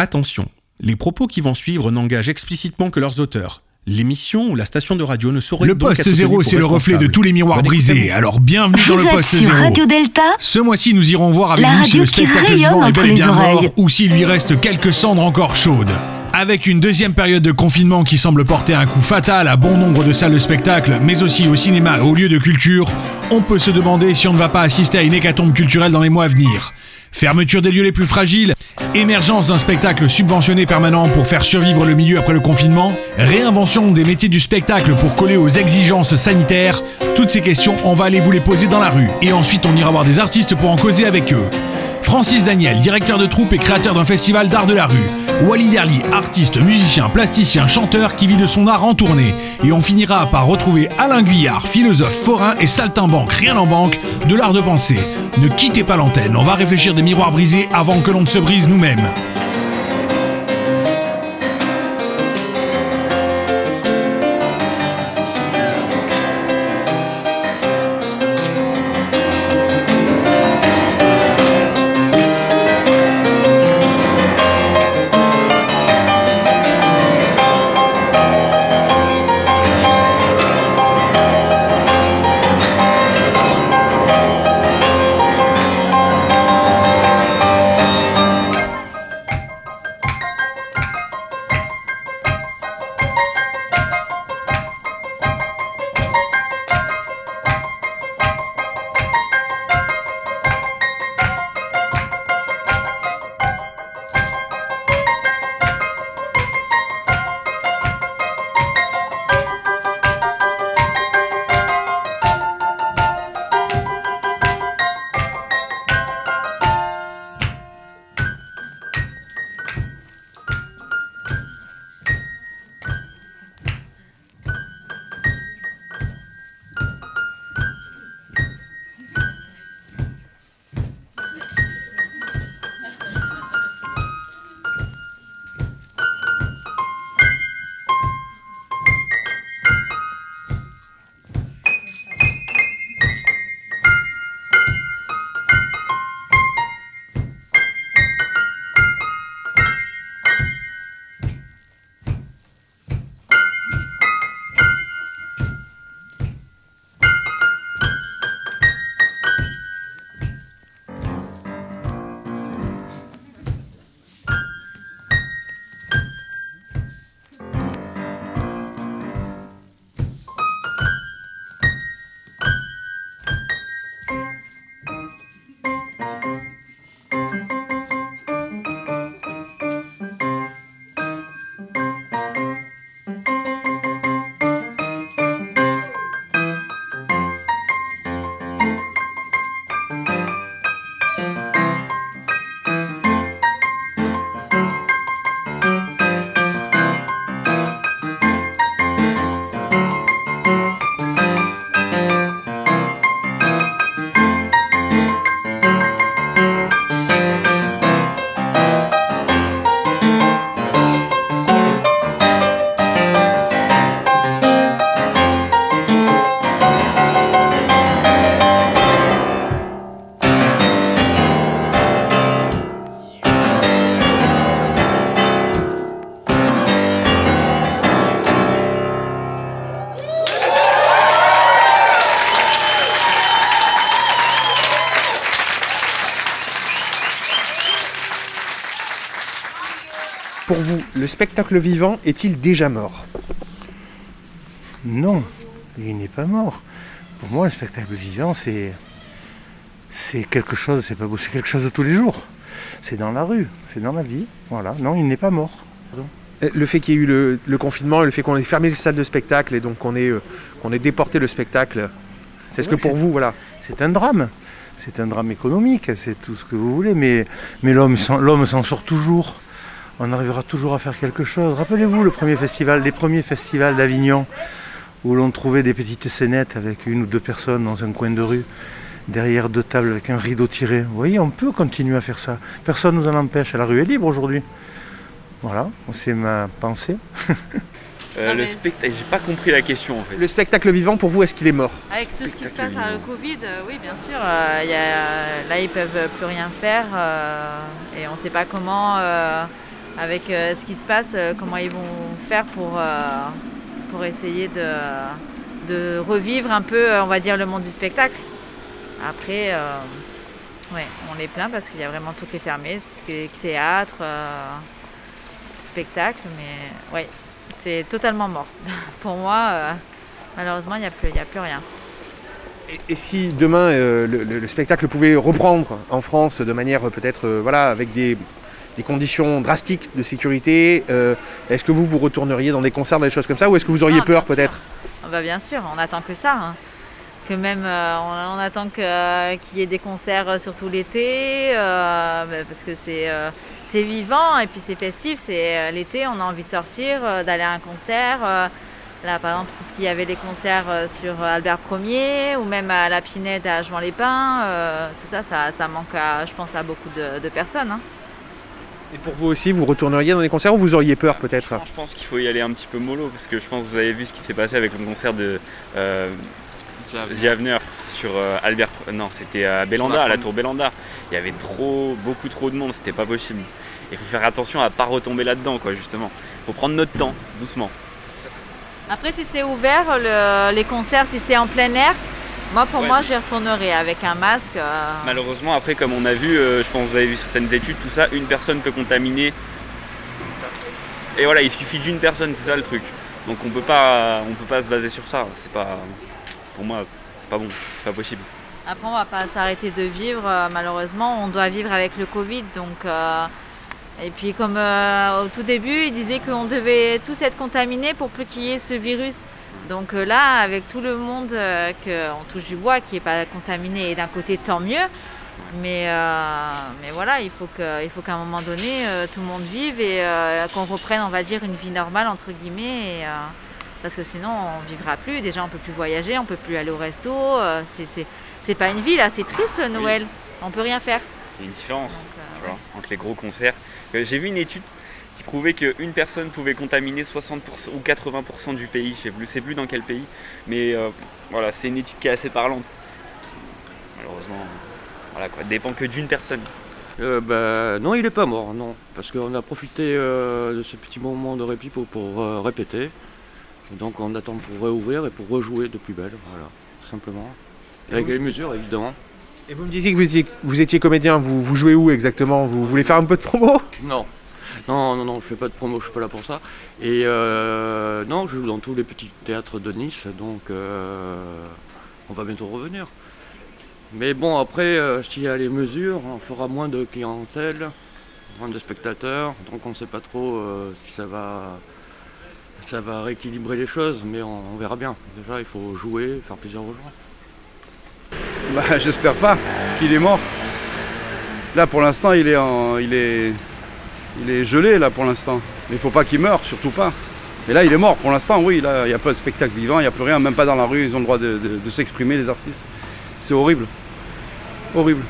Attention, les propos qui vont suivre n'engagent explicitement que leurs auteurs. L'émission ou la station de radio ne saurait Le donc poste être zéro, tenue c'est pour le reflet de tous les miroirs brisés. Alors bienvenue dans Vous le êtes poste sur zéro. Radio Delta Ce mois-ci, nous irons voir avec La vous si radio le qui spectacle rayonne vivant est entre bel et les bien mort ou s'il lui reste quelques cendres encore chaudes. Avec une deuxième période de confinement qui semble porter un coup fatal à bon nombre de salles de spectacle, mais aussi au cinéma et aux lieux de culture, on peut se demander si on ne va pas assister à une hécatombe culturelle dans les mois à venir. Fermeture des lieux les plus fragiles, émergence d'un spectacle subventionné permanent pour faire survivre le milieu après le confinement, réinvention des métiers du spectacle pour coller aux exigences sanitaires, toutes ces questions, on va aller vous les poser dans la rue. Et ensuite, on ira voir des artistes pour en causer avec eux. Francis Daniel, directeur de troupe et créateur d'un festival d'art de la rue. Wally Derly, artiste, musicien, plasticien, chanteur qui vit de son art en tournée. Et on finira par retrouver Alain Guyard, philosophe, forain et saltimbanque, rien en banque, de l'art de penser. Ne quittez pas l'antenne, on va réfléchir des miroirs brisés avant que l'on ne se brise nous-mêmes. Le spectacle vivant est-il déjà mort? Non, il n'est pas mort. Pour moi, le spectacle vivant, c'est c'est quelque chose, c'est pas beau, c'est quelque chose de tous les jours. C'est dans la rue, c'est dans la vie. Voilà. Non, il n'est pas mort. Euh, Le fait qu'il y ait eu le, le confinement, le fait qu'on ait fermé les salles de spectacle et donc qu'on ait, euh, qu'on ait déporté le spectacle, est-ce que pour vous, voilà, C'est un drame. C'est un drame économique, c'est tout ce que vous voulez, mais, mais l'homme s'en l'homme s'en sort toujours. On arrivera toujours à faire quelque chose. Rappelez-vous le premier festival, les premiers festivals d'Avignon, où l'on trouvait des petites scénettes avec une ou deux personnes dans un coin de rue, derrière deux tables avec un rideau tiré. Vous voyez, on peut continuer à faire ça. Personne ne nous en empêche. La rue est libre aujourd'hui. Voilà, c'est ma pensée. Euh, le spectacle, j'ai pas compris la question en fait. le spectacle vivant, pour vous, est-ce qu'il est mort? Avec tout ce qui se passe avec le. Covid, euh, oui, bien sûr. euh, y a- là, ils peuvent plus rien faire euh, et on ne sait pas comment euh, avec ce qui se passe, comment ils vont faire pour, pour essayer de, de revivre un peu, on va dire, le monde du spectacle. Après, ouais, on les plaint parce qu'il y a vraiment tout qui est fermé, tout ce qui est théâtre, spectacle, mais ouais, c'est totalement mort. pour moi, malheureusement, il n'y a, plus, a plus rien. Et, si demain euh, le, spectacle pouvait reprendre en France de manière euh, peut-être euh, voilà, avec des, conditions drastiques de sécurité, est-ce que vous vous retourneriez dans des concerts, des choses comme ça, ou est-ce que vous auriez ah, peur peut-être? Ah, bah, Bien sûr, on attend que ça. Hein. Que même on, attend qu'il y ait des concerts surtout l'été, bah, parce que c'est vivant et puis c'est festif. C'est l'été, on a envie de sortir, d'aller à un concert Là, par exemple, tout ce qu'il y avait les concerts euh, sur Albert Ier ou même à la Pinède à Jouan-les-Pins, euh, tout ça, ça, manque, à, je pense, à beaucoup de, personnes. Hein. Et pour vous aussi, vous retourneriez dans les concerts ou vous auriez peur peut-être Je pense qu'il faut y aller un petit peu mollo parce que je pense que vous avez vu ce qui s'est passé avec le concert de euh, The Avener sur euh, Albert. Non, c'était à Bélanda, à la tour Bélanda. Il y avait trop, beaucoup trop de monde, c'était pas possible. Il faut faire attention à pas retomber là-dedans, quoi, justement. Il faut prendre notre temps, doucement. Après, si c'est ouvert, les concerts, si c'est en plein air, moi, pour moi, j'y retournerai avec un masque. Euh. Malheureusement, après, comme on a vu, euh, je pense que vous avez vu certaines études, tout ça, une personne peut contaminer. Et voilà, il suffit d'une personne, c'est ça le truc. Donc on peut pas, on peut pas se baser sur ça. C'est pas, pour moi, c'est pas bon, c'est pas possible. Après, on va pas s'arrêter de vivre. Euh, malheureusement, on doit vivre avec le Covid, donc. Et puis comme au tout début, ils disaient qu'on devait tous être contaminés pour plus qu'il y ait ce virus. Donc euh, là, avec tout le monde euh, qu'on touche du bois qui n'est pas contaminé, et d'un côté tant mieux. Mais, mais voilà, il faut qu'à un moment donné, tout le monde vive et qu'on reprenne, on va dire, une vie normale, entre guillemets. parce que sinon, on ne vivra plus. Déjà, on ne peut plus voyager, on ne peut plus aller au resto. c'est pas une vie, là, c'est triste, Noël. On ne peut rien faire. Il y a une différence entre les gros concerts euh, j'ai vu une étude qui prouvait qu'une personne pouvait contaminer 60% ou 80% du pays. Je ne sais plus dans quel pays. Mais euh, voilà, c'est une étude qui est assez parlante. Malheureusement, voilà quoi, dépend que d'une personne. Euh, bah, non, il n'est pas mort, non. Parce qu'on a profité de ce petit moment de répit pour, répéter. donc on attend pour réouvrir et pour rejouer de plus belle, voilà, simplement. Avec les mesures, évidemment. Et vous me disiez que vous étiez, comédien, vous, jouez où exactement? Vous voulez faire un peu de promo? Non. Non, non, non, je fais pas de promo, je suis pas là pour ça. Et euh, non, je joue dans tous les petits théâtres de Nice, donc euh, on va bientôt revenir. Mais bon, après, euh, s'il y a les mesures, on fera moins de clientèle, moins de spectateurs, donc on ne sait pas trop si ça va, ça va rééquilibrer les choses, mais on, verra bien. Déjà, il faut jouer, faire plaisir aux gens. Bah, j'espère pas qu'il est mort. Là, pour l'instant, il est, il est, il est gelé là pour l'instant. Mais il faut pas qu'il meure, surtout pas. Mais là, il est mort. Pour l'instant, oui, là, il n'y a pas de spectacle vivant, il n'y a plus rien, même pas dans la rue. Ils ont le droit de, s'exprimer, les artistes. C'est horrible, horrible.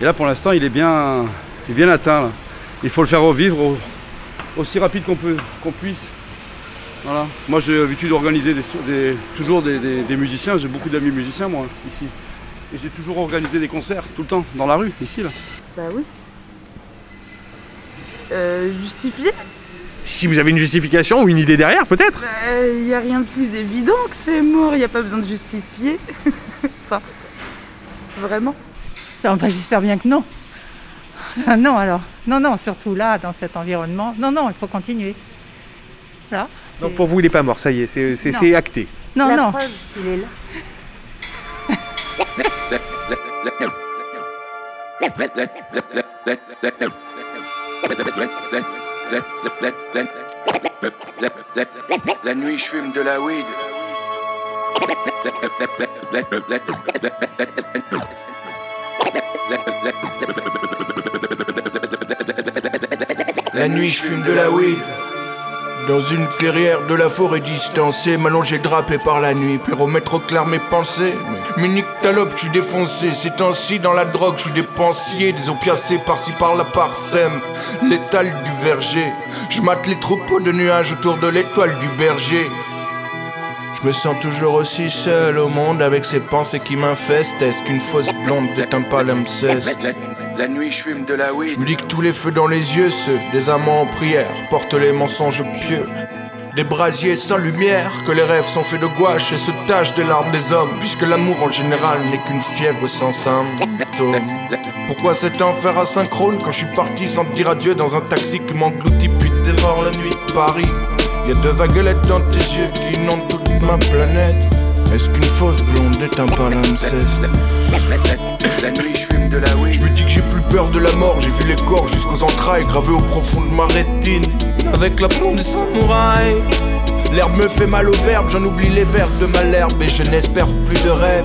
Et là, pour l'instant, il est bien, bien atteint. Il faut le faire revivre aussi rapide qu'on puisse. Voilà. Moi j'ai l'habitude d'organiser toujours des, musiciens, j'ai beaucoup d'amis musiciens moi ici. Et j'ai toujours organisé des concerts tout le temps, dans la rue, ici là. Bah oui. Euh, justifié Si vous avez une justification ou une idée derrière peut-être Il bah, n'y a rien de plus évident que c'est mort, il n'y a pas besoin de justifier. enfin, vraiment. Enfin j'espère bien que non. Ah, non alors. Non, non, surtout là, dans cet environnement. Non, non, il faut continuer. Là. Donc pour vous, il n'est pas mort, ça y est, c'est acté. Non, La non. Preuve, il est là. La nuit, je fume de la weed. La nuit, je fume de la weed. Dans une clairière de la forêt distancée, m'allonger drapé par la nuit, puis remettre au clair mes pensées. Mais nique je suis défoncé. C'est ainsi dans la drogue, je suis dépensier. Des opiacés par-ci par-là parsème. L'étal du verger. Je mate les troupeaux de nuages autour de l'étoile du berger. Je me sens toujours aussi seul au monde avec ces pensées qui m'infestent. Est-ce qu'une fausse blonde est un palimpseste La nuit, je fume de la weed. Je me dis que tous les feux dans les yeux, ceux des amants en prière, portent les mensonges pieux. Des brasiers sans lumière, que les rêves sont faits de gouache et se tachent des larmes des hommes, puisque l'amour en général n'est qu'une fièvre sans symptômes. Pourquoi cet enfer asynchrone quand je suis parti sans te dire adieu dans un taxi qui m'engloutit puis dévore la nuit de Paris? Y a deux vaguelettes dans tes yeux qui inondent toute ma planète. Est-ce qu'une fausse blonde est un palimpseste La je de la me dis que j'ai plus peur de la mort. J'ai vu les corps jusqu'aux entrailles gravés au profond de ma rétine. Avec la plomb des samouraïs. L'herbe me fait mal au verbe, j'en oublie les verbes de malherbe et je n'espère plus de rêves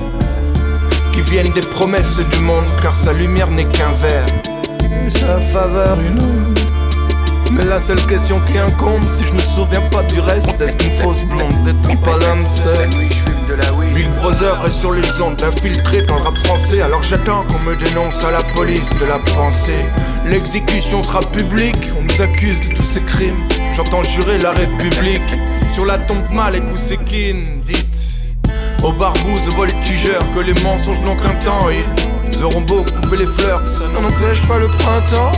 qui viennent des promesses du monde, car sa lumière n'est qu'un verre et sa faveur une. Mais la seule question qui incombe, si je me souviens pas du reste, est-ce qu'une fausse blonde est un palimpseste Big Brother est sur les ondes, infiltré dans le rap français, alors j'attends qu'on me dénonce à la police de la pensée. L'exécution sera publique, on nous accuse de tous ces crimes. J'entends jurer la République sur la tombe mal et Koussekine, dites aux barbouzes voltigeurs que les mensonges n'ont qu'un temps. Ils auront beau couper les fleurs, ça n'empêche pas le printemps.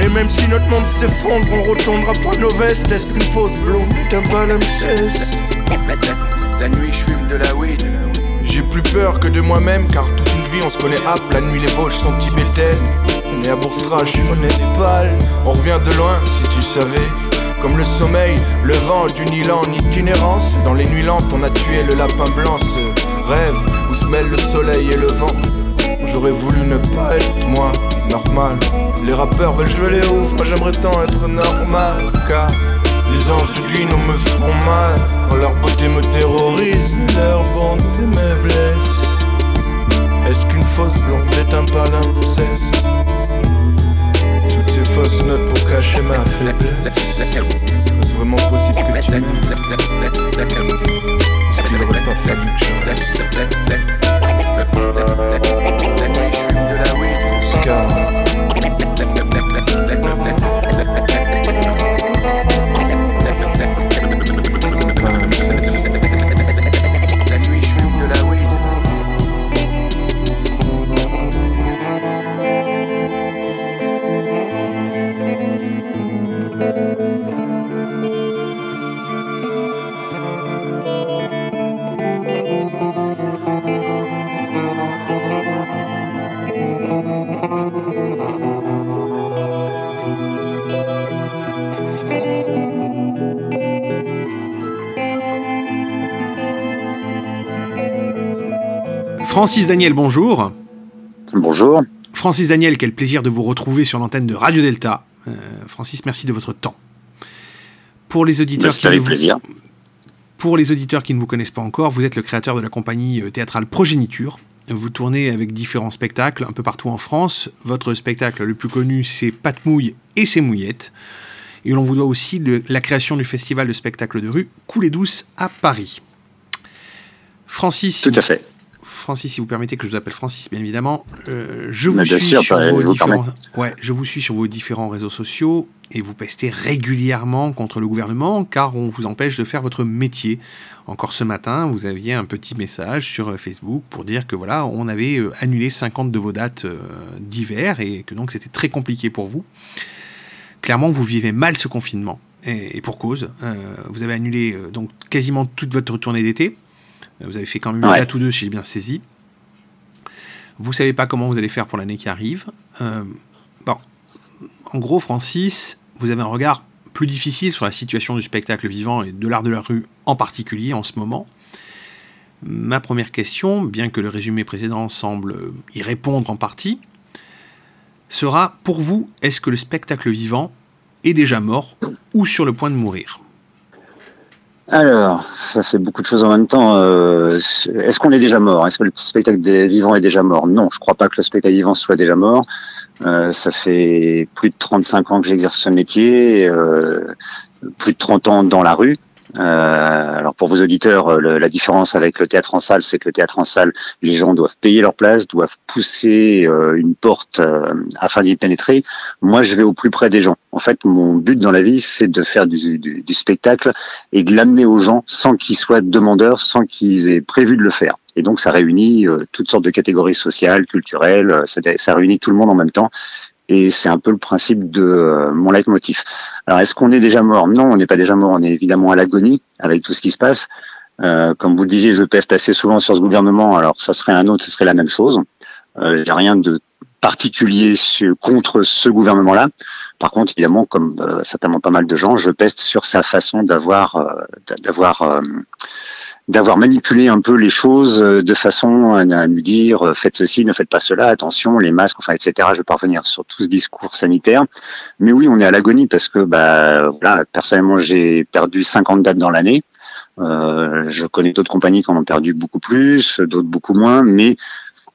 Et même si notre monde s'effondre, on retournera pas nos vestes. Est-ce qu'une fausse blonde est un palimpseste La nuit, je fume de la weed. J'ai plus peur que de moi-même, car toute une vie on se connaît hop. La nuit, les Vosges sont tibétaines. Né à Bourstra, je suis des pâle. On revient de loin, si tu savais. Comme le sommeil, le vent d'une île en itinérance. Dans les nuits lentes, on a tué le lapin blanc, ce rêve où se mêlent le soleil et le vent. J'aurais voulu ne pas être moi, normal. Les rappeurs veulent jouer les ouf, moi j'aimerais tant être normal. Car les anges de Guino me font mal. Quand leur beauté me terrorise, leur bonté me blesse. Est-ce qu'une fausse blonde est un palimpseste? Toutes ces fausses notes pour cacher ma faiblesse. Est-ce vraiment possible que tu m'aimes? Est-ce qu'il pas fallu que je reste? Je fume de la weed. Scar. Francis Daniel, bonjour. Bonjour. Francis Daniel, quel plaisir de vous retrouver sur l'antenne de Radio Delta. Euh, Francis, merci de votre temps. Pour les auditeurs C'est avec ne vous- plaisir. Pour les auditeurs qui ne vous connaissent pas encore, vous êtes le créateur de la compagnie euh, théâtrale Progéniture. Vous tournez avec différents spectacles un peu partout en France. Votre spectacle le plus connu, c'est Patmouille et ses mouillettes. Et l'on vous doit aussi de la création du festival de spectacle de rue Coulée douce à Paris. Francis, Tout à fait. Francis, si vous permettez que je vous appelle Francis, bien évidemment, euh, je vous Mais bien suis sûr, sur bah, vos je vous différents, permets. ouais, je vous suis sur vos différents réseaux sociaux et vous pestez régulièrement contre le gouvernement car on vous empêche de faire votre métier. Encore ce matin, vous aviez un petit message sur euh, Facebook pour dire que voilà, on avait euh, annulé 50 de vos dates d'hiver et que donc c'était très compliqué pour vous. Clairement, vous vivez mal ce confinement et, pour cause. Vous avez annulé donc quasiment toute votre tournée d'été. Vous avez fait quand même une Ouais. date ou deux, si j'ai bien saisi. Vous savez pas comment vous allez faire pour l'année qui arrive. Euh, bon, en gros, Francis, vous avez un regard plus difficile sur la situation du spectacle vivant et de l'art de la rue en particulier en ce moment. Ma première question, bien que le résumé précédent semble y répondre en partie, sera pour vous, est-ce que le spectacle vivant est déjà mort ou sur le point de mourir? Alors, ça fait beaucoup de choses en même temps. Euh, Est-ce qu'on est déjà mort? Est-ce que le spectacle des vivants est déjà mort? Non, je crois pas que le spectacle vivant soit déjà mort. Euh, ça fait plus de 35 ans que j'exerce ce métier, euh, plus de 30 ans dans la rue. Euh, alors pour vos auditeurs, euh, le- la différence avec le théâtre en salle, c'est que le théâtre en salle, les gens doivent payer leur place, doivent pousser euh, une porte euh, afin d'y pénétrer. Moi, je vais au plus près des gens. En fait, mon but dans la vie, c'est de faire du, du- du spectacle et de l'amener aux gens sans qu'ils soient demandeurs, sans qu'ils aient prévu de le faire. Et donc ça réunit toutes sortes de catégories sociales, culturelles, ça, ça réunit tout le monde en même temps. Et c'est un peu le principe de euh, mon leitmotiv. Alors, est-ce qu'on est déjà mort? Non, on n'est pas déjà mort. On est évidemment à l'agonie avec tout ce qui se passe. Euh, comme vous le disiez, je peste assez souvent sur ce gouvernement. Alors, ça serait un autre, ce serait la même chose. Euh, a rien de particulier contre ce gouvernement-là. Par contre, évidemment, comme euh, certainement pas mal de gens, je peste sur sa façon d'avoir, d'avoir d'avoir manipulé un peu les choses euh, de façon à nous dire euh, faites ceci, ne faites pas cela, attention, les masques, enfin, etc. Je vais pas revenir sur tout ce discours sanitaire. Mais oui, on est à l'agonie parce que, bah, voilà, personnellement, j'ai perdu 50 dates dans l'année. Euh, je connais d'autres compagnies qui en ont perdu beaucoup plus, d'autres beaucoup moins, mais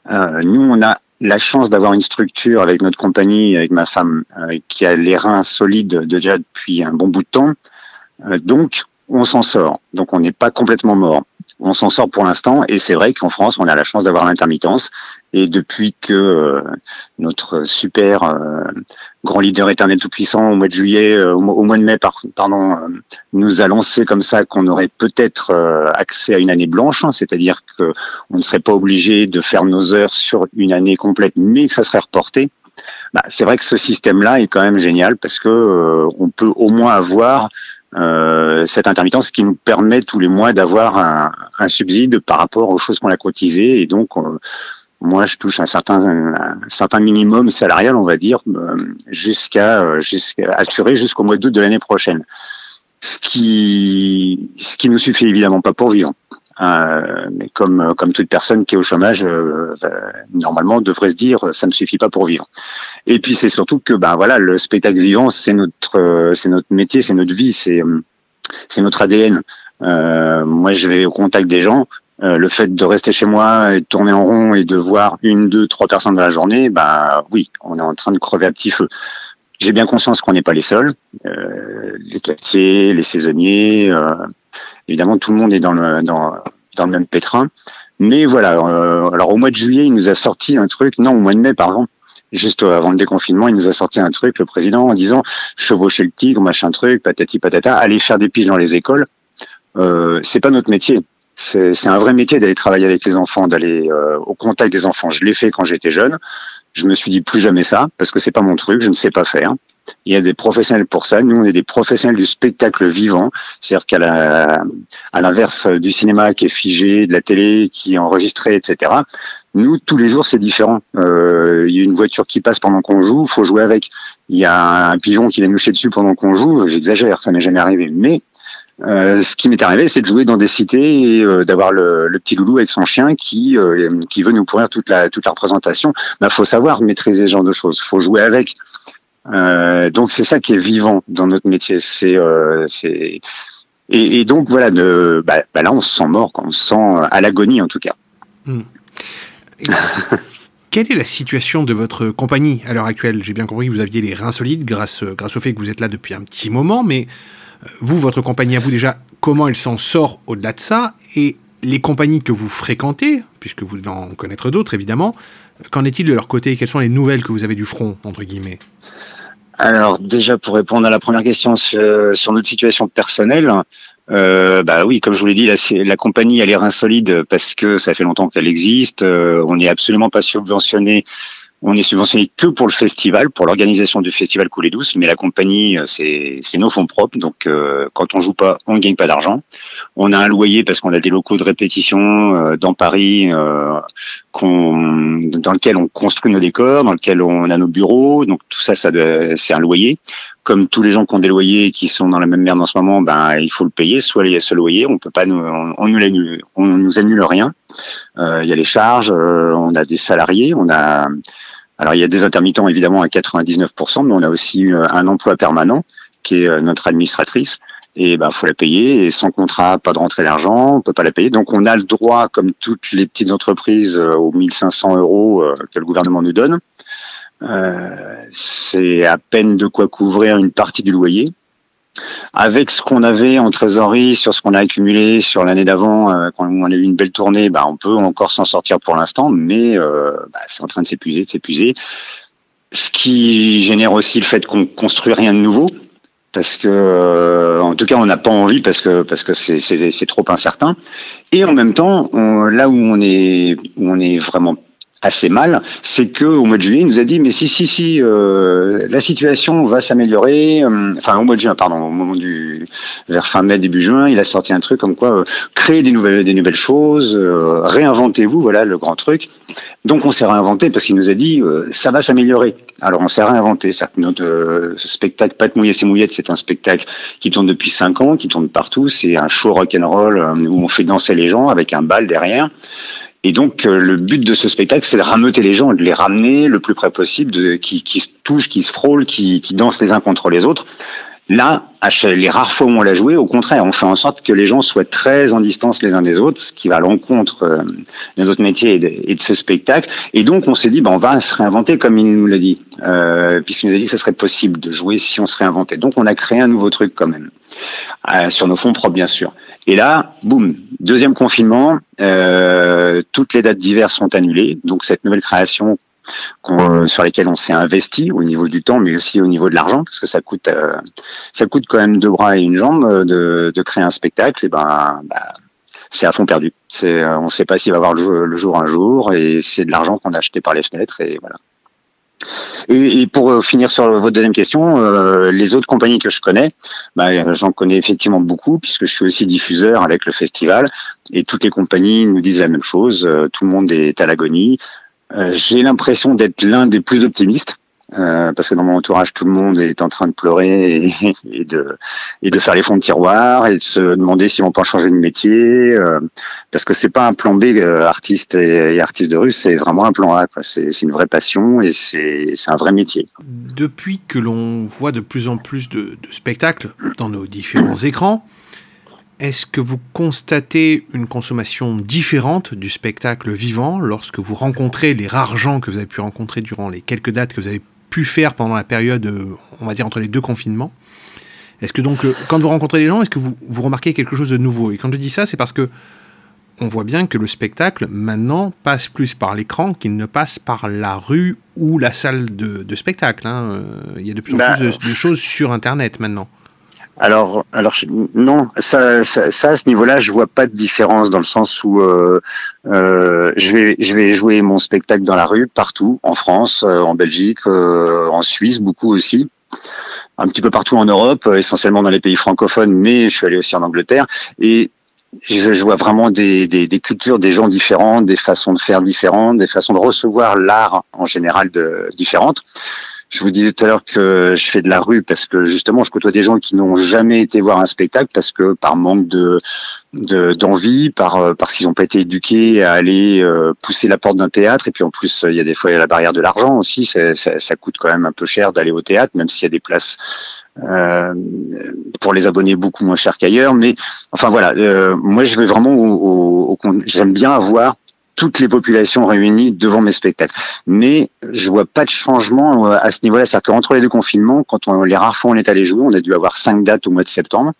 euh, nous, on a la chance d'avoir une structure avec notre compagnie, avec ma femme, qui a les reins solides déjà depuis un bon bout de temps. donc, on s'en sort. Donc on n'est pas complètement mort. On s'en sort pour l'instant et c'est vrai qu'en France, on a la chance d'avoir l'intermittence. Et depuis que euh, notre super euh, grand leader éternel tout-puissant au mois de juillet, euh, au, mois de mai, pardon, nous a lancé comme ça qu'on aurait peut-être accès à une année blanche, hein, c'est-à-dire que on ne serait pas obligé de faire nos heures sur une année complète, mais que ça serait reporté. Bah, c'est vrai que ce système-là est quand même génial parce que on peut au moins avoir euh, cette intermittence qui nous permet tous les mois d'avoir un, un, subside par rapport aux choses qu'on a cotisées. Et donc euh, moi je touche un certain un certain minimum salarial on va dire euh, jusqu'à jusqu'à assurer jusqu'au mois d'août de l'année prochaine. Ce qui ce qui nous suffit évidemment pas pour vivre euh, mais comme comme toute personne qui est au chômage, euh, normalement devrait se dire ça me suffit pas pour vivre. Et puis c'est surtout que ben voilà le spectacle vivant c'est notre c'est notre métier, c'est notre vie, c'est c'est notre ADN. Euh, moi je vais au contact des gens. le fait de rester chez moi et de tourner en rond et de voir une, deux, trois personnes dans la journée, ben oui, on est en train de crever à petit feu. J'ai bien conscience qu'on n'est pas les seuls. les quartiers, les saisonniers, Évidemment, tout le monde est dans le, dans, dans le même pétrin. Mais voilà, euh, alors au mois de juillet, il nous a sorti un truc, non, au mois de mai, pardon, juste avant le déconfinement, il nous a sorti un truc, le président, en disant chevaucher le tigre, machin truc, patati patata, aller faire des piges dans les écoles. Euh, c'est pas notre métier. C'est un vrai métier d'aller travailler avec les enfants, d'aller euh, au contact des enfants. Je l'ai fait quand j'étais jeune. Je me suis dit plus jamais ça parce que c'est pas mon truc, je ne sais pas faire. Il y a des professionnels pour ça. Nous, on est des professionnels du spectacle vivant. C'est-à-dire qu'à la, à l'inverse du cinéma qui est figé, de la télé qui est enregistrée, etc. Nous, tous les jours, c'est différent. Euh, il y a une voiture qui passe pendant qu'on joue, faut jouer avec. Il y a un pigeon qui va nous dessus pendant qu'on joue. J'exagère, ça m'est jamais arrivé. Mais euh, ce qui m'est arrivé, c'est de jouer dans des cités et euh, d'avoir le, le, petit loulou avec son chien qui euh, qui veut nous pourrir toute la toute la représentation. Bah, faut savoir maîtriser ce genre de choses. Faut jouer avec. Euh, donc c'est ça qui est vivant dans notre métier. C'est euh, et, donc voilà, bah, bah, là on se sent mort, on se sent à l'agonie en tout cas. Hmm. Quelle est la situation de votre compagnie à l'heure actuelle? J'ai bien compris que vous aviez les reins solides grâce, grâce au fait que vous êtes là depuis un petit moment, mais euh, vous, votre compagnie à vous déjà, comment elle s'en sort au-delà de ça? Les compagnies que vous fréquentez, puisque vous en connaître d'autres évidemment, Qu'en est-il de leur côté? Quelles sont les nouvelles que vous avez du front, entre guillemets? Alors, déjà, pour répondre à la première question sur, notre situation personnelle, euh, bah oui, comme je vous l'ai dit, la, compagnie elle est rein solide parce que ça fait longtemps qu'elle existe. Euh, on n'est absolument pas subventionné on est subventionné que pour le festival, pour l'organisation du festival Coulée Douce, mais la compagnie, euh, c'est nos fonds propres. Donc, euh, quand on joue pas, on ne gagne pas d'argent. On a un loyer parce qu'on a des locaux de répétition euh, dans Paris, dans lequel on construit nos décors, dans lequel on a nos bureaux. Donc, tout ça, ça c'est un loyer. Comme tous les gens qui ont des loyers et qui sont dans la même merde en ce moment, ben il faut le payer. Soit il y a ce loyer, on peut pas nous, on, nous, annule, on nous annule rien. il y a les charges, on a des salariés, on a alors il y a des intermittents évidemment à 99%, mais on a aussi euh, un emploi permanent qui est euh, notre administratrice. Et ben faut la payer et sans contrat, pas de rentrée d'argent, on peut pas la payer. Donc on a le droit, comme toutes les petites entreprises, euh, aux 1500 euros que le gouvernement nous donne. c'est à peine de quoi couvrir une partie du loyer. Avec ce qu'on avait en trésorerie, sur ce qu'on a accumulé sur l'année d'avant, euh, quand on a eu une belle tournée, bah, on peut encore s'en sortir pour l'instant, mais euh, bah, c'est en train de s'épuiser, de s'épuiser. Ce qui génère aussi le fait qu'on construit rien de nouveau. parce que euh, en tout cas on n'a pas envie parce que parce que c'est trop incertain et en même temps là où on est où on est vraiment assez mal, c'est que au mois de juillet, il nous a dit mais si si si euh, la situation va s'améliorer. Euh, enfin au mois de juin, pardon, au moment du vers fin mai début juin, il a sorti un truc comme quoi euh, créer des nouvelles des nouvelles choses, euh, réinventez-vous, voilà le grand truc. Donc on s'est réinventé parce qu'il nous a dit ça va s'améliorer. Alors on s'est réinventé. Notre spectacle Pâte mouillée c'est mouillette, c'est un spectacle qui tourne depuis cinq ans, qui tourne partout. C'est un show rock and roll où on fait danser les gens avec un bal derrière. Et donc euh, le but de ce spectacle, c'est de rameuter les gens, de les ramener le plus près possible, de, qui, qui se touchent, qui se frôlent, qui, qui dansent les uns contre les autres. Là, les rares fois où on l'a joué, au contraire, on fait en sorte que les gens soient très en distance les uns des autres, ce qui va à l'encontre euh, de notre métier et de, ce spectacle. Et donc, on s'est dit, ben, on va se réinventer comme il nous l'a dit, euh, puisqu'il nous a dit que ce serait possible de jouer si on se réinventait. Donc, on a créé un nouveau truc quand même, euh, sur nos fonds propres, bien sûr. Et là, boum, deuxième confinement, euh, toutes les dates d'hiver sont annulées. Donc, cette nouvelle création euh, sur lesquels on s'est investi au niveau du temps, mais aussi au niveau de l'argent, parce que ça coûte, euh, ça coûte quand même deux bras et une jambe euh, de, de créer un spectacle. Et ben, bah, c'est à fond perdu. C'est, on ne sait pas s'il va avoir le jour, un jour, et c'est de l'argent qu'on a acheté par les fenêtres, et voilà. Et, pour finir sur votre deuxième question, euh, les autres compagnies que je connais, bah, j'en connais effectivement beaucoup puisque je suis aussi diffuseur avec le festival et toutes les compagnies nous disent la même chose. tout le monde est à l'agonie. Euh, j'ai l'impression d'être l'un des plus optimistes. Euh, parce que dans mon entourage, tout le monde est en train de pleurer et, de, et de faire les fonds de tiroir et de se demander si on peut changer de métier. Euh, parce que c'est pas un plan B artiste et, artiste de rue, c'est vraiment un plan A. C'est une vraie passion et c'est un vrai métier. Depuis que l'on voit de plus en plus de, de spectacles dans nos différents écrans, est-ce que vous constatez une consommation différente du spectacle vivant lorsque vous rencontrez les rares gens que vous avez pu rencontrer durant les quelques dates que vous avez pu faire pendant la période, euh, on va dire, entre les deux confinements Est-ce que donc, euh, quand vous rencontrez les gens, est-ce que vous, vous remarquez quelque chose de nouveau? Et quand je dis ça, c'est parce que on voit bien que le spectacle, maintenant, passe plus par l'écran qu'il ne passe par la rue ou la salle de, spectacle. Hein. Euh, il y a de plus en bah, plus de choses sur Internet maintenant. Alors, alors non, ça, ça, ça à ce niveau-là, je vois pas de différence dans le sens où euh, euh, je vais, je vais jouer mon spectacle dans la rue partout, en France, euh, en Belgique, euh, en Suisse, beaucoup aussi, un petit peu partout en Europe, essentiellement dans les pays francophones, mais je suis allé aussi en Angleterre et je, je vois vraiment des, des, des, cultures, des gens différents, des façons de faire différentes, des façons de recevoir l'art en général de, différentes. Je vous disais tout à l'heure que je fais de la rue parce que justement je côtoie des gens qui n'ont jamais été voir un spectacle parce que par manque de d'envie, par euh, parce qu'ils n'ont pas été éduqués à aller euh, pousser la porte d'un théâtre et puis en plus il y a des fois la barrière de l'argent aussi, ça, ça, ça, coûte quand même un peu cher d'aller au théâtre même s'il y a des places euh, pour les abonnés beaucoup moins cher qu'ailleurs. Mais enfin voilà, euh, moi je vais vraiment au, au j'aime bien avoir toutes les populations réunies devant mes spectacles. Mais je vois pas de changement euh, à ce niveau-là. C'est-à-dire qu'entre les deux confinements, quand on, les rares fois on est allé jouer, on a dû avoir cinq dates au mois de septembre.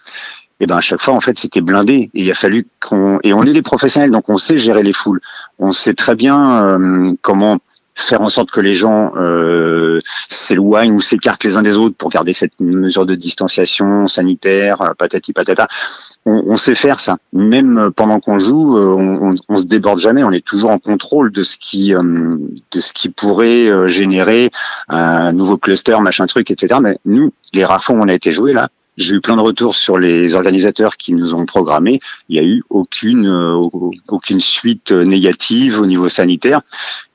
Et ben à chaque fois en fait c'était blindé et il a fallu qu'on et on est des professionnels donc on sait gérer les foules. On sait très bien euh, comment faire en sorte que les gens euh, s'éloignent ou s'écartent les uns des autres pour garder cette mesure de distanciation sanitaire, euh, patati patata. On, on sait faire ça. Même pendant qu'on joue, euh, on, on, se déborde jamais. On est toujours en contrôle de ce qui euh, de ce qui pourrait générer un nouveau cluster, machin truc, etc. Mais nous, les rares on a été joué là, j'ai eu plein de retours sur les organisateurs qui nous ont programmé. Il n'y a eu aucune euh, aucune suite euh, négative au niveau sanitaire.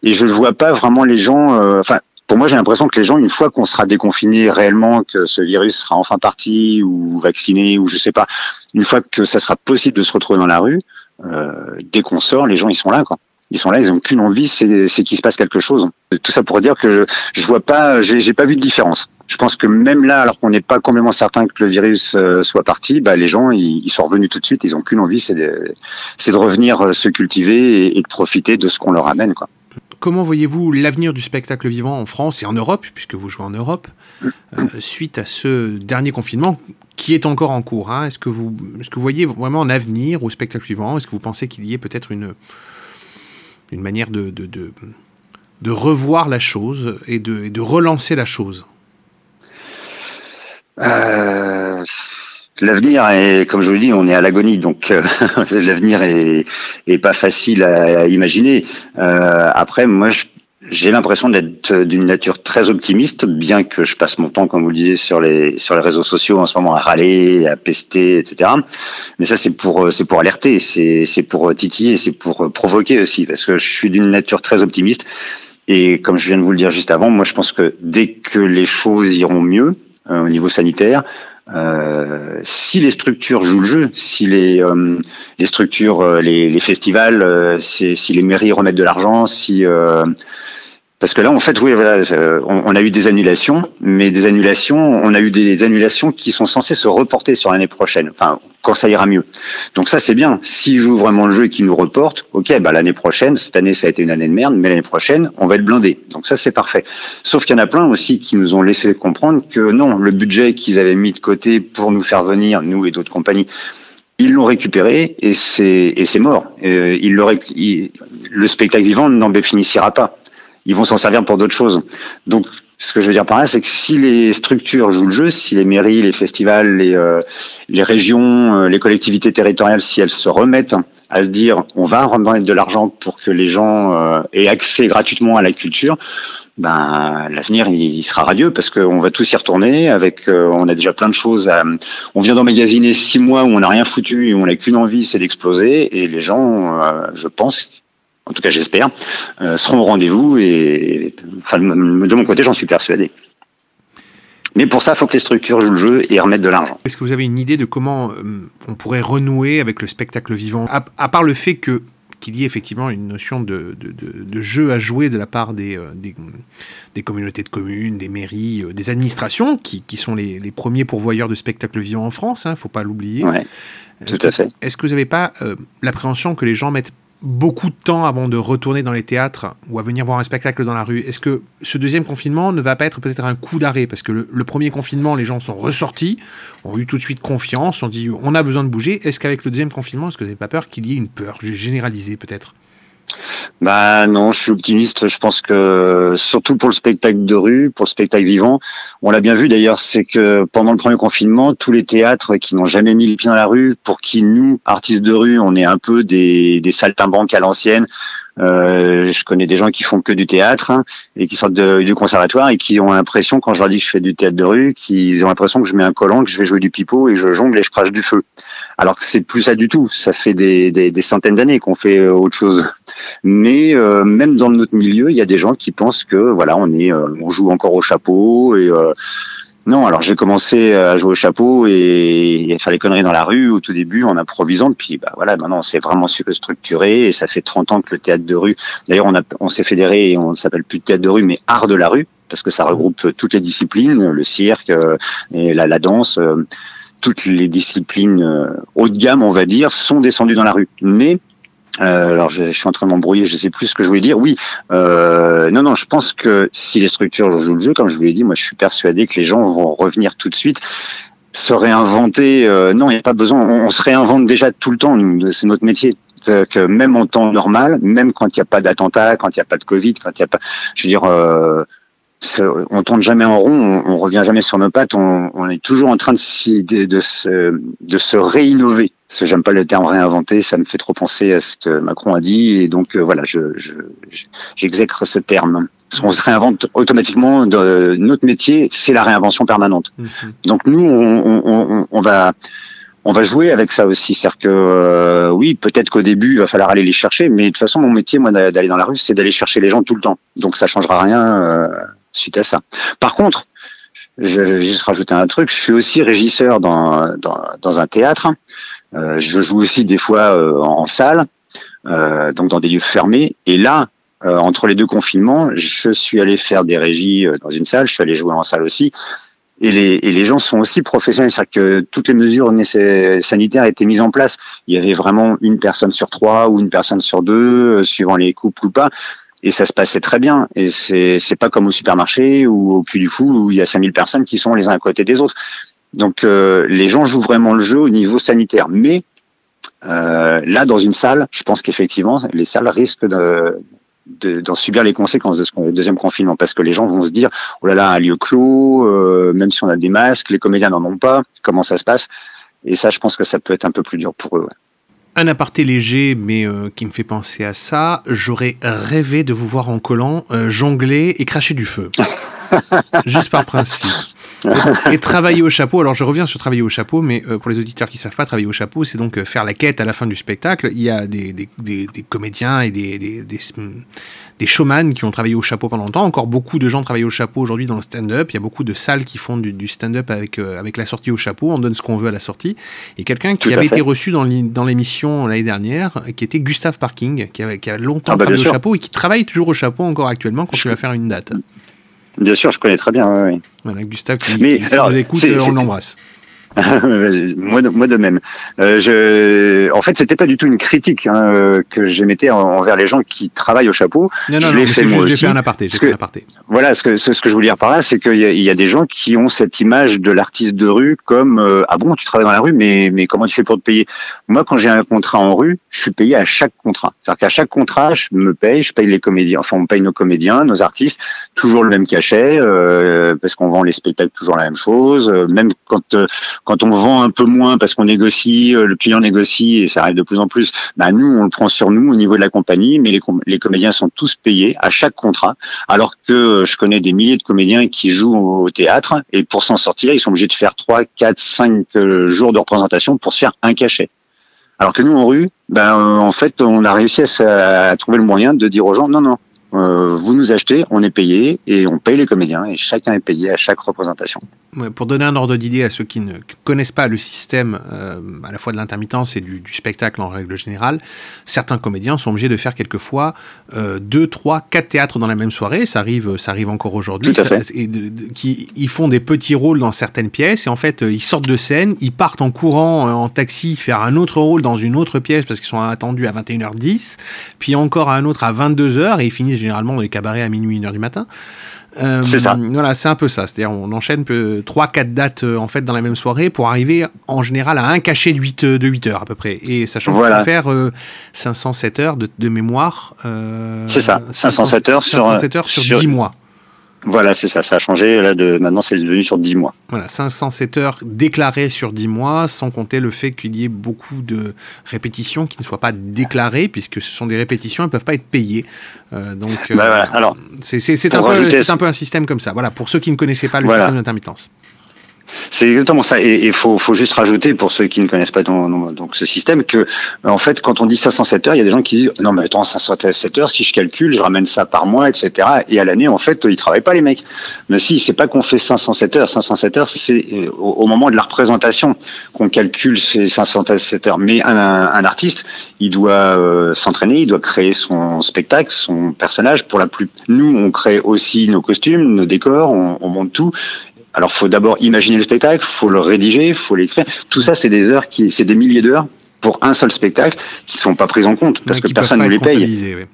Et je ne vois pas vraiment les gens. Euh, enfin, pour moi, j'ai l'impression que les gens, une fois qu'on sera déconfiné réellement, que ce virus sera enfin parti ou vacciné ou je sais pas, une fois que ça sera possible de se retrouver dans la rue, dès qu'on sort, les gens ils sont là quoi ils sont là, ils n'ont qu'une envie, c'est qu'il se passe quelque chose. Tout ça pour dire que je, je vois pas, j'ai pas vu de différence. Je pense que même là, alors qu'on n'est pas complètement certain que le virus euh, soit parti, bah, les gens, ils, sont revenus tout de suite. Ils n'ont qu'une envie, c'est de, de, revenir euh, se cultiver et, de profiter de ce qu'on leur amène. Quoi. Comment voyez-vous l'avenir du spectacle vivant en France et en Europe, puisque vous jouez en Europe, euh, suite à ce dernier confinement qui est encore en cours hein? Est-ce que, vous, que vous voyez vraiment un avenir au spectacle vivant? Est-ce que vous pensez qu'il y ait peut-être une une manière de, de, de, revoir la chose et de, de relancer la chose? Euh, L'avenir est, comme je vous le dis, on est à l'agonie, donc euh, l'avenir est, pas facile à, imaginer. Euh, après, moi, j'ai l'impression d'être d'une nature très optimiste, bien que je passe mon temps, comme vous le disiez, sur les réseaux sociaux en ce moment à râler, à pester, etc. Mais ça, c'est pour pour alerter, c'est pour titiller, c'est pour provoquer aussi, parce que je suis d'une nature très optimiste. Et comme je viens de vous le dire juste avant, moi, je pense que dès que les choses iront mieux euh, au niveau sanitaire, euh, si les structures jouent le jeu, si les, euh, les structures, euh, les, les festivals, euh, si, si, les mairies remettent de l'argent, si parce que là, en fait, oui, voilà, on, on, a eu des annulations, mais des annulations, on a eu des annulations qui sont censées se reporter sur l'année prochaine, enfin, quand ça ira mieux. Donc ça, c'est bien. S'ils jouent vraiment le jeu et qu'ils nous reportent, ok, bah l'année prochaine, cette année, ça a été une année de merde, mais l'année prochaine, on va être blindé. Donc ça, c'est parfait. Sauf qu'il y en a plein aussi qui nous ont laissé comprendre que non, le budget qu'ils avaient mis de côté pour nous faire venir, nous et d'autres compagnies, ils l'ont récupéré et c'est et c'est mort. Euh, il le, le spectacle vivant n'en bénéficiera pas ils vont s'en servir pour d'autres choses. Donc, ce que je veux dire par là, c'est que si les structures jouent le jeu, si les mairies, les festivals, les, euh, les régions, euh, les collectivités territoriales, si elles se remettent à se dire on va remettre de l'argent pour que les gens euh, aient accès gratuitement à la culture, ben l'avenir il, sera radieux parce qu'on va tous y retourner avec on a déjà plein de choses à, on vient d'emmagasiner six mois où on n'a rien foutu et on n'a qu'une envie c'est d'exploser et les gens je pense en tout cas j'espère, euh, seront au rendez-vous et, enfin, de mon côté, j'en suis persuadé. Mais pour ça, il faut que les structures jouent le jeu et remettent de l'argent. Est-ce que vous avez une idée de comment euh, on pourrait renouer avec le spectacle vivant? À, part le fait que qu'il y ait effectivement une notion de, de, de, jeu à jouer de la part des, euh, des, des communautés de communes, des mairies, des administrations, qui, qui sont les, les, premiers pourvoyeurs de spectacles vivants en France, il hein, ne faut pas l'oublier. Ouais, tout à fait. Est-ce que vous n'avez pas l'appréhension que les gens mettent beaucoup de temps avant de retourner dans les théâtres ou à venir voir un spectacle dans la rue. Est-ce que ce deuxième confinement ne va pas être peut-être un coup d'arrêt? Parce que le, premier confinement, les gens sont ressortis, ont eu tout de suite confiance, ont dit on a besoin de bouger. Est-ce qu'avec le deuxième confinement, est-ce que vous n'avez pas peur qu'il y ait une peur généralisée peut-être? Bah non, je suis optimiste. Je pense que surtout pour le spectacle de rue, pour le spectacle vivant, on l'a bien vu d'ailleurs, c'est que pendant le premier confinement, tous les théâtres qui n'ont jamais mis le pied dans la rue, pour qui nous, artistes de rue, on est un peu des, des saltimbanques à l'ancienne, euh, je connais des gens qui font que du théâtre hein, et qui sortent du conservatoire et qui ont l'impression, quand je leur dis que je fais du théâtre de rue, qu'ils ont l'impression que je mets un collant, que je vais jouer du pipeau et je jongle et je crache du feu. Alors que c'est plus ça du tout. Ça fait des, des, des centaines d'années qu'on fait euh, autre chose. Mais euh, même dans notre milieu, il y a des gens qui pensent que voilà, on est, euh, on joue encore au chapeau et non, alors j'ai commencé à jouer au chapeau et, à faire les conneries dans la rue au tout début en improvisant. Puis bah voilà, maintenant c'est vraiment structuré et ça fait 30 ans que le théâtre de rue. D'ailleurs, on, on s'est fédéré et on s'appelle plus théâtre de rue, mais art de la rue parce que ça regroupe toutes les disciplines, le cirque euh, et la, la danse. Toutes les disciplines euh, haut de gamme, on va dire, sont descendues dans la rue. Mais euh, alors je, je, suis en train de m'embrouiller, je sais plus ce que je voulais dire. Oui, euh, non, non, je pense que si les structures jouent le jeu, comme je vous l'ai dit, moi je suis persuadé que les gens vont revenir tout de suite se réinventer. Euh, non, il n'y a pas besoin. On, se réinvente déjà tout le temps. C'est notre métier. Que même en temps normal, même quand il n'y a pas d'attentat, quand il n'y a pas de Covid, quand il n'y a pas, je veux dire, euh, on tourne jamais en rond, on, on, revient jamais sur nos pattes, on, on est toujours en train de, de, de, se, de se réinnover. Parce que j'aime pas le terme réinventer, ça me fait trop penser à ce que Macron a dit, et donc euh, voilà, je, j'exècre je, ce terme. Parce qu'on se réinvente automatiquement. De, notre métier, c'est la réinvention permanente. Mhm. Donc nous, on, on, on, va on va jouer avec ça aussi. C'est-à-dire que euh, oui, peut-être qu'au début, il va falloir aller les chercher, mais de toute façon, mon métier, moi, d'aller dans la rue, c'est d'aller chercher les gens tout le temps. Donc ça changera rien euh, suite à ça. Par contre, je vais juste rajouter un truc. Je suis aussi régisseur dans, dans, dans un théâtre. Euh, je joue aussi des fois euh, en salle, euh, donc dans des lieux fermés. Et là, entre les deux confinements, je suis allé faire des régies dans une salle. Je suis allé jouer en salle aussi. Et les, et les gens sont aussi professionnels, c'est-à-dire que toutes les mesures sanitaires étaient mises en place. Il y avait vraiment une personne sur trois ou une personne sur deux, suivant les couples ou pas et ça se passait très bien. Et c'est c'est pas comme au supermarché ou au Puy du Fou où il y a 5000 personnes qui sont les uns à côté des autres. Donc euh, les gens jouent vraiment le jeu au niveau sanitaire. Mais euh, là, dans une salle, je pense qu'effectivement, les salles risquent de d'en subir les conséquences de ce deuxième confinement parce que les gens vont se dire oh là là un lieu clos euh, même si on a des masques les comédiens n'en ont pas comment ça se passe? Et ça je pense que ça peut être un peu plus dur pour eux. Un aparté léger, mais euh, qui me fait penser à ça. J'aurais rêvé de vous voir en collant, euh, jongler et cracher du feu. Juste par principe. Et, travailler au chapeau. Alors je reviens sur travailler au chapeau, mais euh, pour les auditeurs qui ne savent pas, travailler au chapeau, c'est donc faire la quête à la fin du spectacle. Il y a des, des, des, des comédiens et des, des showman qui ont travaillé au chapeau pendant longtemps. Encore beaucoup de gens travaillent au chapeau aujourd'hui dans le stand-up. Il y a beaucoup de salles qui font du, stand-up avec, euh, avec la sortie au chapeau. On donne ce qu'on veut à la sortie. Et quelqu'un qui avait été reçu dans l'émission l'année dernière, qui était Gustave Parking, qui, avait, qui a longtemps ah bah, travaillé au chapeau et qui travaille toujours au chapeau encore actuellement quand je vais faire une date. Bien sûr, je connais très bien. Oui. Voilà, Gustave, qui, Mais, alors, nous écoute, on l'embrasse. moi, de, moi de même. Euh, je, en fait, c'était pas du tout une critique hein, euh, que j'émettais envers les gens qui travaillent au chapeau. Non, non, je l'ai fait moi aussi. Fait un aparté. Fait un aparté. Voilà, ce que, ce, que je voulais dire par là, c'est qu'il y, y, a des gens qui ont cette image de l'artiste de rue comme euh, ah bon, tu travailles dans la rue, mais mais comment tu fais pour te payer? Moi, quand j'ai un contrat en rue, je suis payé à chaque contrat. C'est-à-dire qu'à chaque contrat, je me paye, je paye les comédiens, enfin on paye nos comédiens, nos artistes, toujours le même cachet, euh, parce qu'on vend les spectacles toujours la même chose. même quand quand on vend un peu moins parce qu'on négocie, euh, le client négocie et ça arrive de plus en plus, bah nous on le prend sur nous au niveau de la compagnie, mais les, comédiens sont tous payés à chaque contrat, alors que euh, je connais des milliers de comédiens qui jouent au théâtre et pour s'en sortir, ils sont obligés de faire 3, 4, 5 jours de représentation pour se faire un cachet. Alors que nous en rue, ben en fait, on a réussi à, à trouver le moyen de dire aux gens non non, euh, vous nous achetez, on est payé et on paye les comédiens et chacun est payé à chaque représentation. Pour donner un ordre d'idée à ceux qui ne connaissent pas le système euh, à la fois de l'intermittence et du, spectacle en règle générale, certains comédiens sont obligés de faire quelquefois euh, deux, trois, quatre théâtres dans la même soirée. Ça arrive, ça arrive encore aujourd'hui. Et qui, ils font des petits rôles dans certaines pièces et en fait ils sortent de scène, ils partent en courant en taxi faire un autre rôle dans une autre pièce parce qu'ils sont attendus à 21h10, puis encore un autre à 22h et ils finissent généralement dans les cabarets à minuit, 1h du matin. Euh, c'est ça. Voilà, c'est un peu ça. C'est-à-dire, on enchaîne 3-4 dates euh, en fait dans la même soirée pour arriver en général à un cachet de 8, euh, de 8 heures à peu près. Et sachant qu'on va faire 507 heures de, de mémoire. c'est ça, 507 heures, 507 heures sur, sur 10 mois. Voilà, c'est ça. Ça a changé. Là, de, maintenant, c'est devenu sur 10 mois. Voilà, 507 heures déclarées sur 10 mois, sans compter le fait qu'il y ait beaucoup de répétitions qui ne soient pas déclarées, puisque ce sont des répétitions, elles ne peuvent pas être payées. Euh, donc, bah, voilà. Alors, c'est un, un, peu un système comme ça. Voilà, pour ceux qui ne connaissaient pas le système d'intermittence. C'est exactement ça. Et il faut, faut, juste rajouter, pour ceux qui ne connaissent pas donc, ce système, que en fait, quand on dit 507 heures, il y a des gens qui disent non mais attends 507 heures, si je calcule, je ramène ça par mois, etc. Et à l'année, en fait, ils travaillent pas les mecs. Mais si, c'est pas qu'on fait 507 heures. 507 heures, c'est euh, au, moment de la représentation qu'on calcule ces 507 heures. Mais un, un artiste, il doit euh, s'entraîner, il doit créer son spectacle, son personnage. Pour la plus, nous, on crée aussi nos costumes, nos décors, on, on monte tout. Alors, faut d'abord imaginer le spectacle, faut le rédiger, faut l'écrire. Tout ça, c'est des heures qui, c'est des milliers d'heures pour un seul spectacle qui sont pas prises en compte parce que personne ne les paye.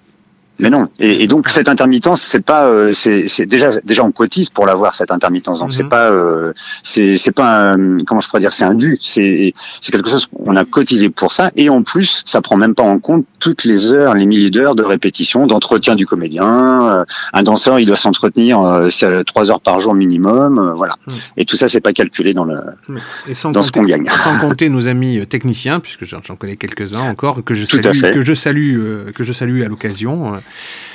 Mais non. Et, donc cette intermittence, c'est pas, euh, c'est déjà déjà on cotise pour l'avoir cette intermittence. Donc c'est mhm. pas, euh, c'est c'est pas, un, comment je pourrais dire, c'est un dû. C'est c'est quelque chose qu'on a cotisé pour ça. Et en plus, ça prend même pas en compte toutes les heures, les milliers d'heures de répétition, d'entretien du comédien. Euh, un danseur, il doit s'entretenir trois heures par jour minimum. voilà. Mhm. Et tout ça, c'est pas calculé dans le dans ce qu'on gagne. Sans compter nos amis techniciens, puisque j'en connais quelques uns encore que je salue, que je salue, que je salue à l'occasion.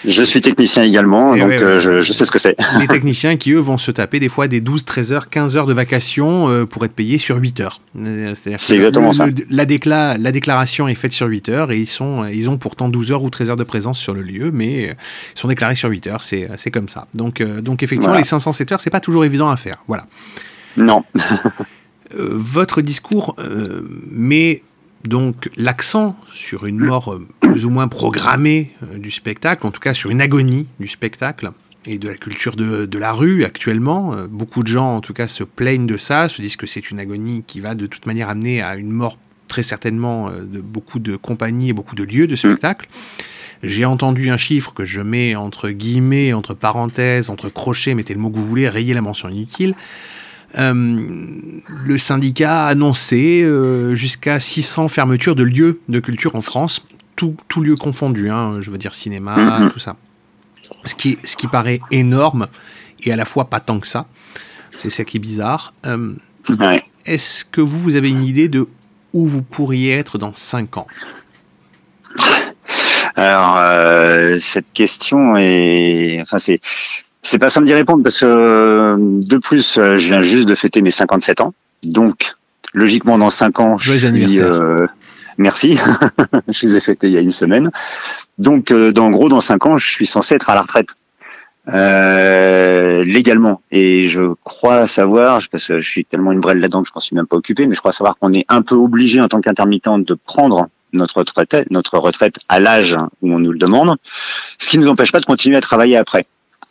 Je suis technicien également, donc euh, je, sais ce que c'est. Les techniciens qui, eux, vont se taper des fois des 12, 13 heures, 15 heures de vacations euh, pour être payés sur 8 heures. Euh, c'est exactement ça. la, la déclaration est faite sur 8 heures et ils, sont, ils ont pourtant 12 heures ou 13 heures de présence sur le lieu, mais ils sont déclarés sur 8 heures, c'est comme ça. Donc, donc effectivement, les 507 heures, c'est pas toujours évident à faire. Voilà. Non. votre discours met donc l'accent sur une mort euh, plus ou moins programmée euh, du spectacle, en tout cas sur une agonie du spectacle et de la culture de, la rue actuellement. Euh, beaucoup de gens en tout cas se plaignent de ça, se disent que c'est une agonie qui va de toute manière amener à une mort très certainement de beaucoup de compagnies et beaucoup de lieux de spectacle. J'ai entendu un chiffre que je mets entre guillemets, entre parenthèses, entre crochets, mettez le mot que vous voulez, rayez la mention inutile. Euh, le syndicat a annoncé euh, jusqu'à 600 fermetures de lieux de culture en France, tout, tout lieu confondu, hein, je veux dire cinéma, mhm. tout ça. ce qui, ce qui paraît énorme et à la fois pas tant que ça. C'est ça qui est bizarre. Euh, est-ce que vous, vous avez une idée de où vous pourriez être dans 5 ans? Alors, euh, cette question est. Enfin, c'est. C'est pas simple d'y répondre parce que de plus, je viens juste de fêter mes 57 ans. Donc, logiquement, dans 5 ans, je suis. Euh, merci. je les ai fêtés il y a une semaine. Donc, euh, dans gros, dans 5 ans, je suis censé être à la retraite. Euh, légalement. Et je crois savoir, parce que je suis tellement une brêle là-dedans que je m'en suis même pas occupé, mais je crois savoir qu'on est un peu obligé en tant qu'intermittent de prendre notre retraite, notre retraite à l'âge où on nous le demande, ce qui ne nous empêche pas de continuer à travailler après.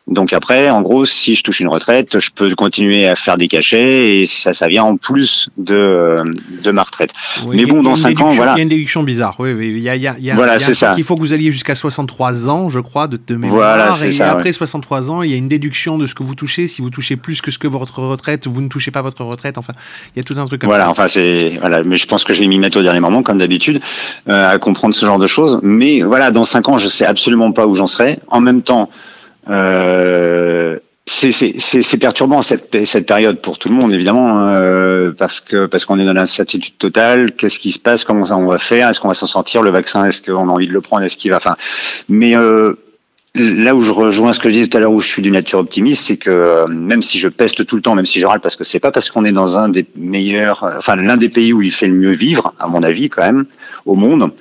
Donc après, en gros, si je touche une retraite, je peux continuer à faire des cachets et ça, ça vient en plus de, de ma retraite. Mais bon, dans 5 ans, voilà. Il y a une déduction bizarre. Oui, oui. Il y a, il y a, il y a, voilà, c'est ça. Il faut que vous alliez jusqu'à 63 ans, je crois, de, de mémoire. Voilà, et ça, après 63 ans, il y a une déduction de ce que vous touchez. Si vous touchez plus que ce que votre retraite, vous ne touchez pas votre retraite. Enfin, il y a tout un truc comme voilà, ça. Voilà, enfin, c'est, voilà. Mais je pense que je vais m'y mettre au dernier moment, comme d'habitude, euh, à comprendre ce genre de choses. Mais voilà, dans 5 ans, je sais absolument pas où j'en serai. En même temps, euh, c'est perturbant cette, cette période pour tout le monde évidemment euh, parce que parce qu'on est dans l'incertitude totale. Qu'est-ce qui se passe? Comment ça on va faire? Est-ce qu'on va s'en sortir Le vaccin? Est-ce qu'on a envie de le prendre? Est-ce qu'il va Enfin, mais euh, là où je rejoins ce que je disais tout à l'heure où je suis du nature optimiste, c'est que euh, même si je peste tout le temps, même si je râle parce que c'est pas parce qu'on est dans un des meilleurs, enfin l'un des pays où il fait le mieux vivre, à mon avis quand même, au monde.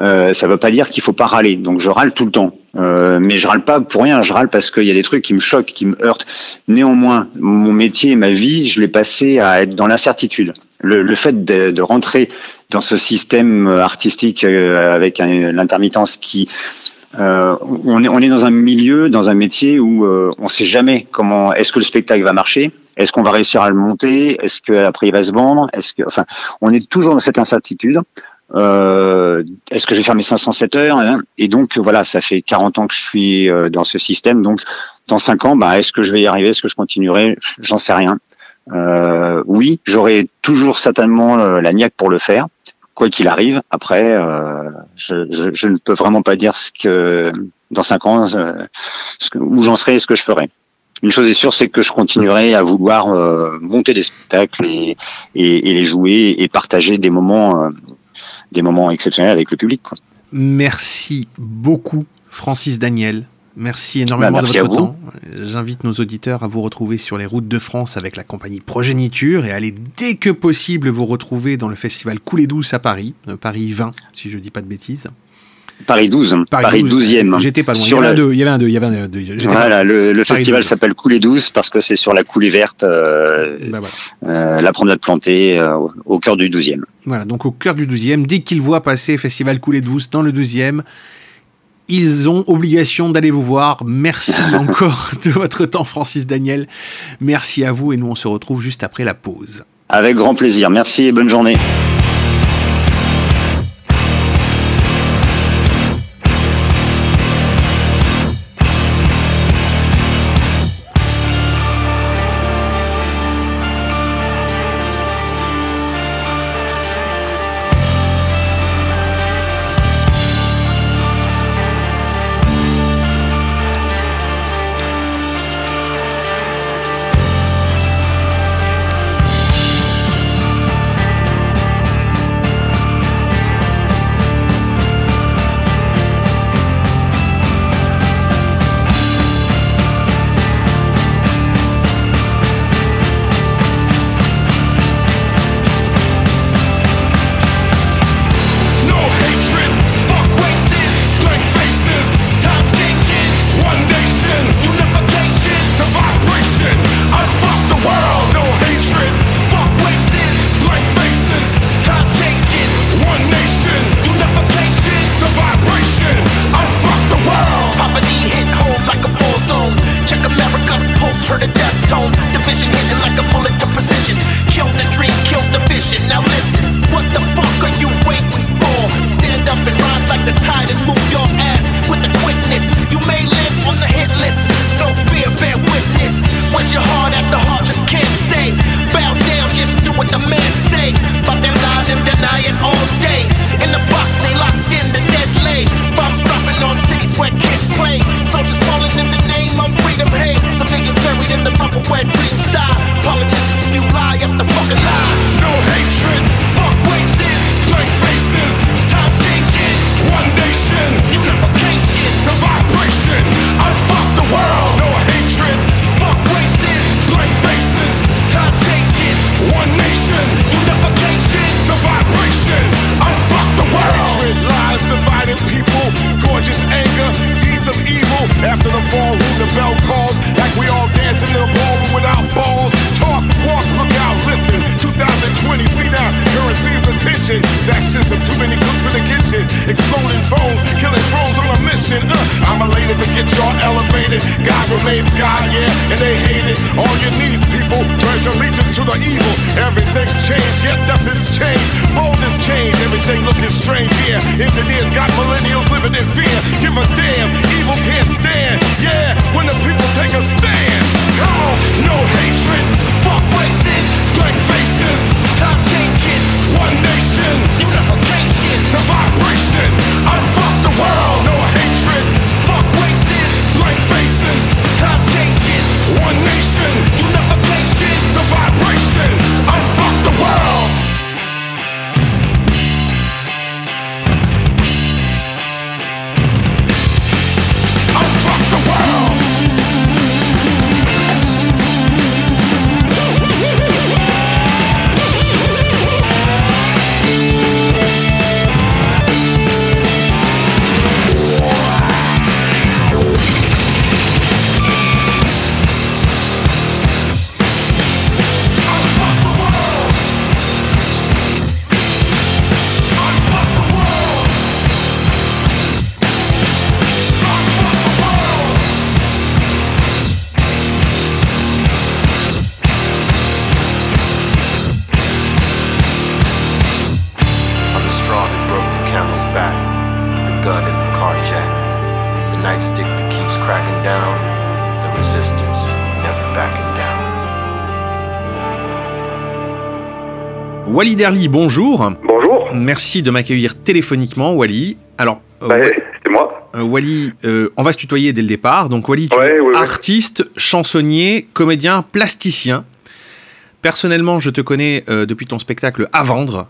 Euh, ça veut pas dire qu'il faut pas râler. Donc je râle tout le temps. Euh, mais je râle pas pour rien, je râle parce qu'il y a des trucs qui me choquent, qui me heurtent. Néanmoins, mon métier ma vie, je l'ai passé à être dans l'incertitude. Le, le, fait de, de, rentrer dans ce système artistique euh, avec l'intermittence qui euh, on, est, on est dans un milieu, dans un métier où euh, on sait jamais comment est-ce que le spectacle va marcher, est-ce qu'on va réussir à le monter, est-ce qu'après il va se vendre, est-ce que, enfin, on est toujours dans cette incertitude. Euh, est-ce que je vais faire mes 507 heures hein? Et donc voilà, ça fait 40 ans que je suis euh, dans ce système. Donc dans 5 ans, bah, est-ce que je vais y arriver? Est-ce que je continuerai? J'en sais rien. Euh, oui, j'aurai toujours certainement euh, la niaque pour le faire, quoi qu'il arrive. Après, euh, je, je, je, ne peux vraiment pas dire ce que dans 5 ans ce que, où j'en serai et ce que je ferai. Une chose est sûre, c'est que je continuerai à vouloir monter des spectacles et, et, et, les jouer et partager des moments des moments exceptionnels avec le public. Quoi. Merci beaucoup, Francis Daniel. Merci énormément bah, merci de votre temps. J'invite nos auditeurs à vous retrouver sur les routes de France avec la compagnie Progéniture et allez dès que possible vous retrouver dans le festival Coulée douce à Paris, euh, Paris 20, si je ne dis pas de bêtises. Paris 12, Paris, Paris 12, e J'étais pas loin. il, y un deux, il y avait un 2, il y avait un 2. Voilà, le, le festival s'appelle Coulée 12 parce que c'est sur la coulée verte, euh, ben voilà. euh, la promenade plantée euh, au cœur du 12e. Voilà, donc au cœur du 12e, dès qu'ils voient passer Festival Coulée 12 dans le 12e, ils ont obligation d'aller vous voir. Merci encore de votre temps, Francis Daniel. Merci à vous et nous on se retrouve juste après la pause. Avec grand plaisir. Merci et bonne journée. Bonjour. Bonjour. Merci de m'accueillir téléphoniquement, Wally. Alors, euh, Bah, c'est moi. euh, Wally, euh, on va se tutoyer dès le départ. Donc, Wally, tu Ouais, es ouais, ouais. artiste, chansonnier, comédien, plasticien. Personnellement, je te connais depuis ton spectacle À vendre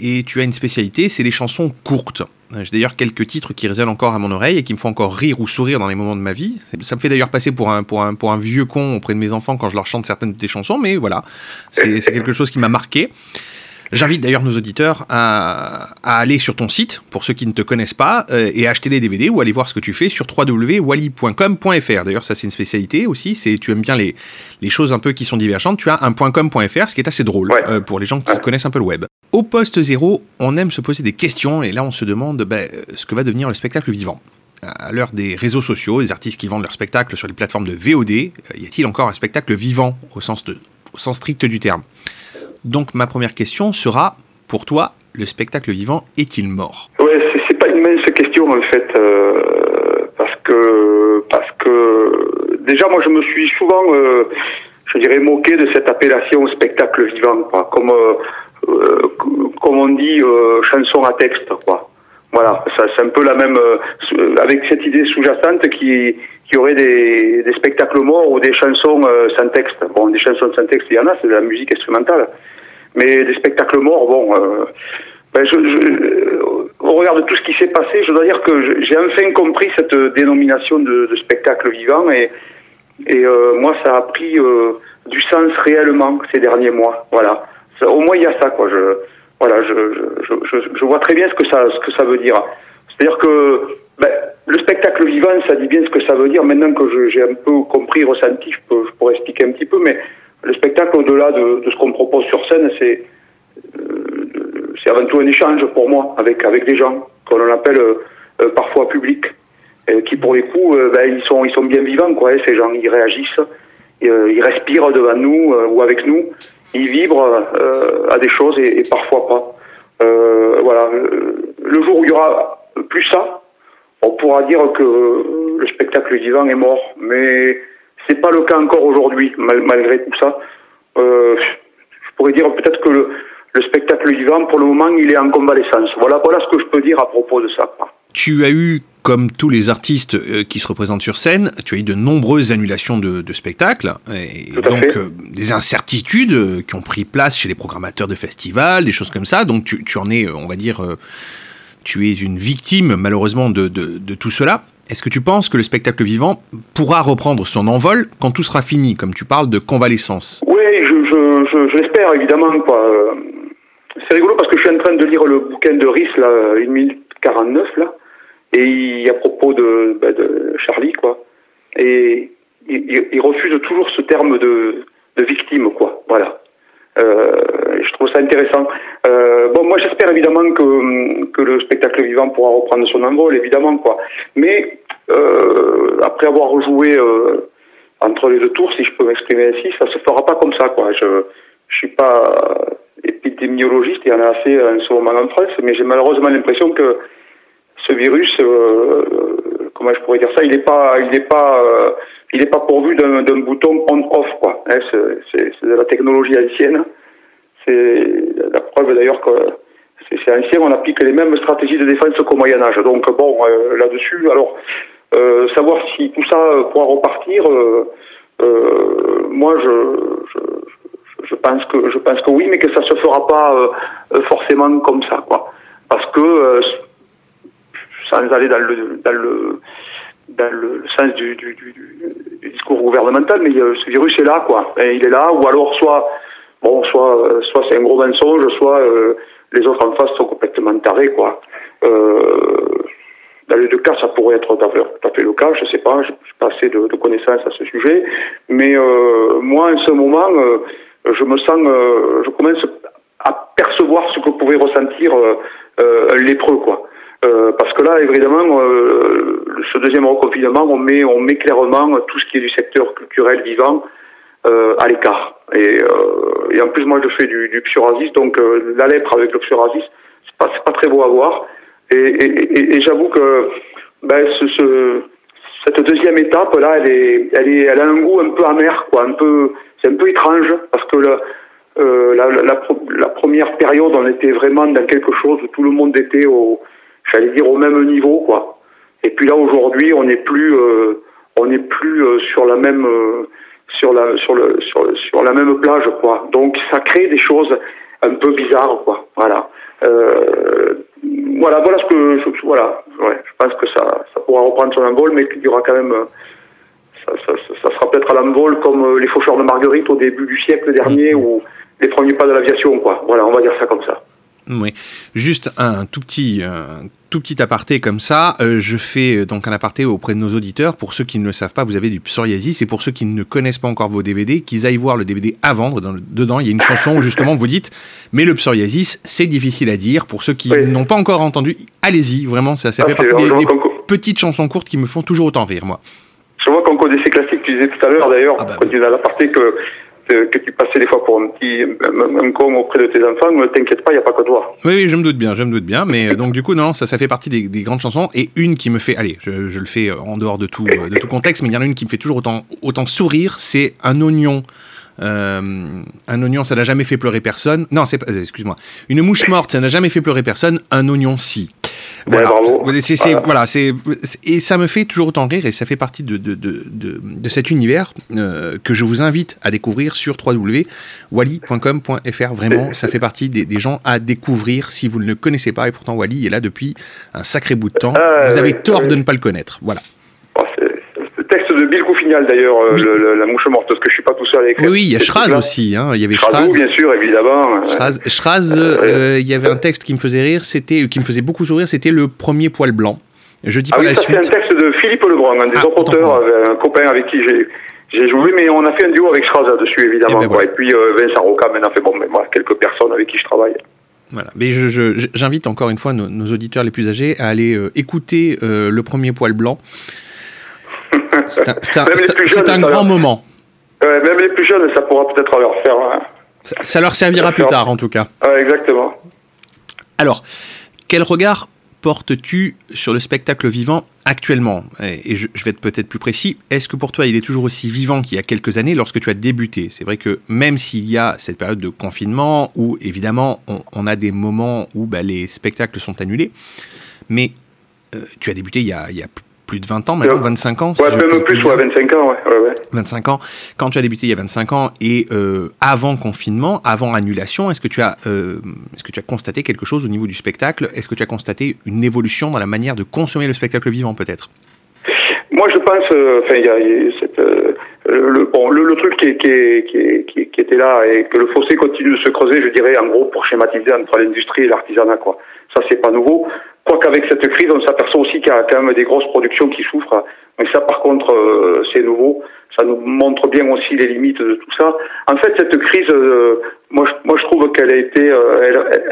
et tu as une spécialité, c'est les chansons courtes. Euh, J'ai d'ailleurs quelques titres qui résonnent encore à mon oreille et qui me font encore rire ou sourire dans les moments de ma vie. Ça me fait d'ailleurs passer pour un, pour, un, pour un vieux con auprès de mes enfants quand je leur chante certaines de tes chansons, mais voilà, c'est quelque chose qui m'a marqué. J'invite d'ailleurs nos auditeurs à, à aller sur ton site, pour ceux qui ne te connaissent pas, euh, et acheter les DVD ou aller voir ce que tu fais sur www.wally.com.fr. D'ailleurs, ça c'est une spécialité aussi, c'est tu aimes bien les, les choses un peu qui sont divergentes. Tu as un .com.fr, ce qui est assez drôle euh, pour les gens qui connaissent un peu le web. Au poste zéro, on aime se poser des questions, et là on se demande ben, euh, ce que va devenir le spectacle vivant. À l'heure des réseaux sociaux, des artistes qui vendent leur spectacle sur les plateformes de VOD, y a-t-il encore un spectacle vivant au sens, de, au sens strict du terme? Donc ma première question sera, pour toi, le spectacle vivant est-il mort? Ouais, c'est- pas une mince question en fait, euh, parce que parce que déjà moi je me suis souvent, euh, je dirais, moqué de cette appellation spectacle vivant, quoi, comme euh, comme on dit chanson à texte, quoi. Voilà, c'est un peu la même avec cette idée sous-jacente qui qui aurait des, spectacles morts ou des chansons sans texte. Bon, des chansons sans texte, il y en a, c'est de la musique instrumentale. Mais des spectacles morts, bon, euh, ben, je- au regard de tout ce qui s'est passé, je dois dire que j'ai enfin compris cette dénomination de, spectacle vivant et, euh, moi, ça a pris euh, du sens réellement ces derniers mois. Voilà, au moins il y a ça, quoi. Je, voilà, je, vois très bien ce que ça, veut dire. C'est-à-dire que ben, le spectacle vivant, ça dit bien ce que ça veut dire. Maintenant que j'ai un peu compris, ressenti, je, je pourrais expliquer un petit peu, mais le spectacle, au-delà de, de ce qu'on propose sur scène, c'est euh, c'est avant tout un échange pour moi avec avec des gens qu'on appelle euh, euh, parfois public, euh, qui pour les coups, euh, ben, ils sont ils sont bien vivants quoi. hein, ces gens, ils réagissent, euh, ils respirent devant nous ou avec nous, ils vibrent à des choses et, et parfois pas. Voilà, le jour où il y aura plus ça, on pourra dire que le spectacle vivant est mort, mais c'est pas le cas encore aujourd'hui, mal- malgré tout ça. Euh, je pourrais dire peut-être que le, le spectacle vivant, pour le moment, il est en convalescence. Voilà, voilà ce que je peux dire à propos de ça. Tu as eu, comme tous les artistes euh, qui se représentent sur scène, tu as eu de nombreuses annulations de, de spectacles, et donc euh, des incertitudes qui ont pris place chez les programmateurs de festivals, des choses comme ça. Donc tu, tu en es, on va dire, tu es une victime malheureusement de, de- de tout cela. Est-ce que tu penses que le spectacle vivant pourra reprendre son envol quand tout sera fini, comme tu parles de convalescence? Oui, je, je, évidemment. Quoi. C'est rigolo parce que je suis en train de lire le bouquin de Riss, là, 1 minute 49, là, et à propos de, bah, de Charlie, quoi. Et il- il refuse toujours ce terme de, de victime, quoi. Voilà. Euh, je trouve ça intéressant. Euh, bon, moi j'espère évidemment que, que le spectacle vivant pourra reprendre son envol, évidemment, quoi. Mais euh, après avoir rejoué entre les deux tours, si je peux m'exprimer ainsi, ça se fera pas comme ça, quoi. Je je suis pas épidémiologiste, il y en a assez en ce moment en France, mais j'ai malheureusement l'impression que ce virus, comment je pourrais dire ça, il n'est pas, il n'est pas, il n'est pas pourvu d'un bouton on/off, quoi. Hein, c'est de la technologie ancienne. C'est la preuve d'ailleurs que c'est ancien, on applique les mêmes stratégies de défense qu'au Moyen Âge. Donc bon, euh, là-dessus, alors euh, savoir si tout ça pourra repartir, moi je, je, je, pense que je pense que oui, mais que ça se fera pas forcément comme ça, quoi. Parce que sans aller dans le dans le dans le, sens du, du, discours gouvernemental, mais euh, ce virus est là, quoi. Il est là, ou alors soit bon, soit euh, soit c'est un gros mensonge, soit euh, les autres en face sont complètement tarés, quoi. dans les deux cas, ça pourrait être tout à fait le cas, je sais pas, je n'ai pas assez de, de, connaissances à ce sujet, mais moi, en ce moment, je me sens, je commence à percevoir ce que pouvait ressentir un lépreux, quoi. Euh, parce que là, évidemment, euh, ce deuxième reconfinement, on met, clairement tout ce qui est du secteur culturel vivant euh, à l'écart. Et, en plus, moi, je fais du, du psoriasis, donc la lèpre avec le psoriasis, c'est pas, pas très beau à voir. Et, j'avoue que ben, ce, ce, cette deuxième étape là, elle a un goût un peu amer, quoi, un peu, c'est un peu étrange parce que la, la, première période, on était vraiment dans quelque chose où tout le monde était au, j'allais dire au même niveau quoi. Et puis là aujourd'hui, on n'est plus euh, on n'est plus euh, sur la même euh, sur la sur le sur, sur la même plage quoi. Donc ça crée des choses un peu bizarres quoi. Voilà. voilà voilà ce que je, voilà ouais, je pense que ça ça pourra reprendre son envol mais qu'il y aura quand même ça, ça, ça sera peut-être à l'envol comme les faucheurs de Marguerite au début du siècle dernier ou les premiers pas de l'aviation quoi. Voilà, on va dire ça comme ça. Oui, juste un tout petit, tout petit aparté comme ça. Euh, je fais euh, donc un aparté auprès de nos auditeurs. Pour ceux qui ne le savent pas, vous avez du psoriasis. Et pour ceux qui ne connaissent pas encore vos DVD, qu'ils aillent voir le DVD à vendre. Dans dedans, il y a une chanson où justement vous dites Mais le psoriasis, c'est difficile à dire. Pour ceux qui n'ont pas encore entendu, allez-y. Vraiment, ça, ça fait partie des, petites chansons courtes qui me font toujours autant rire, moi. Je vois qu'on connaissait classique, tu disais tout à l'heure d'ailleurs, ah bah, quand tu as l'aparté que que tu passais des fois pour un petit un, auprès de tes enfants, ne t'inquiète pas, il n'y a pas que toi. Oui, oui, je me doute bien, je me doute bien. Mais euh, donc du coup, non, ça, fait partie des, des, grandes chansons. Et une qui me fait, allez, je, le fais en dehors de tout, de tout contexte, mais il y en a une qui me fait toujours autant, sourire, c'est un oignon euh, un oignon, ça n'a jamais fait pleurer personne. Non, c'est euh, excuse-moi. Une mouche morte, ça n'a jamais fait pleurer personne. Un oignon, si. Voilà. c'est, voilà. c'est, et ça me fait toujours autant rire et ça fait partie de, de, de, de, cet univers euh, que je vous invite à découvrir sur www.wally.com.fr. Vraiment, ça fait partie des, des, gens à découvrir si vous ne le connaissez pas. Et pourtant, Wally est là depuis un sacré bout de temps. Ah, vous avez tort de ne pas le connaître. Voilà. De Bill Coufignal d'ailleurs, euh, la mouche morte, parce que je suis pas tout seul avec. Oui, oui il y a Schraz aussi. Hein. Il y avait Schraz. bien sûr, évidemment. Schraz, euh, euh, il y avait un texte qui me faisait rire, c'était, qui me faisait beaucoup sourire, c'était le premier poil blanc. Je dis ah pas oui, la ça suite. c'est un texte de Philippe Lebrun, un des ah, auteurs, un copain avec qui j'ai. J'ai joué, mais on a fait un duo avec Schraz dessus, évidemment. Et, ben Et puis Vincent Roca, maintenant, fait bon, mais moi, quelques personnes avec qui je travaille. Voilà. Mais j'invite encore une fois nos, nos, auditeurs les plus âgés à aller écouter le premier poil blanc. C'est un, un, grand moment. même les plus jeunes, ça pourra peut-être leur faire. Hein. Ça, ça, leur servira plus tard, en tout cas. Ouais, exactement. Alors, quel regard portes-tu sur le spectacle vivant actuellement? Et je, je vais être peut-être plus précis. Est-ce que pour toi, il est toujours aussi vivant qu'il y a quelques années lorsque tu as débuté? C'est vrai que même s'il y a cette période de confinement où, évidemment, on, on a des moments où bah, les spectacles sont annulés, mais euh, tu as débuté il y a, il y a plus de 20 ans maintenant, 25 ans. Ouais, même plus, ouais, 25 ans, ouais, ouais, 25 ans. Quand tu as débuté il y a 25 ans et euh, avant confinement, avant annulation, est-ce que tu as, euh, est-ce que tu as constaté quelque chose au niveau du spectacle? Est-ce que tu as constaté une évolution dans la manière de consommer le spectacle vivant, peut-être? Moi, je pense, euh, enfin, il y a, cette, le, bon, le, le, truc qui, qui, qui, qui, était là et que le fossé continue de se creuser, je dirais, en gros, pour schématiser entre l'industrie et l'artisanat, quoi. Ça, c'est pas nouveau. crois qu'avec cette crise, on s'aperçoit aussi qu'il y a quand même des grosses productions qui souffrent. Mais ça, par contre, euh, c'est nouveau. Ça nous montre bien aussi les limites de tout ça. En fait, cette crise, euh, moi, je, moi, je trouve qu'elle a été, euh,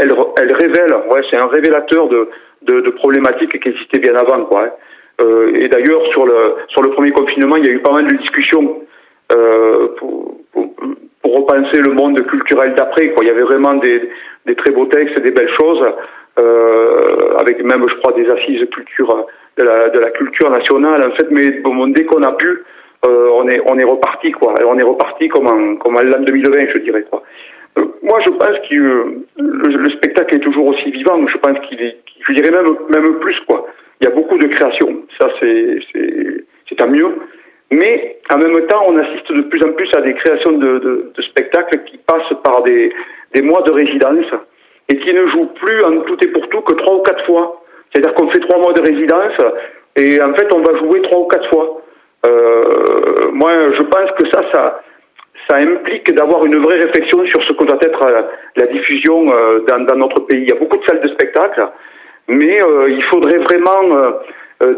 elle, elle, révèle, ouais, c'est un révélateur de, de, problématiques qui existaient bien avant, quoi. Hein. Et d'ailleurs, sur le sur le premier confinement, il y a eu pas mal de discussions pour, pour, pour, repenser le monde culturel d'après. Quoi, il y avait vraiment des, des très beaux textes, des belles choses, avec même, je crois, des assises culture de la, de la culture nationale, en fait, mais bon, dès qu'on a pu, euh, on est on est reparti quoi. On est reparti comme en comme en l'an 2020, je dirais quoi. Euh, moi, je pense que le, le, spectacle est toujours aussi vivant. Je pense qu'il est, je dirais même même plus quoi. Il y a beaucoup de créations. Ça, c'est c'est c'est à mieux. Mais en même temps, on assiste de plus en plus à des créations de, de, de spectacles qui passent par des, des mois de résidence et qui ne jouent plus en tout et pour tout que trois ou quatre fois. C'est-à-dire qu'on fait trois mois de résidence et en fait on va jouer trois ou quatre fois. Euh, moi, je pense que ça, ça, ça implique d'avoir une vraie réflexion sur ce que doit être euh, la diffusion euh, dans, notre pays. Il y a beaucoup de salles de spectacle, mais euh, il faudrait vraiment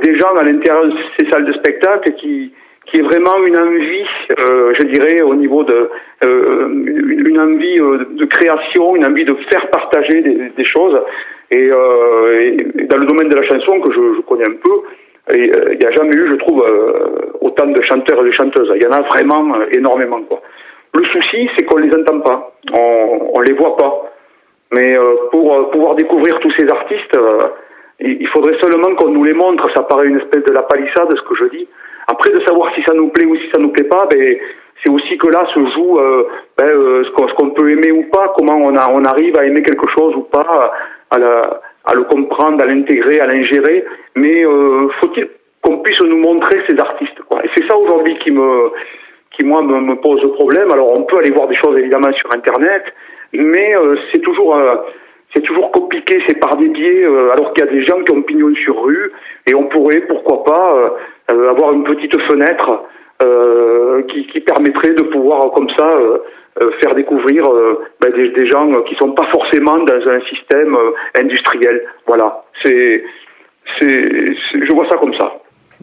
des gens à l'intérieur de ces salles de spectacle qui qui est vraiment une envie, euh, je dirais, au niveau de euh, une envie de création, une envie de faire partager des, choses. Et, euh, dans le domaine de la chanson, que je, connais un peu, il n'y a jamais eu, je trouve, autant de chanteurs et de chanteuses. Il y en a vraiment énormément. Quoi. Le souci, c'est qu'on les entend pas, on, on les voit pas. Mais pour pouvoir découvrir tous ces artistes, il faudrait seulement qu'on nous les montre. Ça paraît une espèce de la palissade, ce que je dis. Après, de savoir si ça nous plaît ou si ça nous plaît pas, ben, c'est aussi que là se joue euh, ben, euh, ce qu'on peut aimer ou pas, comment on, a, on arrive à aimer quelque chose ou pas, à, la, à le comprendre, à l'intégrer, à l'ingérer. Mais euh, faut-il qu'on puisse nous montrer ces artistes quoi. Et c'est ça aujourd'hui qui me qui moi me, me, pose problème. Alors on peut aller voir des choses évidemment sur internet, mais euh, c'est toujours euh, c'est toujours compliqué, c'est par des biais, alors qu'il y a des gens qui ont pignon sur rue, et on pourrait, pourquoi pas, avoir une petite fenêtre euh, qui, qui, permettrait de pouvoir comme ça faire découvrir ben, des, des, gens qui sont pas forcément dans un système industriel. Voilà, c'est, c'est, je vois ça comme ça.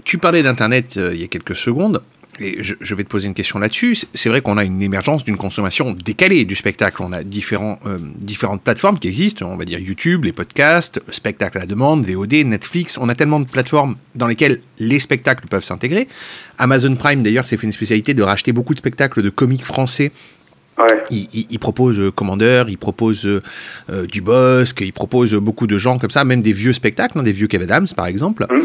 Tu parlais d'Internet il y a quelques secondes et je, je, vais te poser une question là-dessus. C'est vrai qu'on a une émergence d'une consommation décalée du spectacle. On a différents, euh, différentes plateformes qui existent. On va dire YouTube, les podcasts, spectacle à la demande, VOD, Netflix. On a tellement de plateformes dans lesquelles les spectacles peuvent s'intégrer. Amazon Prime, d'ailleurs, s'est fait une spécialité de racheter beaucoup de spectacles de comiques français. Ouais. Il, il, il, propose euh, Commander, il propose euh, du Bosque, il propose beaucoup de gens comme ça, même des vieux spectacles, hein, des vieux Kevin Adams par exemple. Mmh.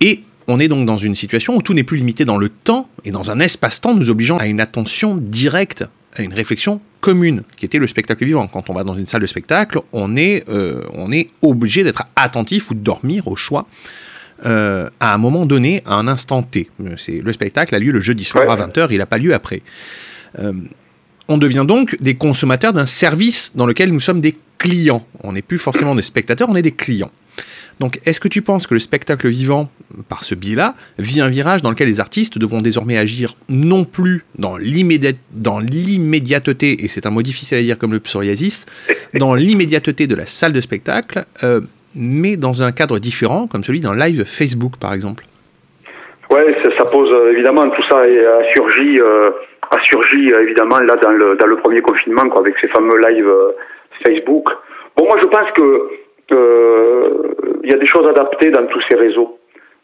Et on est donc dans une situation où tout n'est plus limité dans le temps et dans un espace-temps nous obligeant à une attention directe, à une réflexion commune, qui était le spectacle vivant. Quand on va dans une salle de spectacle, on est, euh, on est obligé d'être attentif ou de dormir au choix. Euh, à un moment donné, à un instant T. C'est, le spectacle a lieu le jeudi soir ouais. à 20h, il n'a pas lieu après. Euh, on devient donc des consommateurs d'un service dans lequel nous sommes des clients. On n'est plus forcément des spectateurs, on est des clients. Donc, est-ce que tu penses que le spectacle vivant, par ce biais-là, vit un virage dans lequel les artistes devront désormais agir non plus dans l'immédiateté, et c'est un mot difficile à dire comme le psoriasis, dans l'immédiateté de la salle de spectacle, euh, mais dans un cadre différent, comme celui d'un live Facebook, par exemple? Ouais, ça, ça pose euh, évidemment tout ça a surgi, euh, a surgi évidemment là dans le, dans le premier confinement, quoi, avec ces fameux lives Facebook. Bon, moi je pense que il euh, y a des choses adaptées dans tous ces réseaux.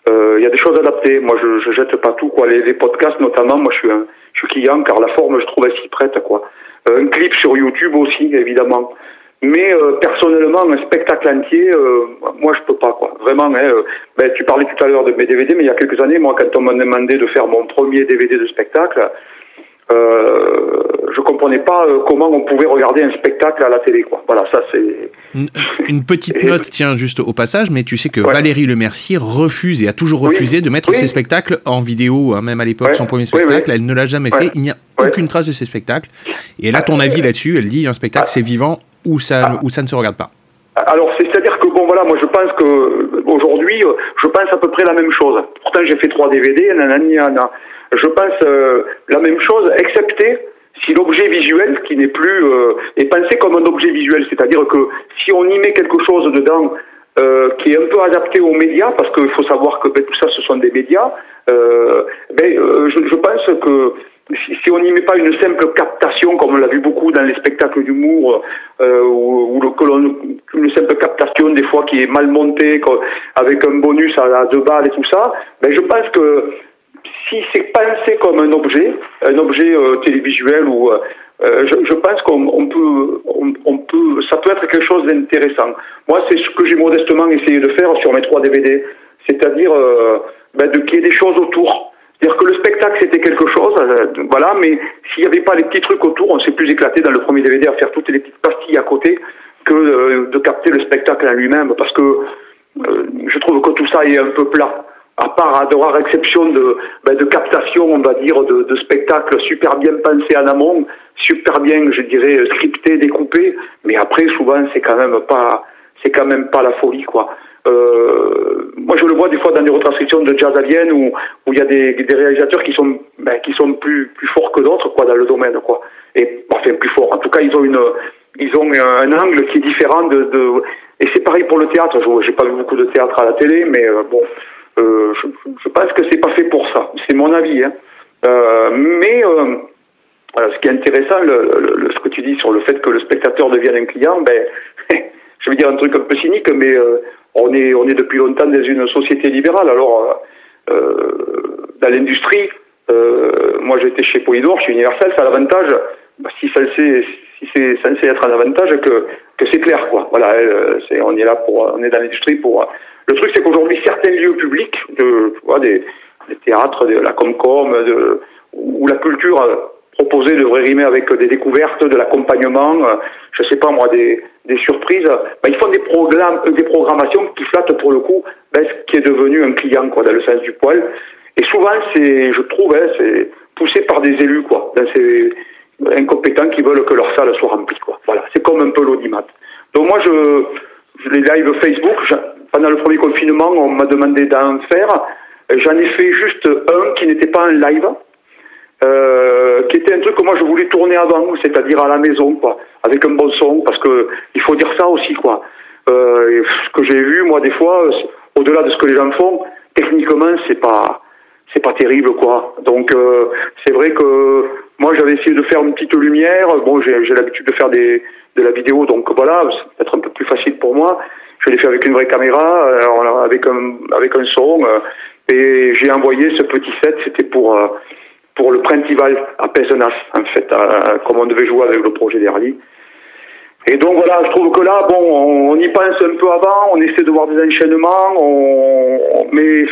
Il euh, y a des choses adaptées. Moi, je, je jette pas tout, quoi. Les, les, podcasts, notamment, moi, je suis, un, je suis client car la forme, je trouve, elle s'y prête, quoi. Euh, un clip sur YouTube aussi, évidemment. Mais euh, personnellement, un spectacle entier, euh, moi, je peux pas, quoi. Vraiment, hein, euh, ben, tu parlais tout à l'heure de mes DVD, mais il y a quelques années, moi, quand on m'a demandé de faire mon premier DVD de spectacle, euh, je comprenais pas euh, comment on pouvait regarder un spectacle à la télé. Quoi. Voilà, ça c'est. Une, une petite note, tiens, juste au passage, mais tu sais que ouais. Valérie Lemercier refuse et a toujours refusé oui. de mettre oui. ses spectacles en vidéo, hein, même à l'époque, ouais. son premier spectacle, elle ne l'a jamais fait. Il n'y a aucune trace de ses spectacles. Et elle a ton avis là-dessus. Elle dit un spectacle, c'est vivant ou ça, ah. ou ça ne se regarde pas. Alors, c'est-à-dire que, bon, voilà, moi, je pense que aujourd'hui, je pense à peu près la même chose. Pourtant, j'ai fait trois DVD, nanana. Je pense euh, la même chose, excepté si l'objet visuel, qui n'est plus, euh, est pensé comme un objet visuel, c'est-à-dire que si on y met quelque chose dedans euh, qui est un peu adapté aux médias, parce qu'il faut savoir que ben, tout ça, ce sont des médias. Euh, ben, euh, je, pense que si, on n'y met pas une simple captation, comme on l'a vu beaucoup dans les spectacles d'humour, euh, le, une simple captation des fois qui est mal montée, avec un bonus à, deux balles et tout ça, ben, je pense que si c'est pensé comme un objet, un objet euh, télévisuel ou euh, je, je, pense qu'on peut, on, on, peut, ça peut être quelque chose d'intéressant. Moi, c'est ce que j'ai modestement essayé de faire sur mes trois DVD, c'est-à-dire euh, ben, de qu'il y ait des choses autour. C'est-à-dire que le spectacle c'était quelque chose, euh, voilà, mais s'il n'y avait pas les petits trucs autour, on s'est plus éclaté dans le premier DVD à faire toutes les petites pastilles à côté que euh, de capter le spectacle en lui-même, parce que je trouve que tout ça est un peu plat à part à exception de, ben, de captation, on va dire, de, de spectacles super bien pensés en amont, super bien, je dirais, scriptés, découpés, mais après, souvent, c'est quand même pas, c'est quand même pas la folie, quoi. Euh, moi, je le vois des fois dans des retranscriptions de jazz Vienne où où il y a des, réalisateurs qui sont ben, qui sont plus plus forts que d'autres, quoi, dans le domaine, quoi. Et enfin plus forts. En tout cas, ils ont ils ont un angle qui est différent de, et c'est pareil pour le théâtre. Je j'ai pas vu beaucoup de théâtre à la télé, mais euh, bon, euh, je, pense que c'est pas fait pour ça. C'est mon avis. Hein. Mais ce qui est intéressant, ce que tu dis sur le fait que le spectateur devienne un client, ben, je vais dire un truc un peu cynique, mais on est on est depuis longtemps dans une société libérale. Alors, dans l'industrie, moi j'étais chez Polydor, chez Universal, ça a l'avantage, bah, si ça si c'est censé être un avantage, que que c'est clair, quoi. Voilà, c'est on est là pour, on est dans l'industrie pour le truc, c'est qu'aujourd'hui, certains lieux publics, de, des, théâtres, de la Comcom, de, où la culture proposée devrait rimer avec des découvertes, de l'accompagnement, je sais pas moi, des, des surprises, ben, ils font des, programmes, des programmations qui flattent pour le coup ben, ce qui est devenu un client, quoi, dans le sens du poil. Et souvent, c'est, je trouve, hein, c'est poussé par des élus, quoi, dans ces incompétents qui veulent que leur salle soit remplie, quoi. Voilà, c'est comme un peu l'audimat. Donc moi, je, les live Facebook, pendant le premier confinement, on m'a demandé d'en faire. J'en ai fait juste un qui n'était pas un live, euh, qui était un truc que moi je voulais tourner avant, c'est-à-dire à la maison, quoi, avec un bon son, parce que il faut dire ça aussi, quoi. Euh, ce que j'ai vu, moi, des fois, au-delà de ce que les gens font, techniquement, c'est pas, c'est pas terrible, quoi. Donc, euh, c'est vrai que moi, j'avais essayé de faire une petite lumière. Bon, j'ai l'habitude de faire des, de la vidéo, donc voilà, c'est peut-être un peu plus facile pour moi. Je l'ai fait avec une vraie caméra, euh, avec un avec un son, euh, et j'ai envoyé ce petit set. C'était pour pour le Printival à Pézenas, en fait, comme on devait jouer avec le projet d'Erly. Et donc voilà, je trouve que là, bon, on, y pense un peu avant, on essaie de voir des enchaînements, on, mais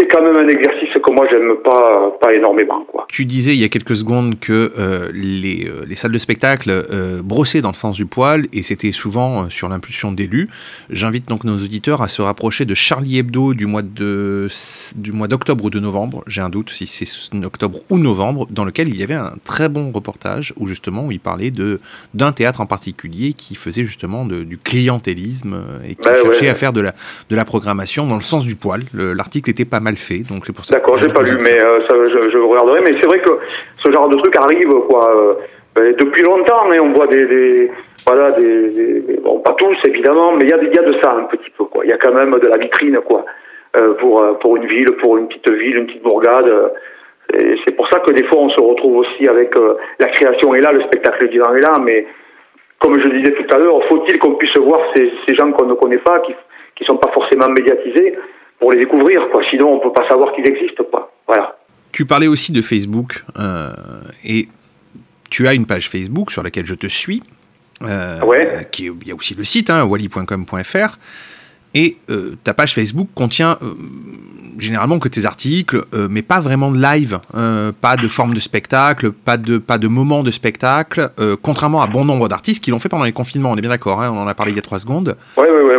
c'est quand même un exercice que moi j'aime pas pas énormément quoi. Tu disais il y a quelques secondes que euh, les, euh, les, salles de spectacle euh, brossaient dans le sens du poil et c'était souvent euh, sur l'impulsion d'élus. J'invite donc nos auditeurs à se rapprocher de Charlie Hebdo du mois de du mois d'octobre ou de novembre, j'ai un doute si c'est octobre ou novembre dans lequel il y avait un très bon reportage où justement où il parlait de d'un théâtre en particulier qui faisait justement de, du clientélisme et qui bah cherchait ouais. à faire de la de la programmation dans le sens du poil. L'article était pas mal fait, donc c'est pour ça. D'accord, j'ai pas lu, mais euh, ça, je, je, regarderai. Mais c'est vrai que ce genre de truc arrive, quoi. Euh, depuis longtemps, mais on voit des, des voilà, des, des, bon, pas tous évidemment, mais il y a, y a de ça un petit peu, quoi. Il y a quand même de la vitrine, quoi, euh, pour pour une ville, pour une petite ville, une petite bourgade. c'est pour ça que des fois on se retrouve aussi avec la création est là, le spectacle vivant est là, mais comme je disais tout à l'heure, faut-il qu'on puisse voir ces, ces gens qu'on ne connaît pas, qui qui sont pas forcément médiatisés, pour les découvrir, quoi. Sinon, on peut pas savoir qu'ils existent, quoi. Voilà. Tu parlais aussi de Facebook euh, et tu as une page Facebook sur laquelle je te suis. Euh, ouais. Qui, il y a aussi le site, hein, wally.com.fr. Et euh, ta page Facebook contient euh, généralement que tes articles, euh, mais pas vraiment de live, pas de forme de spectacle, pas de, pas de moment de spectacle, contrairement à bon nombre d'artistes qui l'ont fait pendant les confinements, on est bien d'accord, hein, on en a parlé il y a trois secondes. Ouais, ouais, ouais.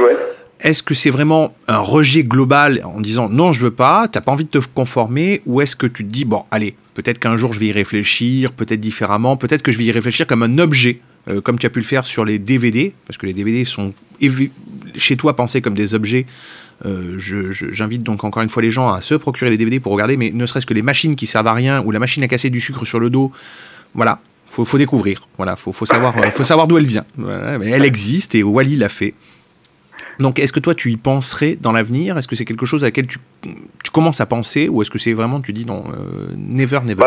Est-ce que c'est vraiment un rejet global en disant non, je veux pas, t'as pas envie de te conformer, ou est-ce que tu te dis bon, allez, peut-être qu'un jour je vais y réfléchir, peut-être différemment, peut-être que je vais y réfléchir comme un objet, euh, comme tu as pu le faire sur les DVD, parce que les DVD sont chez toi pensés comme des objets. Euh, J'invite donc encore une fois les gens à se procurer les DVD pour regarder, mais ne serait-ce que les machines qui servent à rien ou la machine à casser du sucre sur le dos, voilà, faut, faut découvrir, voilà, faut, faut savoir, faut savoir d'où elle vient. Voilà, elle existe et Wally l'a fait. Donc, est-ce que toi, tu y penserais dans l'avenir? Est-ce que c'est quelque chose à laquelle tu, tu commences à penser Ou est-ce que c'est vraiment, tu dis non, euh, never, never?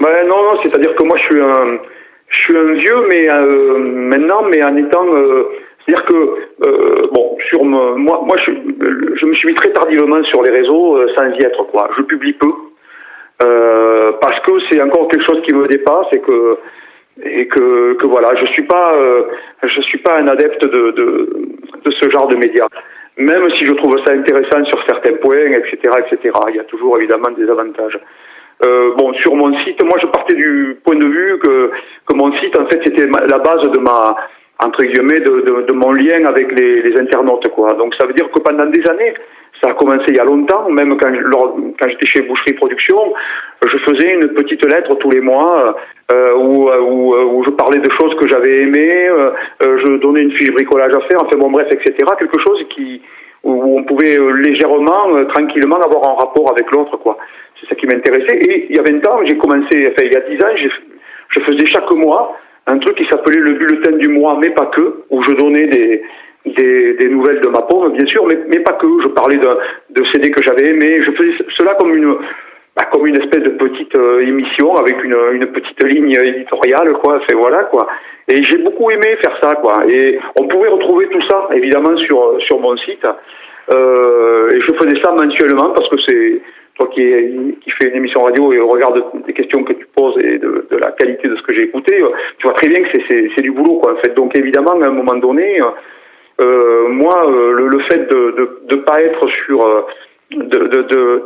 Non, non, c'est-à-dire que moi, je suis un, je suis un vieux, mais euh, maintenant, mais en étant. euh, c'est-à-dire que, bon, sur moi, moi je, me suis mis très tardivement sur les réseaux sans y être, quoi. Je publie peu. Parce que c'est encore quelque chose qui me dépasse et que et que, que voilà, je suis pas je suis pas un adepte de, de, de ce genre de médias. Même si je trouve ça intéressant sur certains points, etc., etc. Il y a toujours évidemment des avantages. Euh, bon, sur mon site, moi je partais du point de vue que, que mon site, en fait, c'était la base de ma, entre guillemets, de, de, de mon lien avec les, les internautes, quoi. Donc ça veut dire que pendant des années, ça a commencé il y a longtemps, même quand, j'étais chez Boucherie Production, je faisais une petite lettre tous les mois euh, où, je parlais de choses que j'avais aimées, euh, je donnais une fiche bricolage à faire, enfin bon bref, etc. Quelque chose qui où on pouvait euh, légèrement, tranquillement avoir un rapport avec l'autre, quoi. C'est ça qui m'intéressait. Et il y a 20 ans, j'ai commencé, enfin il y a 10 ans, je faisais chaque mois un truc qui s'appelait le bulletin du mois, mais pas que, où je donnais des, des, des nouvelles de ma pomme, bien sûr, mais, mais pas que. Je parlais de, de CD que j'avais aimé. Je faisais cela comme une, bah, comme une espèce de petite euh, émission avec une, une petite ligne éditoriale, quoi. C'est voilà, quoi. Et j'ai beaucoup aimé faire ça, quoi. Et on pouvait retrouver tout ça, évidemment, sur sur mon site. Euh, et je faisais ça mensuellement parce que c'est toi qui, qui fais une émission radio et au regard de- des questions que tu poses et de, de la qualité de ce que j'ai écouté, tu vois très bien que c'est du boulot, quoi. En fait, donc évidemment, à un moment donné. Euh, moi, euh, le, le fait de de, de pas être sur euh, de de, de,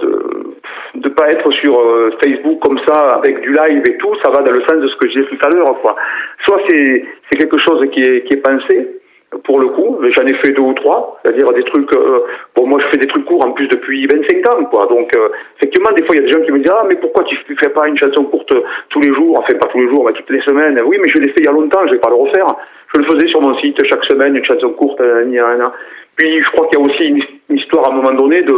de pas être sur euh, Facebook comme ça avec du live et tout, ça va dans le sens de ce que je disais tout à l'heure. Soit c'est c'est quelque chose qui est qui est pensé pour le coup, j'en ai fait deux ou trois, c'est-à-dire des trucs. euh, bon, moi, je fais des trucs courts en plus depuis 25 ans, quoi. Donc, euh, effectivement, des fois, il y a des gens qui me disent ah, mais pourquoi tu fais pas une chanson courte tous les jours? Enfin, pas tous les jours, mais toutes les semaines. Oui, mais je l'ai fait il y a longtemps, je vais pas le refaire. Je le faisais sur mon site chaque semaine, une chanson courte. euh. Puis, je crois qu'il y a aussi une histoire à un moment donné de.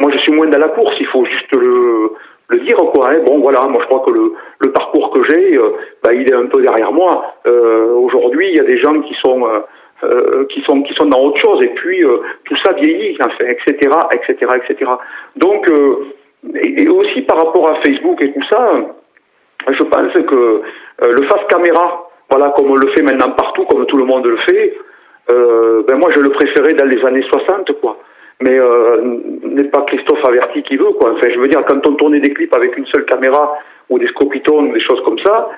Moi, je suis moins dans la course. Il faut juste le le dire quoi. hein. Bon voilà, moi je crois que le, le parcours que j'ai, euh, bah, il est un peu derrière moi. Euh, Aujourd'hui, il y a des gens qui sont euh, euh, qui sont qui sont dans autre chose et puis euh, tout ça vieillit, enfin, etc., etc., etc. Donc euh, et, aussi par rapport à Facebook et tout ça, je pense que euh, le face caméra, voilà comme on le fait maintenant partout, comme tout le monde le fait, euh, ben moi je le préférais dans les années 60 quoi. Mais n'est pas Christophe Averti qui veut quoi. Enfin je veux dire quand on tournait des clips avec une seule caméra ou des scopitones ou des choses comme ça,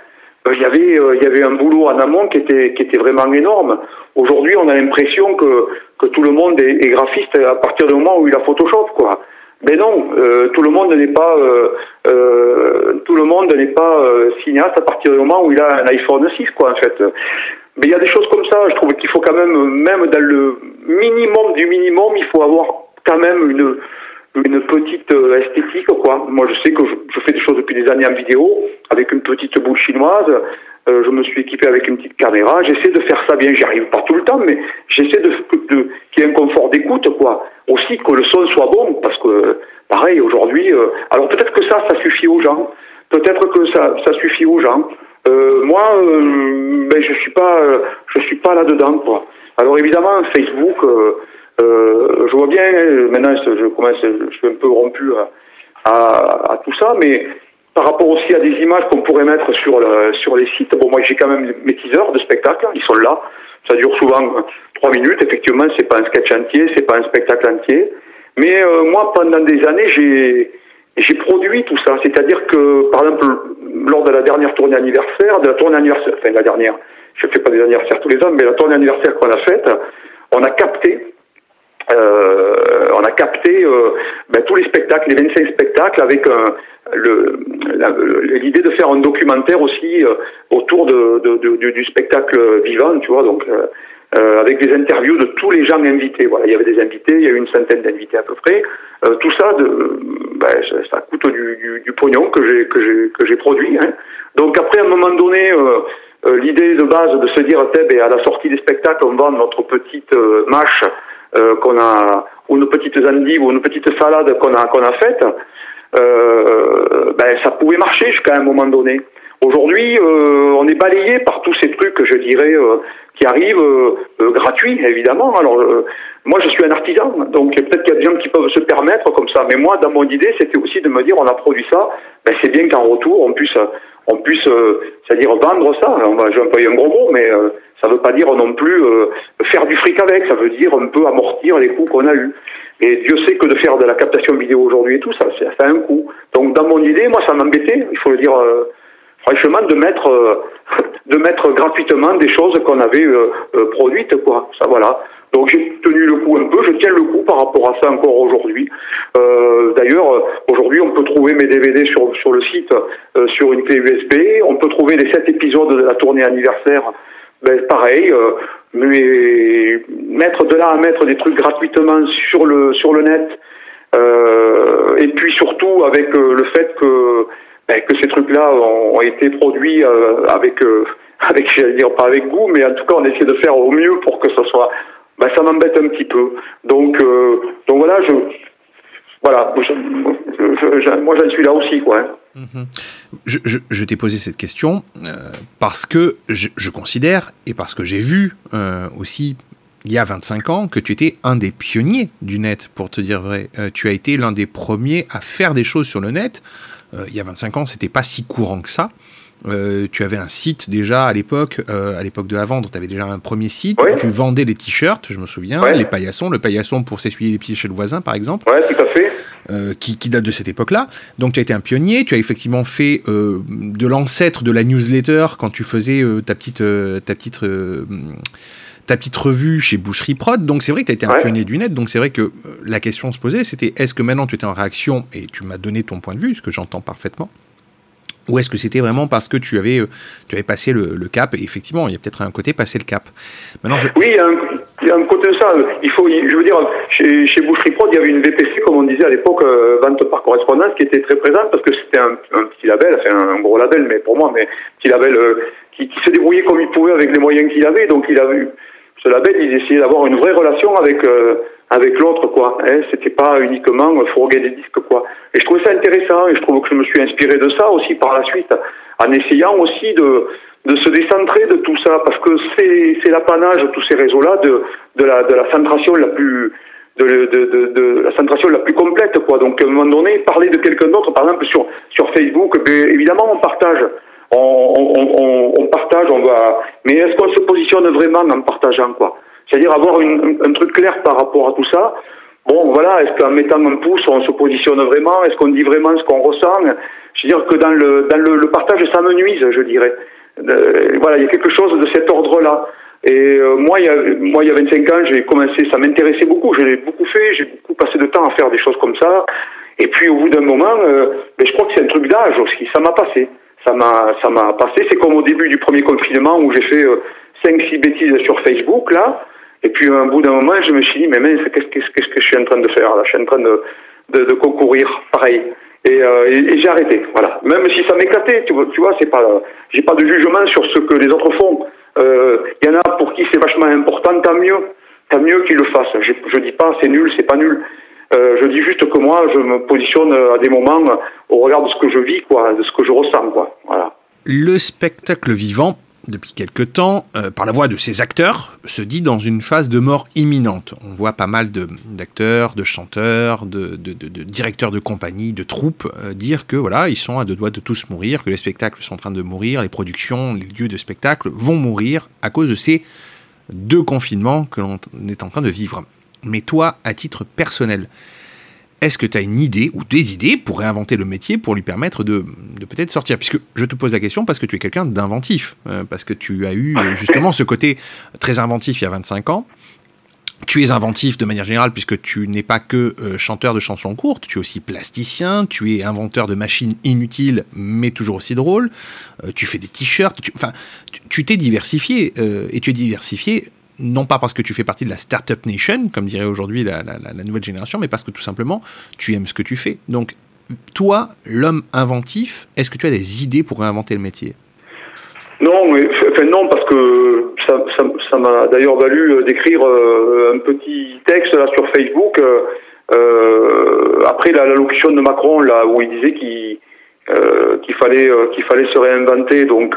il y avait euh, il y avait un boulot en amont qui était qui était vraiment énorme. Aujourd'hui, on a l'impression que que tout le monde est, est graphiste à partir du moment où il a Photoshop quoi. Mais non, euh, tout le monde n'est pas euh, euh, tout le monde n'est pas euh, cinéaste à partir du moment où il a un iPhone 6 quoi en fait. Mais il y a des choses comme ça, je trouve qu'il faut quand même même dans le minimum du minimum, il faut avoir quand même une une petite euh, esthétique quoi. Moi je sais que je, je fais des choses depuis des années en vidéo avec une petite boule chinoise. Euh, je me suis équipé avec une petite caméra. J'essaie de faire ça bien. J'y arrive pas tout le temps, mais j'essaie de, de qu'il y ait un confort d'écoute quoi. Aussi que le son soit bon parce que pareil aujourd'hui. euh, alors peut-être que ça ça suffit aux gens. Peut-être que ça ça suffit aux gens. Euh, moi euh, ben je suis pas euh, je suis pas là dedans quoi. Alors évidemment Facebook. Euh, je vois bien, maintenant je commence, je suis un peu rompu à, tout ça, mais par rapport aussi à des images qu'on pourrait mettre sur, le, sur les sites, bon moi j'ai quand même mes teasers de spectacle, ils sont là, ça dure souvent euh, trois minutes, effectivement c'est pas un sketch entier, c'est pas un spectacle entier, mais euh, moi pendant des années j'ai produit tout ça, c'est-à-dire que par exemple lors de la dernière tournée anniversaire, de la tournée anniversaire, enfin la dernière, je fais pas des anniversaires tous les ans, mais la tournée anniversaire qu'on a faite, on a capté on a capté euh, ben, tous les spectacles, les 25 spectacles, avec le- l'idée de faire un documentaire aussi euh, autour du, spectacle vivant, tu vois, donc euh, euh, avec des interviews de tous les gens invités. Voilà, il y avait des invités, il y a eu une centaine d'invités à peu près. Euh, tout ben, ça, ça coûte du, pognon que j'ai produit. Hein. Donc après, à un moment donné. euh, euh, l'idée de base de se dire, Teb, et à la sortie des spectacles, on vend notre petite euh, mâche euh, qu'on a, ou nos petites endives, ou nos petites salades qu'on a, qu'on a faites, euh, ben, ça pouvait marcher jusqu'à un moment donné. Aujourd'hui, euh, on est balayé par tous ces trucs, je dirais, euh, qui arrivent euh, euh, gratuits, évidemment. Alors, euh, moi, je suis un artisan, donc peut-être qu'il y a des gens qui peuvent se permettre comme ça. Mais moi, dans mon idée, c'était aussi de me dire, on a produit ça, ben, c'est bien qu'en retour, on puisse, on puisse, euh, c'est-à-dire vendre ça. On va, je vais employer un gros mot, mais euh, ça ne veut pas dire non plus euh, faire du fric avec. Ça veut dire un peu amortir les coûts qu'on a eus. Et Dieu sait que de faire de la captation vidéo aujourd'hui et tout, ça, ça a un coût. Donc, dans mon idée, moi, ça m'embêtait. Il faut le dire. Franchement, de mettre, de mettre gratuitement des choses qu'on avait produites, quoi. Ça, voilà. Donc j'ai tenu le coup un peu, je tiens le coup par rapport à ça encore aujourd'hui. Euh, D'ailleurs, aujourd'hui on peut trouver mes DVD sur, sur le site euh, sur une clé USB, on peut trouver les sept épisodes de la tournée anniversaire, ben, pareil, euh, mais mettre de là à mettre des trucs gratuitement sur le, sur le net, euh, et puis surtout avec le fait que, ben, que ces trucs-là ont, été produits avec, avec j'allais dire pas avec goût, mais en tout cas on essaie de faire au mieux pour que ce soit bah, ça m'embête un petit peu. Donc, euh, donc voilà, je, voilà, moi j'en suis là aussi, quoi. Hein. Mhm. Je, je, t'ai posé cette question euh, parce que je, je, considère et parce que j'ai vu euh, aussi il y a 25 ans que tu étais un des pionniers du net, pour te dire vrai. tu as été l'un des premiers à faire des choses sur le net. il y a 25 ans, c'était pas si courant que ça. Euh, tu avais un site déjà à l'époque, euh, à l'époque de la vente, tu avais déjà un premier site. Tu vendais les t-shirts, je me souviens, les paillassons, le paillasson pour s'essuyer les pieds chez le voisin, par exemple. Ouais, tout à fait. Euh, qui, qui, date de cette époque-là. Donc tu as été un pionnier, tu as effectivement fait de l'ancêtre de la newsletter quand tu faisais ta petite, ta petite ta petite revue chez Boucherie Prod. Donc c'est vrai que tu as été un pionnier du net. Donc c'est vrai que la question se posait, c'était est-ce que maintenant tu étais en réaction et tu m'as donné ton point de vue, ce que j'entends parfaitement. Ou est-ce que c'était vraiment parce que tu avais, euh, tu avais passé le, cap? Et effectivement, il y a peut-être un côté passer le cap. Oui, il y, a un, côté de ça. Il faut, je veux dire, chez, chez Boucherie Prod, il y avait une VPC, comme on disait à l'époque, euh, vente par correspondance, qui était très présente parce que c'était un, petit label, enfin un gros label, mais pour moi, mais petit label euh, qui, se débrouillait comme il pouvait avec les moyens qu'il avait. Donc, il a ce label, il essayait d'avoir une vraie relation avec avec l'autre, quoi. Hein, c'était pas uniquement fourguer des disques, quoi. Et je trouvais ça intéressant, et je trouve que je me suis inspiré de ça aussi par la suite, en essayant aussi de, de se décentrer de tout ça, parce que c'est, c'est l'apanage de tous ces réseaux-là de, de la, de la centration la plus, de, de, de, de, la centration la plus complète, quoi. Donc, à un moment donné, parler de quelqu'un d'autre, par exemple, sur, sur Facebook, ben, évidemment, on partage. On, on, on partage, on va. Mais est-ce qu'on se positionne vraiment en partageant, quoi? C'est-à-dire avoir un truc clair par rapport à tout ça. Bon, voilà, est-ce qu'en mettant un pouce, on se positionne vraiment? Est-ce qu'on dit vraiment ce qu'on ressent? Je veux dire que dans le, dans le, partage, ça me nuise, je dirais. Euh, voilà, il y a quelque chose de cet ordre-là. Et euh, moi, il y a, moi, il y a 25 ans, j'ai commencé, ça m'intéressait beaucoup, je l'ai beaucoup fait, j'ai beaucoup passé de temps à faire des choses comme ça. Et puis au bout d'un moment, euh, ben, je crois que c'est un truc d'âge aussi, ça m'a passé. Ça m'a, ça m'a passé. C'est comme au début du premier confinement où j'ai fait 5-6 bêtises sur Facebook, là. Et puis, un bout d'un moment, je me suis dit, mais mince, qu'est-ce, que je suis en train de faire là? Je suis en train de, concourir, pareil. Et, euh, et, j'ai arrêté, voilà. Même si ça m'éclatait, tu vois, tu vois c'est pas, j'ai pas de jugement sur ce que les autres font. Il euh, y en a pour qui c'est vachement important, tant mieux, tant mieux qu'ils le fassent. Je, je dis pas c'est nul, c'est pas nul. Euh, je dis juste que moi, je me positionne à des moments au regard de ce que je vis, quoi, de ce que je ressens, quoi. Voilà. Le spectacle vivant depuis quelque temps, euh, par la voix de ses acteurs, se dit dans une phase de mort imminente. On voit pas mal d'acteurs, de, chanteurs, de, directeurs de compagnie, de troupes euh, dire que voilà, ils sont à deux doigts de tous mourir, que les spectacles sont en train de mourir, les productions, les lieux de spectacle vont mourir à cause de ces deux confinements que l'on est en train de vivre. Mais toi, à titre personnel, est-ce que tu as une idée ou des idées pour réinventer le métier pour lui permettre de, peut-être sortir? Puisque je te pose la question parce que tu es quelqu'un d'inventif, euh, parce que tu as eu euh, justement ce côté très inventif il y a 25 ans. Tu es inventif de manière générale puisque tu n'es pas que euh, chanteur de chansons courtes, tu es aussi plasticien, tu es inventeur de machines inutiles mais toujours aussi drôles, tu fais des t-shirts, enfin tu t'es diversifié et tu es diversifié non pas parce que tu fais partie de la Startup Nation, comme dirait aujourd'hui la, nouvelle génération, mais parce que tout simplement, tu aimes ce que tu fais. Donc, toi, l'homme inventif, est-ce que tu as des idées pour réinventer le métier? Non, mais, non, parce que ça m'a d'ailleurs valu euh, d'écrire euh, un petit texte sur Facebook euh, après la l'allocution de Macron là où il disait qu'il qu'il fallait qu'il fallait se réinventer. Donc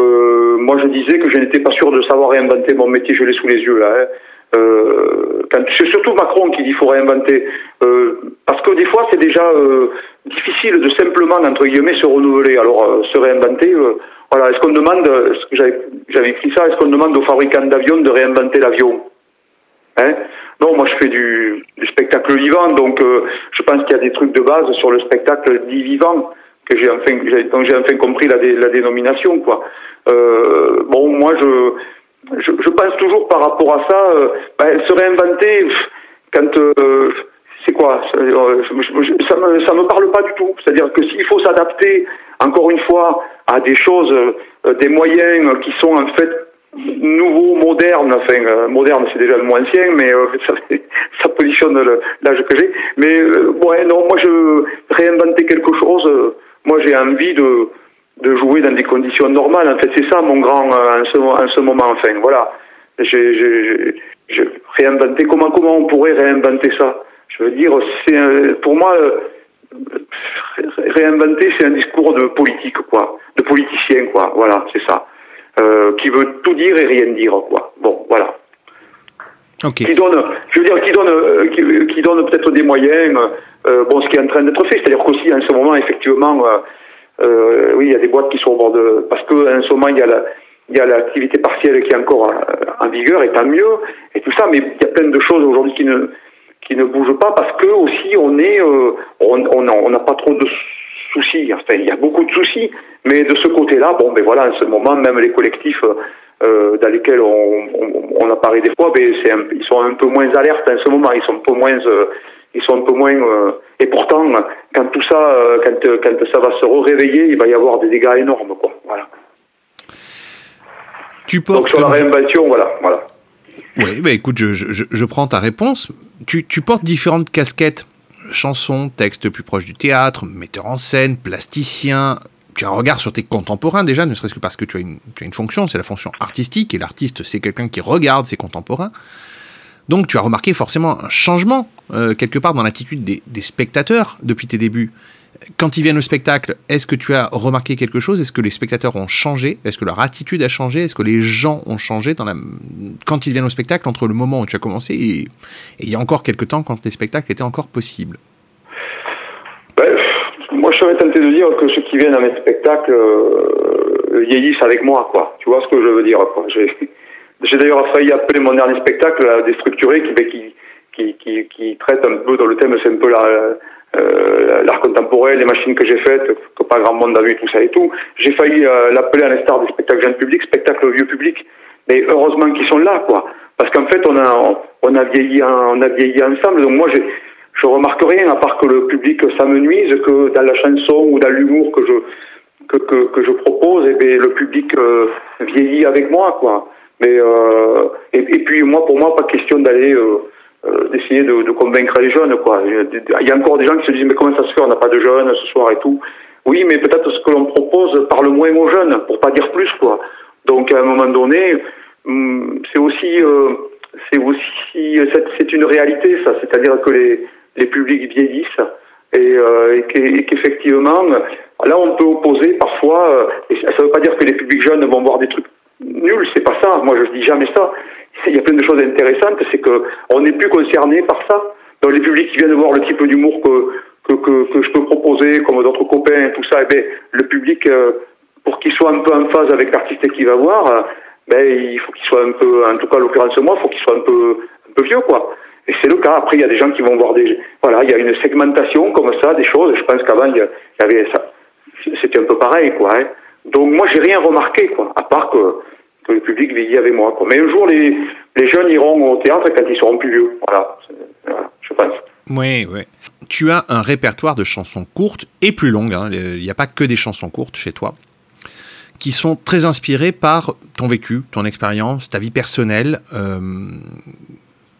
euh, moi, je disais que je n'étais pas sûr de savoir réinventer mon métier. Je l'ai sous les yeux là. Hein. Euh, c'est surtout Macron qui dit qu'il faut réinventer. Euh, parce que des fois, c'est déjà euh, difficile de simplement, entre guillemets, se renouveler. Alors, euh, se réinventer, euh, voilà. Est-ce qu'on demande, j'avais écrit ça, est-ce qu'on demande aux fabricants d'avions de réinventer l'avion? Hein? Non, moi je fais du, du spectacle vivant, donc euh, je pense qu'il y a des trucs de base sur le spectacle dit vivant que j'ai enfin, dont j'ai enfin compris la, dé- la dénomination, quoi. Euh, bon, moi je, je, je pense toujours par rapport à ça, euh, ben, se réinventer quand euh, c'est quoi euh, ça me ça me parle pas du tout. C'est-à-dire que s'il faut s'adapter encore une fois à des choses, euh, des moyens qui sont en fait nouveaux, modernes, enfin euh, moderne c'est déjà le mot ancien, mais euh, ça, ça positionne l'âge que j'ai. Mais euh, ouais non, moi je réinventer quelque chose. euh, moi j'ai envie de de jouer dans des conditions normales. En fait, c'est ça mon grand en ce, en ce moment. Enfin, voilà. J'ai réinventé. Comment comment on pourrait réinventer ça? Je veux dire, c'est pour moi ré- réinventer, c'est un discours de politique, quoi, de politicien, quoi. Voilà, c'est ça. Euh, qui veut tout dire et rien dire, quoi. Bon, voilà. Qui donne, je veux dire, qui donne, euh, qui, qui donne peut-être des moyens. euh, bon, ce qui est en train d'être fait, c'est-à-dire qu'aussi en ce moment, effectivement, euh, euh, oui, il y a des boîtes qui sont au bord de, parce que en ce moment, il y a la, il y a l'activité partielle qui est encore euh, en vigueur, et tant mieux, et tout ça, mais il y a plein de choses aujourd'hui qui ne, qui ne bougent pas parce que aussi on est, euh, on, on a- on n'a pas trop de soucis. Enfin, il y a beaucoup de soucis, mais de ce côté-là, bon, ben voilà, en ce moment, même les collectifs euh, dans lesquels on, on, on apparaît des fois, ben c'est un- ils sont un peu moins alertes en ce moment. Ils sont un peu moins, euh, ils sont un peu moins. euh, et pourtant, quand tout ça, euh, quand, euh, quand ça va se réveiller, il va y avoir des dégâts énormes, quoi. Voilà. Tu portes Donc sur la réinvention, voilà, voilà. Oui, bah écoute, je, je- je prends ta réponse. Tu, tu portes différentes casquettes chansons, textes plus proches du théâtre, metteur en scène, plasticien. Tu as un regard sur tes contemporains déjà, ne serait-ce que parce que tu as une, fonction, c'est la fonction artistique, et l'artiste, c'est quelqu'un qui regarde ses contemporains. Donc tu as remarqué forcément un changement, euh, quelque part, dans l'attitude des spectateurs depuis tes débuts. Quand ils viennent au spectacle, est-ce que tu as remarqué quelque chose? Est-ce que les spectateurs ont changé? Est-ce que leur attitude a changé? Est-ce que les gens ont changé quand ils viennent au spectacle entre le moment où tu as commencé et, il y a encore quelques temps quand les spectacles étaient encore possibles? Ben, moi, je serais tenté de dire que ceux qui viennent à mes spectacles euh, vieillissent avec moi, quoi. Tu vois ce que je veux dire. J'ai, d'ailleurs failli appeler mon dernier spectacle la Déstructuré, qui, qui, qui traite un peu dans le thème, c'est un peu la, euh, l'art contemporain, les machines que j'ai faites, que pas grand monde a vu, tout ça et tout. J'ai failli euh, l'appeler à l'instar des spectacles jeunes publics, spectacles vieux public. Mais heureusement qu'ils sont là, quoi. Parce qu'en fait, on a, on a vieilli, on a vieilli ensemble. Donc moi, j'ai, je remarque rien à part que le public s'amenuise, que dans la chanson ou dans l'humour que je que, que, que je propose, et ben, le public euh, vieillit avec moi, quoi. Mais euh, et, et puis moi, pour moi, pas question d'aller euh, euh, d'essayer de, de convaincre les jeunes, quoi. Il y a encore des gens qui se disent mais comment ça se fait, on n'a pas de jeunes ce soir et tout. Oui, mais peut-être ce que l'on propose parle moins aux jeunes, pour pas dire plus, quoi. Donc à un moment donné, hum, c'est aussi euh, c'est aussi c'est une réalité, ça. C'est-à-dire que les les publics vieillissent et, euh, et qu'effectivement, là on peut opposer parfois, euh, et ça ne veut pas dire que les publics jeunes vont voir des trucs nuls, c'est pas ça, moi je dis jamais ça. Il y a plein de choses intéressantes, c'est que on n'est plus concerné par ça. Donc les publics qui viennent voir le type d'humour que, que, que, que je peux proposer, comme d'autres copains et tout ça, eh ben, le public, euh, pour qu'il soit un peu en phase avec l'artiste qu'il va voir, euh, ben, il faut qu'il soit un peu, en tout cas, en l'occurrence moi, il faut qu'il soit un peu, un peu vieux, quoi. Et c'est le cas. Après, il y a des gens qui vont voir des, voilà, il y a une segmentation comme ça, des choses. Je pense qu'avant, il y avait ça. C'était un peu pareil, quoi. hein. Donc, moi, j'ai rien remarqué, quoi, à part que, que le public vieillit avec moi, quoi. Mais un jour, les, les jeunes iront au théâtre quand ils seront plus vieux. Voilà. Voilà, je pense. Oui, oui. Tu as un répertoire de chansons courtes et plus longues. hein. Il n'y a pas que des chansons courtes chez toi qui sont très inspirées par ton vécu, ton expérience, ta vie personnelle. Euh,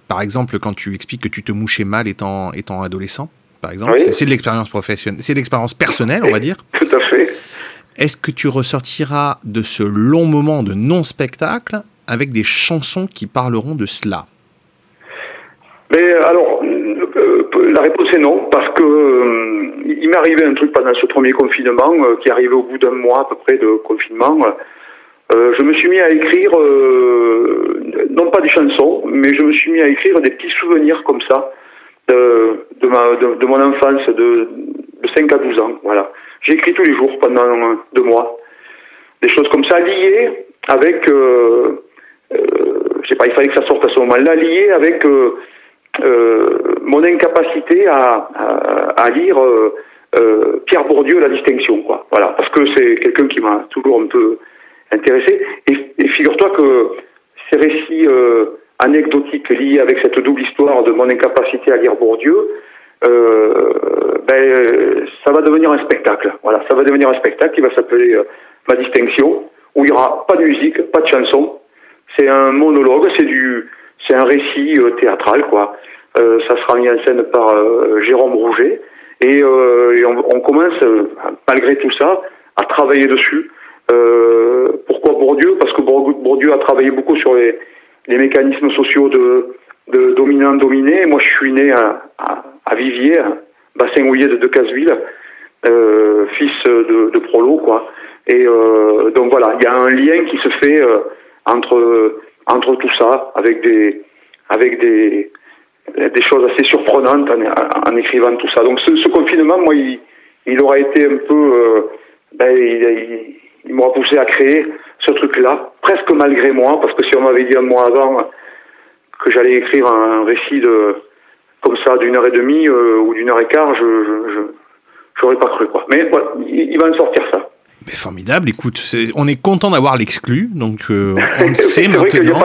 par exemple, quand tu expliques que tu te mouchais mal étant, étant adolescent, par exemple, Oui. c'est- c'est de l'expérience professionnelle, c'est de l'expérience personnelle, on va dire. Tout à fait. Est-ce que tu ressortiras de ce long moment de non-spectacle avec des chansons qui parleront de cela? Mais alors, euh, la réponse est non, parce que euh, il m'est arrivé un truc pendant ce premier confinement, euh, qui arrivé au bout d'un mois à peu près de confinement. je me suis mis à écrire, non pas des chansons, mais je me suis mis à écrire des petits souvenirs comme ça de, de, ma, de, mon enfance, de, de 5 à 12 ans. Voilà. J'ai écrit tous les jours pendant deux mois. Des choses comme ça liées avec, euh, euh, je sais pas, il fallait que ça sorte à ce moment-là, liées avec euh, euh, mon incapacité à, à, à lire Pierre Bourdieu, La Distinction, quoi. Voilà, parce que c'est quelqu'un qui m'a toujours un peu intéressé. Et, figure-toi que ces récits euh, anecdotiques liés avec cette double histoire de mon incapacité à lire Bourdieu, euh, ben, ça va devenir un spectacle. Voilà, ça va devenir un spectacle qui va s'appeler euh, Ma Distinction, où il n'y aura pas de musique, pas de chanson. C'est un monologue, c'est du, c'est un récit euh, théâtral, quoi. Euh, ça sera mis en scène par Jérôme Rouget. Et, et on, commence, malgré tout ça, à travailler dessus. Euh, pourquoi Bourdieu? Parce que Bourdieu a travaillé beaucoup sur les, les mécanismes sociaux de, de dominant-dominé. Moi, je suis né à, à, à Viviers, bassin houillé de Decazeville, euh, fils de, de prolo, quoi. Et euh, donc voilà, il y a un lien qui se fait euh, entre entre tout ça, avec des avec des des choses assez surprenantes en, en écrivant tout ça. Donc ce, ce, confinement, moi, il, il aura été un peu, euh, ben, il, il m'aura poussé à créer ce truc-là, presque malgré moi, parce que si on m'avait dit un mois avant que j'allais écrire un récit de comme ça d'une heure et demie euh, ou d'une heure et quart, je, j'aurais pas cru quoi. Mais voilà, il, va me sortir ça. Mais formidable, écoute, on est content d'avoir l'exclu, donc euh, on le sait maintenant.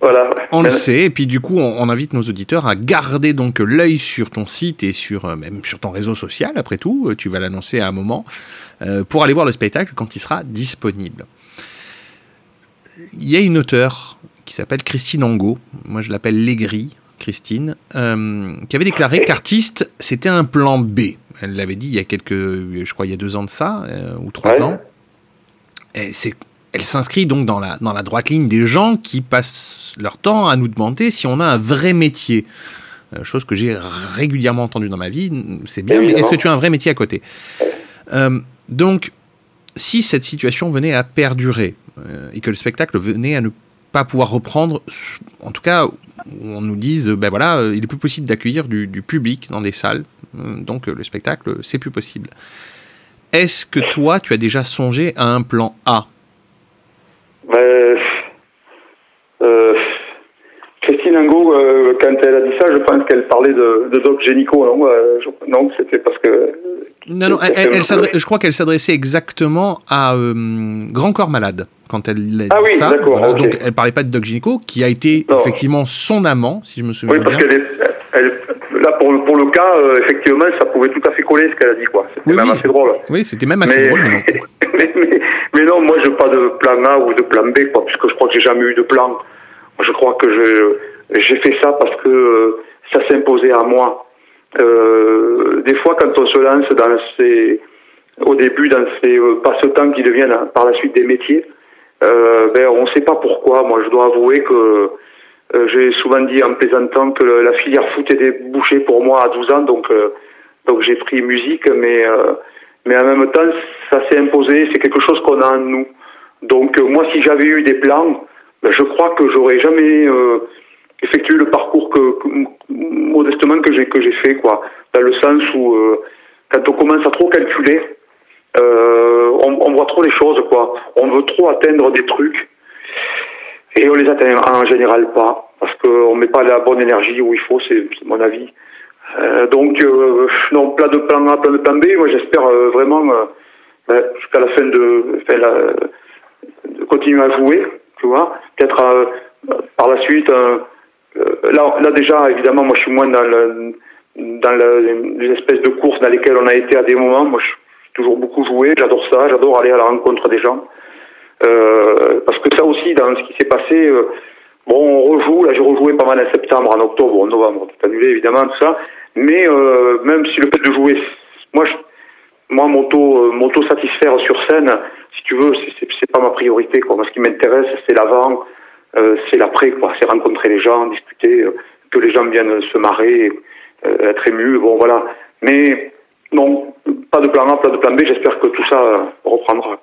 Voilà. On le sait, et puis du coup, on, invite nos auditeurs à garder donc l'œil sur ton site et sur euh, même sur ton réseau social. Après tout, tu vas l'annoncer à un moment pour aller voir le spectacle quand il sera disponible. Il y a une auteure qui s'appelle Christine Angot, moi je l'appelle Légris, Christine, euh, qui avait déclaré qu'artiste, c'était un plan B. Elle l'avait dit il y a quelques, je crois, il y a deux ans de ça, euh, ou trois ans. Et elle s'inscrit donc dans la, dans la droite ligne des gens qui passent leur temps à nous demander si on a un vrai métier. Euh, chose que j'ai régulièrement entendue dans ma vie. C'est bien, mais est-ce que tu as un vrai métier à côté? Donc, si cette situation venait à perdurer et que le spectacle venait à ne pas pouvoir reprendre, en tout cas, on nous dise, ben voilà, euh, il est plus possible d'accueillir du, public dans des salles, euh, donc euh, le spectacle, c'est plus possible. Est-ce que toi, tu as déjà songé à un plan A? Ben, Christine Angot, quand elle a dit ça, je pense qu'elle parlait de, Doc Génico, non, non c'était parce que non, non, elle, je crois qu'elle s'adressait exactement à euh, Grand Corps Malade quand elle l'a ah oui, ça. D'accord, Donc elle parlait pas de Doc Gynéco, qui a été effectivement son amant, si je me souviens oui, parce bien. Elle, là, pour, pour le cas, euh, effectivement, ça pouvait tout à fait coller ce qu'elle a dit. quoi. C'était même assez drôle. Oui, c'était même assez drôle. Mais, mais, mais, non, moi, je n'ai pas de plan A ou de plan B, quoi, puisque je crois que j'ai jamais eu de plan. Je crois que j'ai fait ça parce que euh, ça s'imposait à moi. Euh, des fois, quand on se lance dans ces, au début dans ces euh, passe-temps qui deviennent par la suite des métiers, euh, ben, on ne sait pas pourquoi. Moi, je dois avouer que euh, j'ai souvent dit en plaisantant que la filière foot était bouchée pour moi à 12 ans, donc donc j'ai pris musique, mais mais en même temps, ça s'est imposé. C'est quelque chose qu'on a en nous. Donc moi, si j'avais eu des plans, ben, je crois que j'aurais jamais effectuer le parcours que, modestement que j'ai que j'ai fait quoi. Dans le sens où euh, quand on commence à trop calculer euh, on, voit trop les choses quoi. On veut trop atteindre des trucs et on les atteint en général pas parce qu'on met pas la bonne énergie où il faut c'est mon avis. Euh, donc non plein de plan A plein de plan B. Moi j'espère vraiment ben, jusqu'à la fin de, de continuer à jouer tu vois. Peut-être par la suite là, là déjà, évidemment, moi je suis moins dans, le, dans le, les espèces de courses dans lesquelles on a été à des moments. Moi, je suis toujours beaucoup joué, j'adore ça, j'adore aller à la rencontre des gens. Euh, parce que ça aussi, dans ce qui s'est passé, euh, bon, on rejoue, là j'ai rejoué pas mal en septembre, en octobre, en novembre, tout annulé évidemment, tout ça. Mais euh, même si le fait de jouer, moi, je, moi, m'auto, m'auto satisfaire sur scène, si tu veux, c'est, pas ma priorité. Quoi. Moi, ce qui m'intéresse, c'est l'avant, euh, c'est l'après, quoi. C'est rencontrer les gens, discuter, euh, que les gens viennent se marrer, euh, être émus, bon voilà. Mais non, pas de plan A, pas de plan B. J'espère que tout ça reprendra.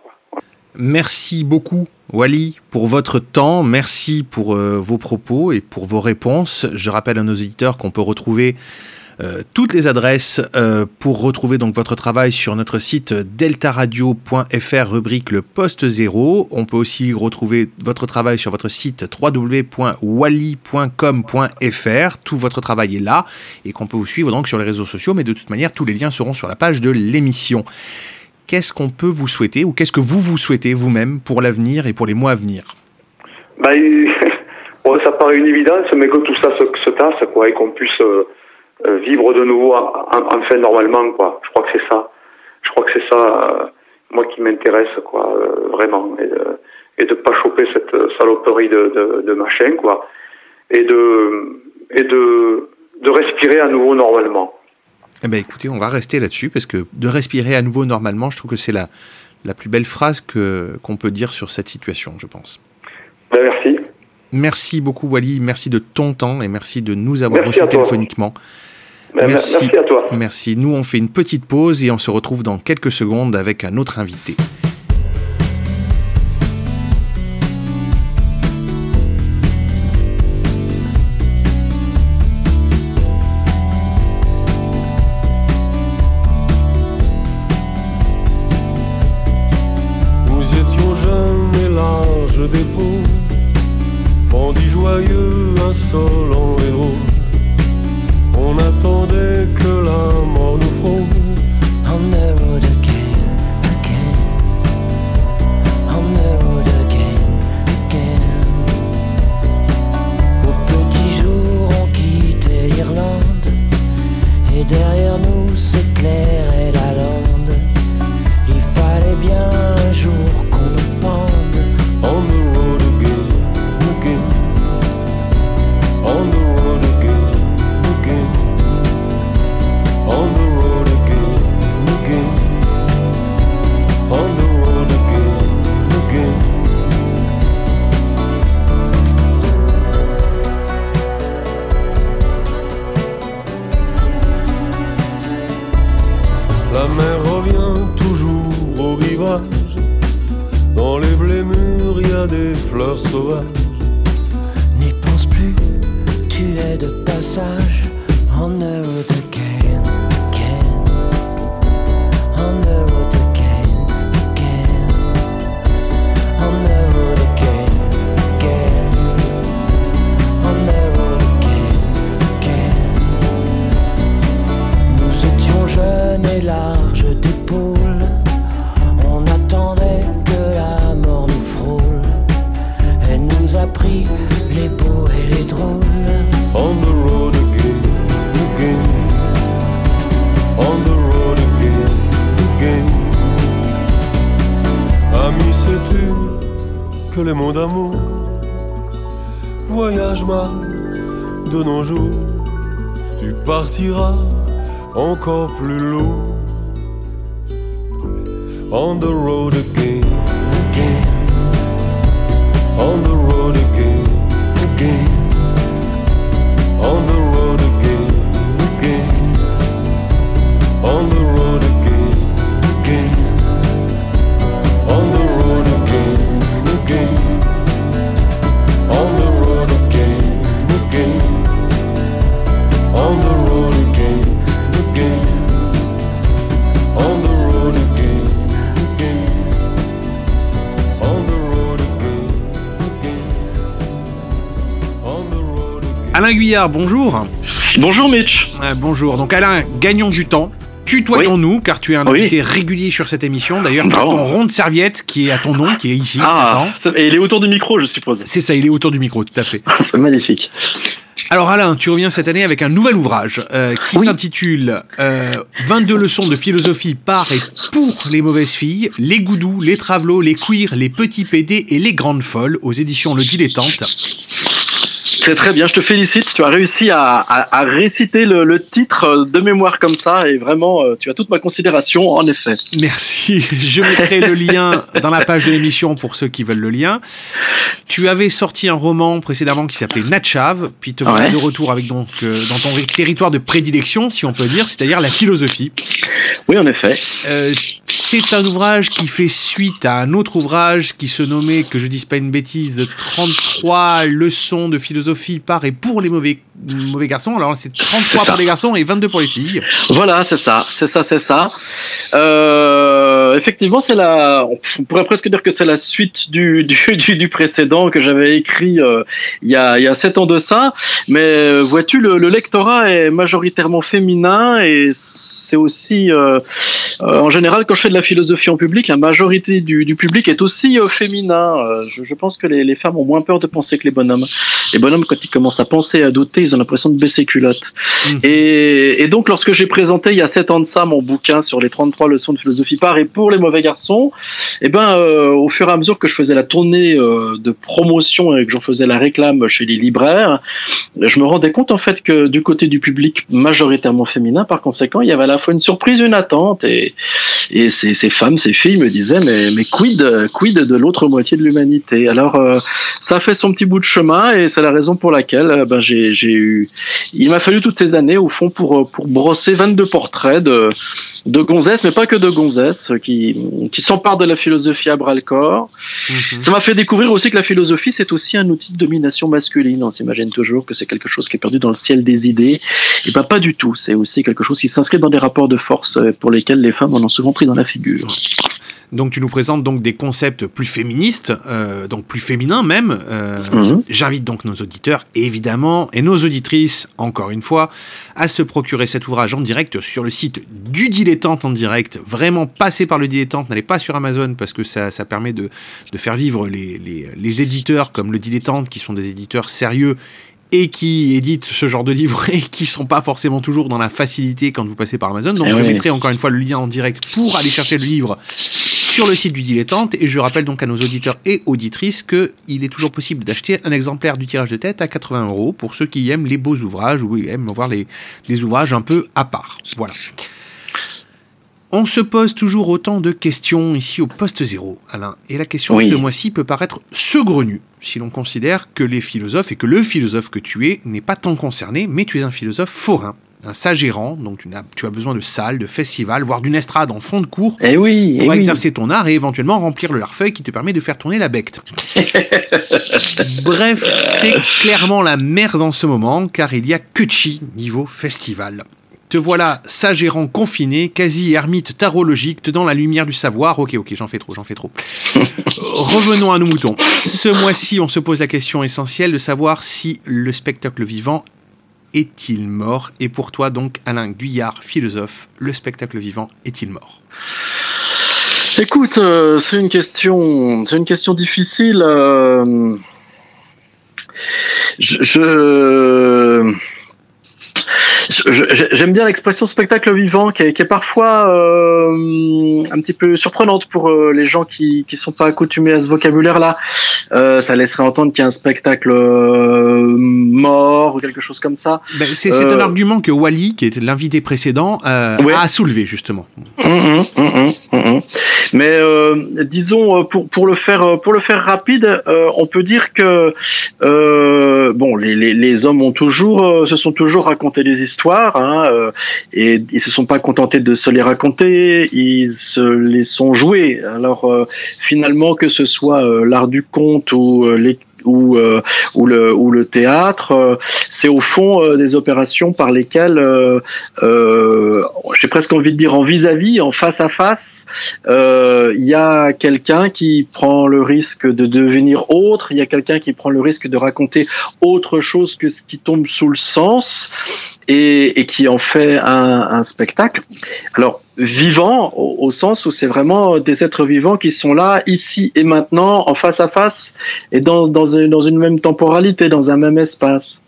Merci beaucoup Wally, pour votre temps, merci pour euh, vos propos et pour vos réponses. Je rappelle à nos auditeurs qu'on peut retrouver euh, toutes les adresses euh, pour retrouver donc votre travail sur notre site deltaradio.fr rubrique le poste 0. On peut aussi retrouver votre travail sur votre site www.wally.com.fr. Tout votre travail est là et qu'on peut vous suivre donc sur les réseaux sociaux, mais de toute manière tous les liens seront sur la page de l'émission qu'est-ce qu'on peut vous souhaiter ou qu'est-ce que vous vous souhaitez vous-même pour l'avenir et pour les mois à venir? Bah, bon, Ça paraît une évidence, mais que tout ça se, se tasse quoi, et qu'on puisse euh, vivre de nouveau enfin normalement. Quoi. Je crois que c'est ça. Je crois que c'est ça, euh, moi, qui m'intéresse quoi, vraiment. Et de, et de pas choper cette saloperie de, de, de machin, quoi. Et de, et de, de respirer à nouveau normalement. Eh bien, écoutez, on va rester là-dessus parce que de respirer à nouveau normalement, je trouve que c'est la, la plus belle phrase que, qu'on peut dire sur cette situation, je pense. Ben, merci. Merci beaucoup, Wally. Merci de ton temps et merci de nous avoir reçus téléphoniquement. Ben, merci. merci à toi. Merci. Nous, on fait une petite pause et on se retrouve dans quelques secondes avec un autre invité. Bonjour. Bonjour Mitch. Euh, bonjour. Donc Alain, gagnons du temps. Tutoyons-nous, car tu es un invité régulier sur cette émission. D'ailleurs, tu as ton rond de serviette qui est à ton nom, qui est ici. Ah, et il est autour du micro, je suppose. C'est ça, il est autour du micro, tout à fait. C'est magnifique. Alors Alain, tu reviens cette année avec un nouvel ouvrage euh, qui s'intitule euh, 22 leçons de philosophie par et pour les mauvaises filles, les goudous, les travelots, les queers, les petits PD et les grandes folles aux éditions Le Dilettante. C'est très bien, je te félicite. Tu as réussi à, à, à réciter le, le, titre de mémoire comme ça et vraiment, euh, tu as toute ma considération, en effet. Merci. Je mettrai le lien dans la page de l'émission pour ceux qui veulent le lien. Tu avais sorti un roman précédemment qui s'appelait Natchav, puis te voilà Ouais. de retour avec donc euh, dans ton territoire de prédilection, si on peut dire, c'est-à-dire la philosophie. Oui, en effet. Euh, c'est un ouvrage qui fait suite à un autre ouvrage qui se nommait, que je dise pas une bêtise, 33 leçons de philosophie par et pour les mauvais, mauvais garçons. Alors c'est 33 C'est ça. pour les garçons et 22 pour les filles. Voilà, c'est ça, c'est ça, c'est ça. Euh, effectivement, c'est la. On pourrait presque dire que c'est la suite du, du, du, du précédent que j'avais écrit euh, il y a il y a sept ans de ça. Mais euh, vois-tu, le, le lectorat est majoritairement féminin et c'est aussi euh, euh, en général quand je fais de la philosophie en public, la majorité du, du public est aussi euh, féminin. Je, je pense que les, les femmes ont moins peur de penser que les bonhommes. Les bonhommes, quand ils commencent à penser, à douter, ils ont l'impression de baisser culotte. Et, et donc, lorsque j'ai présenté il y a sept ans de ça mon bouquin sur les 33 leçons de philosophie par et pour les mauvais garçons, eh ben, euh, au fur et à mesure que je faisais la tournée euh, de promotion et que j'en faisais la réclame chez les libraires, je me rendais compte en fait que du côté du public majoritairement féminin, par conséquent, il y avait à la fois une surprise, une attente, et, et ces, ces femmes, ces filles me disaient mais, mais quid, quid de l'autre moitié de l'humanité? Alors, euh, ça a fait son petit bout de chemin, et c'est la raison pour laquelle euh, ben, j'ai j'ai eu, il m'a fallu toutes ces années au fond pour euh, pour brosser 22 portraits de de gonzesses, mais pas que de gonzesses, qui, qui s'emparent de la philosophie à bras le corps. Ça m'a fait découvrir aussi que la philosophie, c'est aussi un outil de domination masculine. On s'imagine toujours que c'est quelque chose qui est perdu dans le ciel des idées. Et ben pas du tout. C'est aussi quelque chose qui s'inscrit dans des rapports de force euh, pour lesquels les femmes en ont souvent pris dans la figure. Donc tu nous présentes donc des concepts plus féministes, euh, donc plus féminins même. Euh, Mhm. J'invite donc nos auditeurs, évidemment, et nos auditrices, encore une fois, à se procurer cet ouvrage en direct sur le site du dilettante en direct. Vraiment, passez par le dilettante, n'allez pas sur Amazon parce que ça, ça permet de, de faire vivre les, les, les éditeurs comme le dilettante, qui sont des éditeurs sérieux et qui éditent ce genre de livres et qui sont pas forcément toujours dans la facilité quand vous passez par Amazon. Donc Eh je oui. mettrai encore une fois le lien en direct pour aller chercher le livre sur le site du dilettante et je rappelle donc à nos auditeurs et auditrices que il est toujours possible d'acheter un exemplaire du tirage de tête à 80 euros pour ceux qui aiment les beaux ouvrages ou aiment voir les, les ouvrages un peu à part. Voilà. On se pose toujours autant de questions ici au poste zéro, Alain. Et la question Oui. de ce mois-ci peut paraître saugrenue si l'on considère que les philosophes et que le philosophe que tu es n'est pas tant concerné, mais tu es un philosophe forain, un sage errant, donc tu as, tu as besoin de salles, de festivals, voire d'une estrade en fond de cours Eh oui, pour eh oui. exercer ton art et éventuellement remplir le larfeuille qui te permet de faire tourner la becte. Bref, c'est clairement la merde en ce moment, car il y a que chi niveau festival. Te voilà sage errant confiné, quasi ermite tarologique, te dans la lumière du savoir. Ok, ok, j'en fais trop, j'en fais trop. Revenons à nos moutons. Ce mois-ci, on se pose la question essentielle de savoir si le spectacle vivant est-il mort Et pour toi, donc, Alain Guyard, philosophe, le spectacle vivant est-il mort? Écoute, euh, c'est une question, c'est une question difficile. euh, je- j'aime bien l'expression spectacle vivant, qui est, qui est parfois euh, un petit peu surprenante pour euh, les gens qui qui sont pas accoutumés à ce vocabulaire-là. Euh, ça laisserait entendre qu'il y a un spectacle euh, mort ou quelque chose comme ça. Ben, c'est c'est un Euh, argument que Wally, qui était l'invité précédent, euh, Ouais. a soulevé justement. Mhm, mhm, mhm. Mais euh, disons euh, pour pour le faire euh, pour le faire rapide, euh, on peut dire que euh, bon les, les les hommes ont toujours euh, se sont toujours raconté des histoires hein, et ils se sont pas contentés de se les raconter, ils se les sont joués. Alors finalement que ce soit l'art du conte ou les ou, euh, ou le ou le théâtre, euh, c'est au fond euh, des opérations par lesquelles euh, euh, j'ai presque envie de dire en vis-à-vis, en face à face, il y a quelqu'un qui prend le risque de devenir autre, il y a quelqu'un qui prend le risque de raconter autre chose que ce qui tombe sous le sens et, et qui en fait un, un spectacle. Alors vivant au, au sens où c'est vraiment des êtres vivants qui sont là ici et maintenant en face à face et dans dans, un- dans une même temporalité dans un même espace.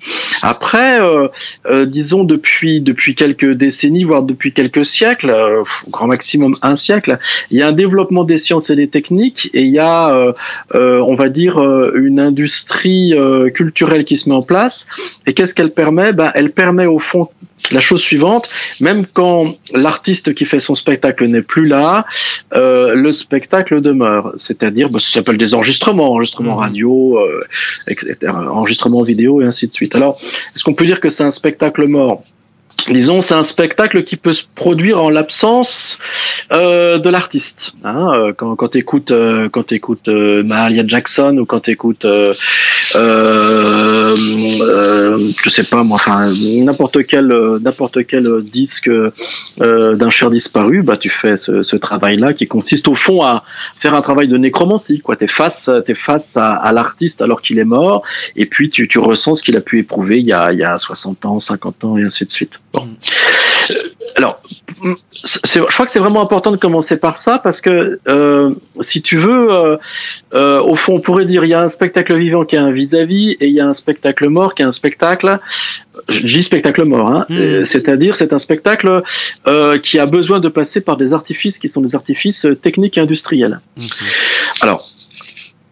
Après euh, euh, disons depuis depuis quelques décennies voire depuis quelques siècles euh, grand maximum un siècle il y a un développement des sciences et des techniques et il y a euh, euh, on va dire euh, une industrie culturelle qui se met en place. Et qu'est-ce qu'elle permet? Ben, elle permet au fond la chose suivante, même quand l'artiste qui fait son spectacle n'est plus là, euh, le spectacle demeure. C'est-à-dire, bah, ça s'appelle des enregistrements, enregistrements radio, euh, etc., enregistrements vidéo et ainsi de suite. Alors, est-ce qu'on peut dire que c'est un spectacle mort? Disons, c'est un spectacle qui peut se produire en l'absence euh, de l'artiste. Hein, quand quand t'écoutes euh, quand t'écoutes euh, Mahalia Jackson ou quand t'écoutes euh, euh, je sais pas moi, enfin n'importe quel euh, n'importe quel disque d'un cher disparu, bah tu fais ce, travail-là qui consiste au fond à faire un travail de nécromancie. Quoi, t'es face t'es face à, l'artiste alors qu'il est mort, et puis tu, ressens ce qu'il a pu éprouver il y a il y a 60 ans, 50 ans et ainsi de suite. Bon. Alors, je crois que c'est vraiment important de commencer par ça parce que si tu veux, au fond, on pourrait dire il y a un spectacle vivant qui a un vis-à-vis et il y a un spectacle mort qui a un spectacle. Je dis spectacle mort, hein, euh, c'est-à-dire c'est un spectacle euh, qui a besoin de passer par des artifices qui sont des artifices techniques et industriels. Alors,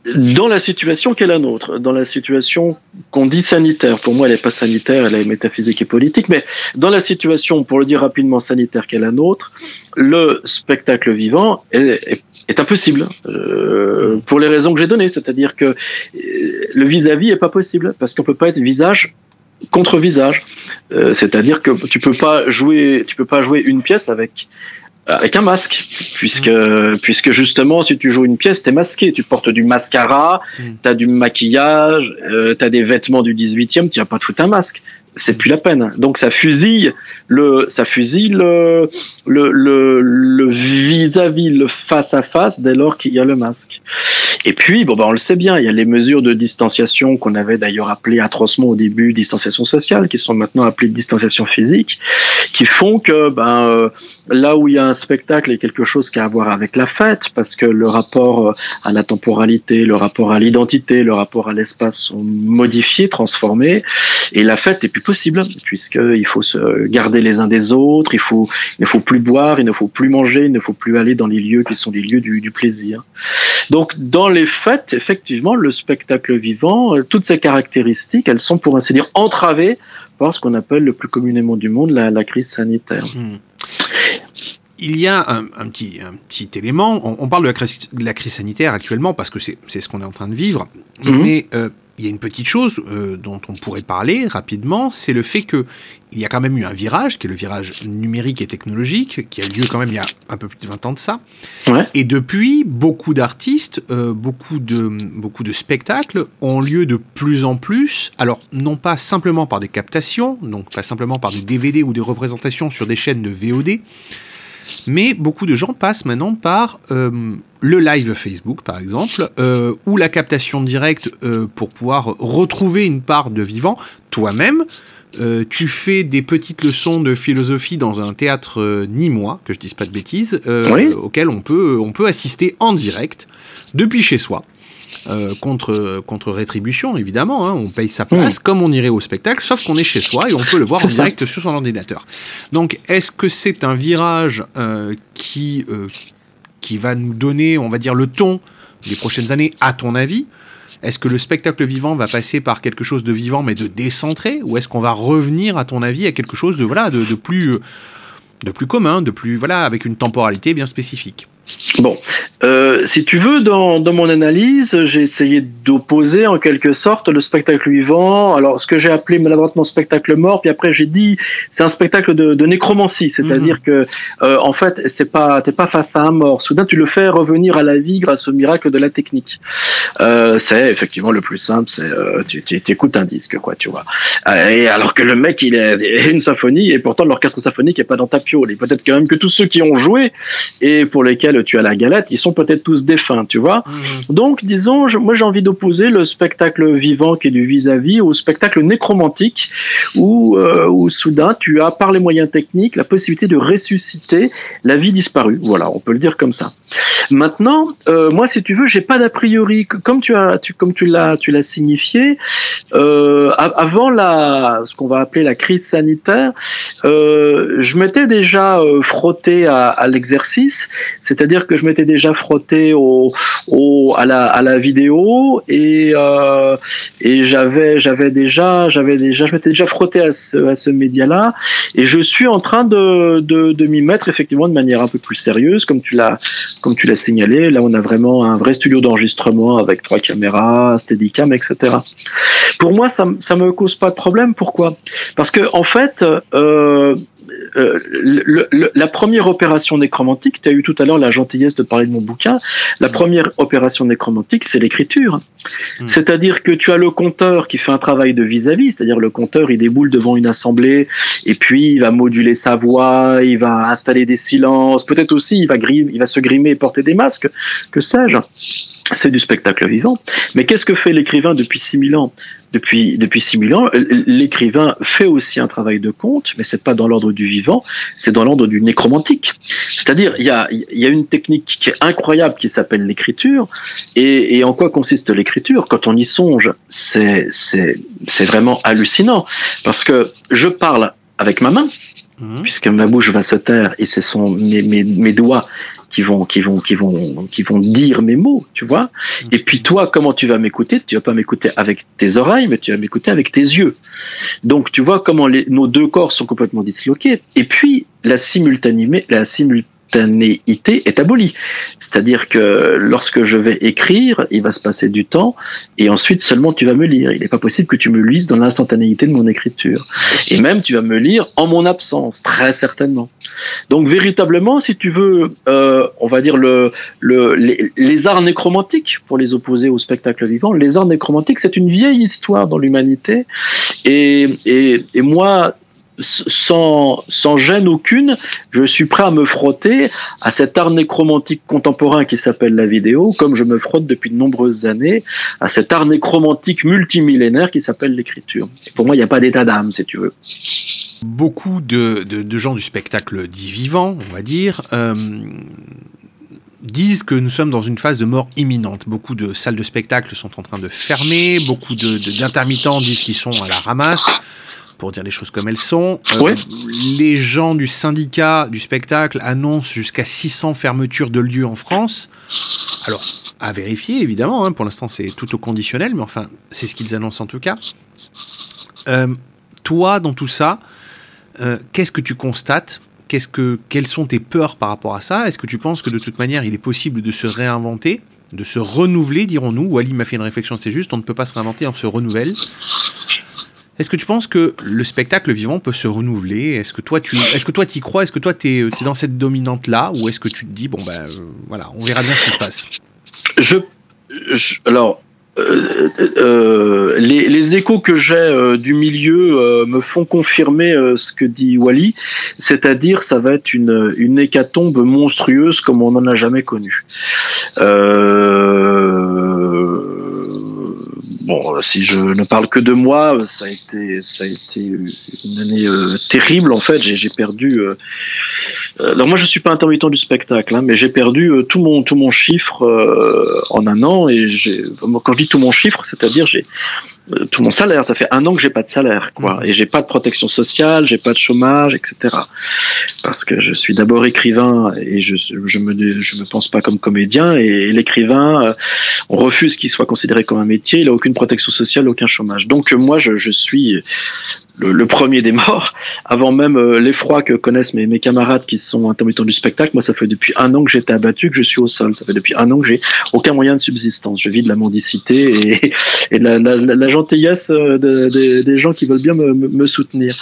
dans la situation qu'est la nôtre, dans la situation qu'on dit sanitaire, pour moi elle n'est pas sanitaire, elle est métaphysique et politique, mais dans la situation, pour le dire rapidement, sanitaire qu'est la nôtre, le spectacle vivant est, impossible, euh, pour les raisons que j'ai données, c'est-à-dire que euh, le vis-à-vis est pas possible, parce qu'on peut pas être visage contre visage, Euh, c'est-à-dire que tu peux pas jouer, tu peux pas jouer une pièce avec avec un masque, puisque puisque justement, si tu joues une pièce, t'es masqué, tu portes du mascara, t'as du maquillage, euh, t'as des vêtements du 18e, tu vas pas te foutre un masque. C'est plus la peine. Donc ça fusille le, ça fusille le, le, le, le vis-à-vis, le face à face dès lors qu'il y a le masque. Et puis, bon, ben, on le sait bien, il y a les mesures de distanciation qu'on avait d'ailleurs appelées atrocement au début distanciation sociale, qui sont maintenant appelées distanciation physique, qui font que ben, euh, là où il y a un spectacle et quelque chose qui a à voir avec la fête, parce que le rapport euh, à la temporalité, le rapport à l'identité, le rapport à l'espace sont modifiés, transformés, et la fête n'est plus possible, puisqu'il faut se garder les uns des autres, il, faut, il ne faut plus boire, il ne faut plus manger, il ne faut plus aller dans les lieux qui sont les lieux du, du plaisir. Donc dans les fêtes, effectivement, le spectacle vivant, euh, toutes ces caractéristiques, elles sont pour ainsi dire entravées par ce qu'on appelle le plus communément du monde la, la crise sanitaire. Il y a un, un petit, un petit élément, on, on parle de la, crise, de la crise sanitaire actuellement parce que c'est c'est ce qu'on est en train de vivre, Mhm. mais euh, il y a une petite chose euh, dont on pourrait parler rapidement, c'est le fait que il y a quand même eu un virage, qui est le virage numérique et technologique, qui a eu lieu quand même il y a un peu plus de 20 ans de ça. Et depuis, beaucoup d'artistes, euh, beaucoup, de, beaucoup de spectacles ont lieu de plus en plus, alors non pas simplement par des captations, donc pas simplement par des DVD ou des représentations sur des chaînes de VOD, mais beaucoup de gens passent maintenant par euh, le live Facebook, par exemple, euh, ou la captation directe euh, pour pouvoir retrouver une part de vivant toi-même. Tu fais des petites leçons de philosophie dans un théâtre nîmois, que je dise pas de bêtises, Oui. auquel on peut, on peut assister en direct depuis chez soi. Euh, contre, contre rétribution, évidemment, hein, on paye sa place comme on irait au spectacle, sauf qu'on est chez soi et on peut le voir en direct sur son ordinateur. Donc, est-ce que c'est un virage euh, qui, euh, qui va nous donner, on va dire, le ton des prochaines années, à ton avis? Est-ce que le spectacle vivant va passer par quelque chose de vivant mais de décentré? Ou est-ce qu'on va revenir, à ton avis, à quelque chose de, voilà, de, de plus, euh, de plus commun, de plus, voilà, avec une temporalité bien spécifique? Bon, euh, si tu veux, dans, dans mon analyse, j'ai essayé d'opposer en quelque sorte le spectacle vivant, alors ce que j'ai appelé maladroitement spectacle mort, puis après j'ai dit c'est un spectacle de, de nécromancie, c'est-à-dire que euh, en fait c'est pas t'es pas face à un mort, soudain tu le fais revenir à la vie grâce au miracle de la technique. Euh, c'est effectivement le plus simple, c'est tu, tu écoutes un disque quoi, tu vois. Et alors que le mec il est une symphonie et pourtant l'orchestre symphonique est pas dans ta piole. Et peut-être quand même que tous ceux qui ont joué et pour lesquels tu as la galette, ils sont peut-être tous défunts, tu vois. Donc, disons, je- moi j'ai envie d'opposer le spectacle vivant qui est du vis-à-vis au spectacle nécromantique, où, euh, où soudain tu as, par les moyens techniques, la possibilité de ressusciter la vie disparue. Voilà, on peut le dire comme ça. Maintenant, euh, moi, si tu veux, j'ai pas d'a priori, comme tu as, tu, comme tu l'as, tu l'as signifié, euh, avant la, ce qu'on va appeler la crise sanitaire, je m'étais déjà frotté à, à l'exercice, c'est-à-dire que je m'étais déjà frotté au, au, à la, à la vidéo et euh, et j'avais, j'avais déjà, j'avais déjà, je m'étais déjà frotté à ce, à ce média-là et je suis en train de, de, de m'y mettre effectivement de manière un peu plus sérieuse, comme tu l'as, comme tu l'as signalé. Là, on a vraiment un vrai studio d'enregistrement avec trois caméras, Steadicam, etc. Pour moi, ça, ça me cause pas de problème. Pourquoi? Parce que en fait, euh, euh, le- le- la première opération nécromantique, tu as eu tout à l'heure la gentillesse de parler de mon bouquin, la première opération nécromantique, c'est l'écriture. C'est-à-dire que tu as le compteur qui fait un travail de vis-à-vis, c'est-à-dire le compteur, il déboule devant une assemblée et puis il va moduler sa voix, il va installer des silences, peut-être aussi il va, il va se grimer et porter des masques, que sais-je. C'est du spectacle vivant. Mais qu'est-ce que fait l'écrivain depuis 6000 ans? Depuis, depuis 6000 ans, l'écrivain fait aussi un travail de conte, mais c'est pas dans l'ordre du vivant, c'est dans l'ordre du nécromantique. C'est-à-dire, il y a, il y a une technique qui est incroyable qui s'appelle l'écriture. Et, et en quoi consiste l'écriture? Quand on y songe, c'est, c'est, c'est vraiment hallucinant. Parce que je parle avec ma main, puisque ma bouche va se taire et ce sont mes, mes, mes doigts qui vont, qui vont, qui vont, qui vont dire mes mots, tu vois. Et puis toi, comment tu vas m'écouter? Tu vas pas m'écouter avec tes oreilles, mais tu vas m'écouter avec tes yeux. Donc tu vois comment les, nos deux corps sont complètement disloqués. Et puis la simultanéité, la simultanéité est abolie. C'est-à-dire que lorsque je vais écrire, il va se passer du temps et ensuite seulement tu vas me lire. Il n'est pas possible que tu me lises dans l'instantanéité de mon écriture. Et même tu vas me lire en mon absence, très certainement. Donc véritablement, si tu veux, euh, on va dire le, le, les, arts nécromantiques, pour les opposer au spectacle vivant, les arts nécromantiques, c'est une vieille histoire dans l'humanité. Et moi, sans, sans gêne aucune, je suis prêt à me frotter à cet art nécromantique contemporain qui s'appelle la vidéo, comme je me frotte depuis de nombreuses années à cet art nécromantique multimillénaire qui s'appelle l'écriture. Pour moi, il n'y a pas d'état d'âme, si tu veux. Beaucoup de, de- gens du spectacle dit vivant, on va dire, euh, disent que nous sommes dans une phase de mort imminente. Beaucoup de salles de spectacle sont en train de fermer, beaucoup d'intermittents disent qu'ils sont à la ramasse, pour dire les choses comme elles sont. Euh, Les gens du syndicat du spectacle annoncent jusqu'à 600 fermetures de lieux en France. Alors, à vérifier, évidemment, hein, pour l'instant c'est tout au conditionnel, mais enfin, c'est ce qu'ils annoncent en tout cas. Euh, toi, dans tout ça, euh, qu'est-ce que tu constates? Qu'est-ce que, Quelles sont tes peurs par rapport à ça? Est-ce que tu penses que de toute manière, il est possible de se réinventer, de se renouveler, dirons-nous? Wally m'a fait une réflexion, c'est juste, on ne peut pas se réinventer, on se renouvelle. Est-ce que tu penses que le spectacle vivant peut se renouveler? Est-ce que toi tu t'y crois? Est-ce que toi tu es, dans cette dominante là ou est-ce que tu te dis bon ben euh, voilà, on verra bien ce qui se passe? Alors, euh, euh, les, échos que j'ai du milieu me font confirmer ce que dit Wally, c'est-à-dire ça va être une, une hécatombe monstrueuse comme on n'en a jamais connu. Euh, bon, si je ne parle que de moi, ça a été, été une année euh, terrible en fait. J'ai perdu. euh, euh, alors moi je suis pas intermittent du spectacle, hein, mais j'ai perdu tout mon chiffre en un an et quand je dis tout mon chiffre, c'est-à-dire j'ai tout mon salaire. Ça fait un an que j'ai pas de salaire, quoi, et j'ai pas de protection sociale, j'ai pas de chômage, etc. Parce que je suis d'abord écrivain et je je me je me pense pas comme comédien et, l'écrivain, euh, on refuse qu'il soit considéré comme un métier. Il a aucune protection sociale, aucun chômage. Donc moi je, je suis le, le premier des morts, avant même euh, l'effroi que connaissent mes, mes camarades qui sont intermittents du spectacle. Moi, ça fait depuis un an que j'étais abattu, que je suis au sol. Ça fait depuis un an que j'ai aucun moyen de subsistance. Je vis de la mendicité et, et de la, la- la- la gentillesse euh, de- de- des gens qui veulent bien me, me- soutenir.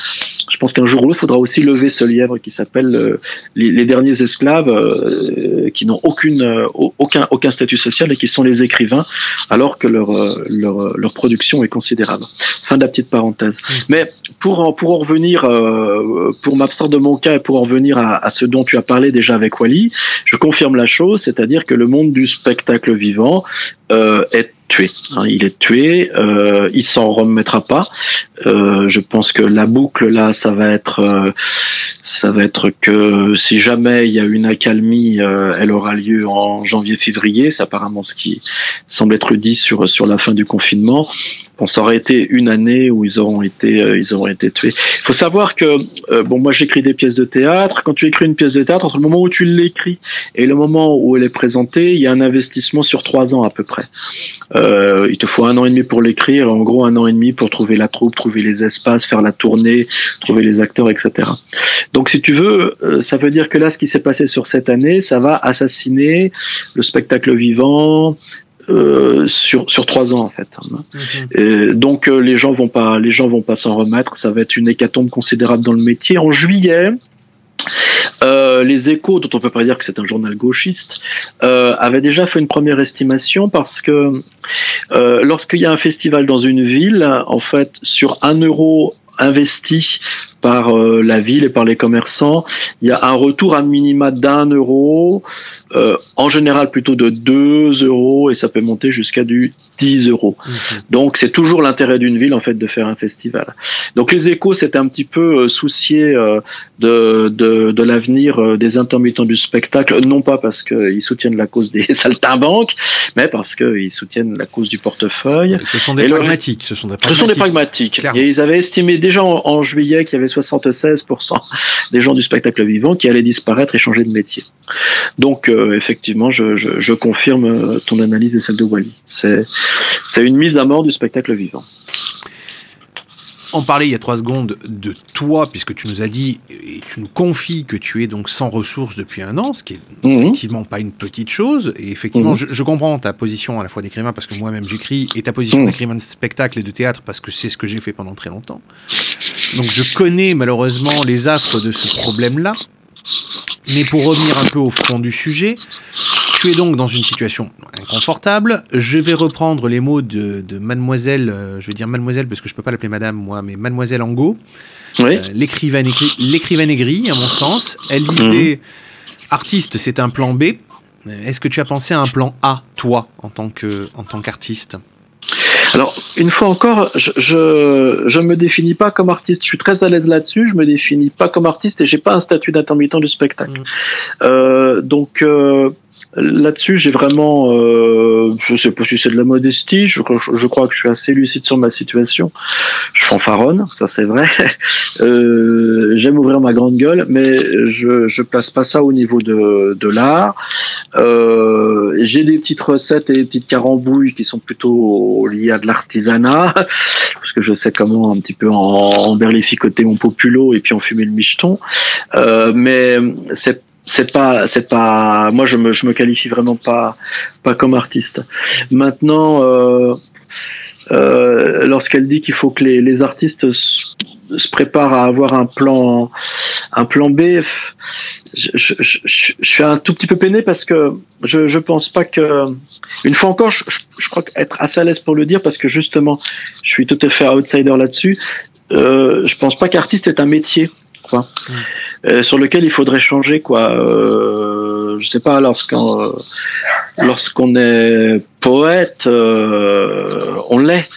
Je pense qu'un jour ou l'autre, il faudra aussi lever ce lièvre qui s'appelle euh, les, les derniers esclaves, euh, qui n'ont aucune, euh, aucun, aucun statut social et qui sont les écrivains, alors que leur, euh, leur, leur production est considérable. Fin de la petite parenthèse. Mais pour en, pour en revenir, euh, pour m'abstraire de mon cas et pour en revenir à, à ce dont tu as parlé déjà avec Wally, je confirme la chose, c'est-à-dire que le monde du spectacle vivant euh, est tué. hein. il est tué, euh, il s'en remettra pas. Euh, je pense que la boucle là, ça va être, euh, ça va être que si jamais il y a une accalmie, euh, elle aura lieu en janvier-février. C'est apparemment ce qui semble être dit sur sur la fin du confinement. Bon, ça aurait été une année où ils auront été, ils auront été tués. Il faut savoir que, bon, moi j'écris des pièces de théâtre. Quand tu écris une pièce de théâtre, entre le moment où tu l'écris et le moment où elle est présentée, il y a un investissement sur trois ans à peu près. Il te faut un an et demi pour l'écrire, en gros un an et demi pour trouver la troupe, trouver les espaces, faire la tournée, trouver les acteurs, etc. Donc si tu veux, euh, ça veut dire que là, ce qui s'est passé sur cette année, ça va assassiner le spectacle vivant, euh, sur sur trois ans en fait. Et donc euh, les gens vont pas les gens vont pas s'en remettre. Ça va être une hécatombe considérable dans le métier. En juillet. Euh, les échos, dont on peut pas dire que c'est un journal gauchiste, euh, avaient déjà fait une première estimation parce que euh, lorsqu'il y a un festival dans une ville, en fait, sur un euro investi par euh, la ville et par les commerçants, il y a un retour à minima d'un euro, euh, en général plutôt de 2 euros et ça peut monter jusqu'à du 10 euros. Donc c'est toujours l'intérêt d'une ville en fait de faire un festival. Donc les échos s'étaient un petit peu euh, souciés euh, de, de, de l'avenir euh, des intermittents du spectacle, non pas parce qu'ils soutiennent la cause des saltimbanques, mais parce qu'ils soutiennent la cause du portefeuille. Ce sont des Et le pragmatiques. Ce sont des ce sont des pragmatiques. Et ils avaient estimé déjà en, en juillet qu'il y avait 76% des gens du spectacle vivant qui allaient disparaître et changer de métier. Donc euh, effectivement, je, je, je confirme euh, ton analyse et celle de Wally. C'est une mise à mort du spectacle vivant. On parlait il y a trois secondes de toi, puisque tu nous as dit et tu nous confies que tu es donc sans ressources depuis un an, ce qui est effectivement pas une petite chose. Et effectivement, Mhm. je, je comprends ta position à la fois d'écrivain parce que moi-même j'écris, et ta position Mhm. d'écrivain de spectacle et de théâtre parce que c'est ce que j'ai fait pendant très longtemps. Donc je connais malheureusement les affres de ce problème-là. Mais pour revenir un peu au fond du sujet, tu es donc dans une situation inconfortable. Je vais reprendre les mots de, de mademoiselle, euh, je vais dire mademoiselle parce que je peux pas l'appeler madame moi, mais mademoiselle Angot, Oui. Euh, l'écrivaine aigri- l'écrivaine aigrie, à mon sens. Elle disait artiste, c'est un plan B. Est-ce que tu as pensé à un plan A, toi, en tant que en tant qu'artiste? Alors, une fois encore, je, je, je me définis pas comme artiste. Je suis très à l'aise là-dessus. Je me définis pas comme artiste et j'ai pas un statut d'intermittent du spectacle. Euh, donc euh, là-dessus, j'ai vraiment, euh, je sais pas si c'est de la modestie. Je, crois que je suis assez lucide sur ma situation. Je fanfaronne, ça c'est vrai. Euh, J'aime ouvrir ma grande gueule, mais je je place pas ça au niveau de de l'art. Euh, j'ai des petites recettes et des petites carambouilles qui sont plutôt liées à de l'artisanat, parce que je sais comment un petit peu en, en berlificoter mon populo et puis en fumer le micheton. Euh, mais c'est c'est pas c'est pas moi je me je me qualifie vraiment pas pas comme artiste. Maintenant euh, euh, lorsqu'elle dit qu'il faut que les, les artistes se, préparent à avoir un plan un plan B je, je, je, suis un tout petit peu peiné parce que je je pense pas que une fois encore je, je- crois être assez à l'aise pour le dire parce que justement je suis tout à fait outsider là-dessus euh, je pense pas qu'artiste est un métier quoi euh, sur lequel il faudrait changer quoi. Euh, je sais pas lorsqu'on euh, lorsqu'on est poète euh, on l'est.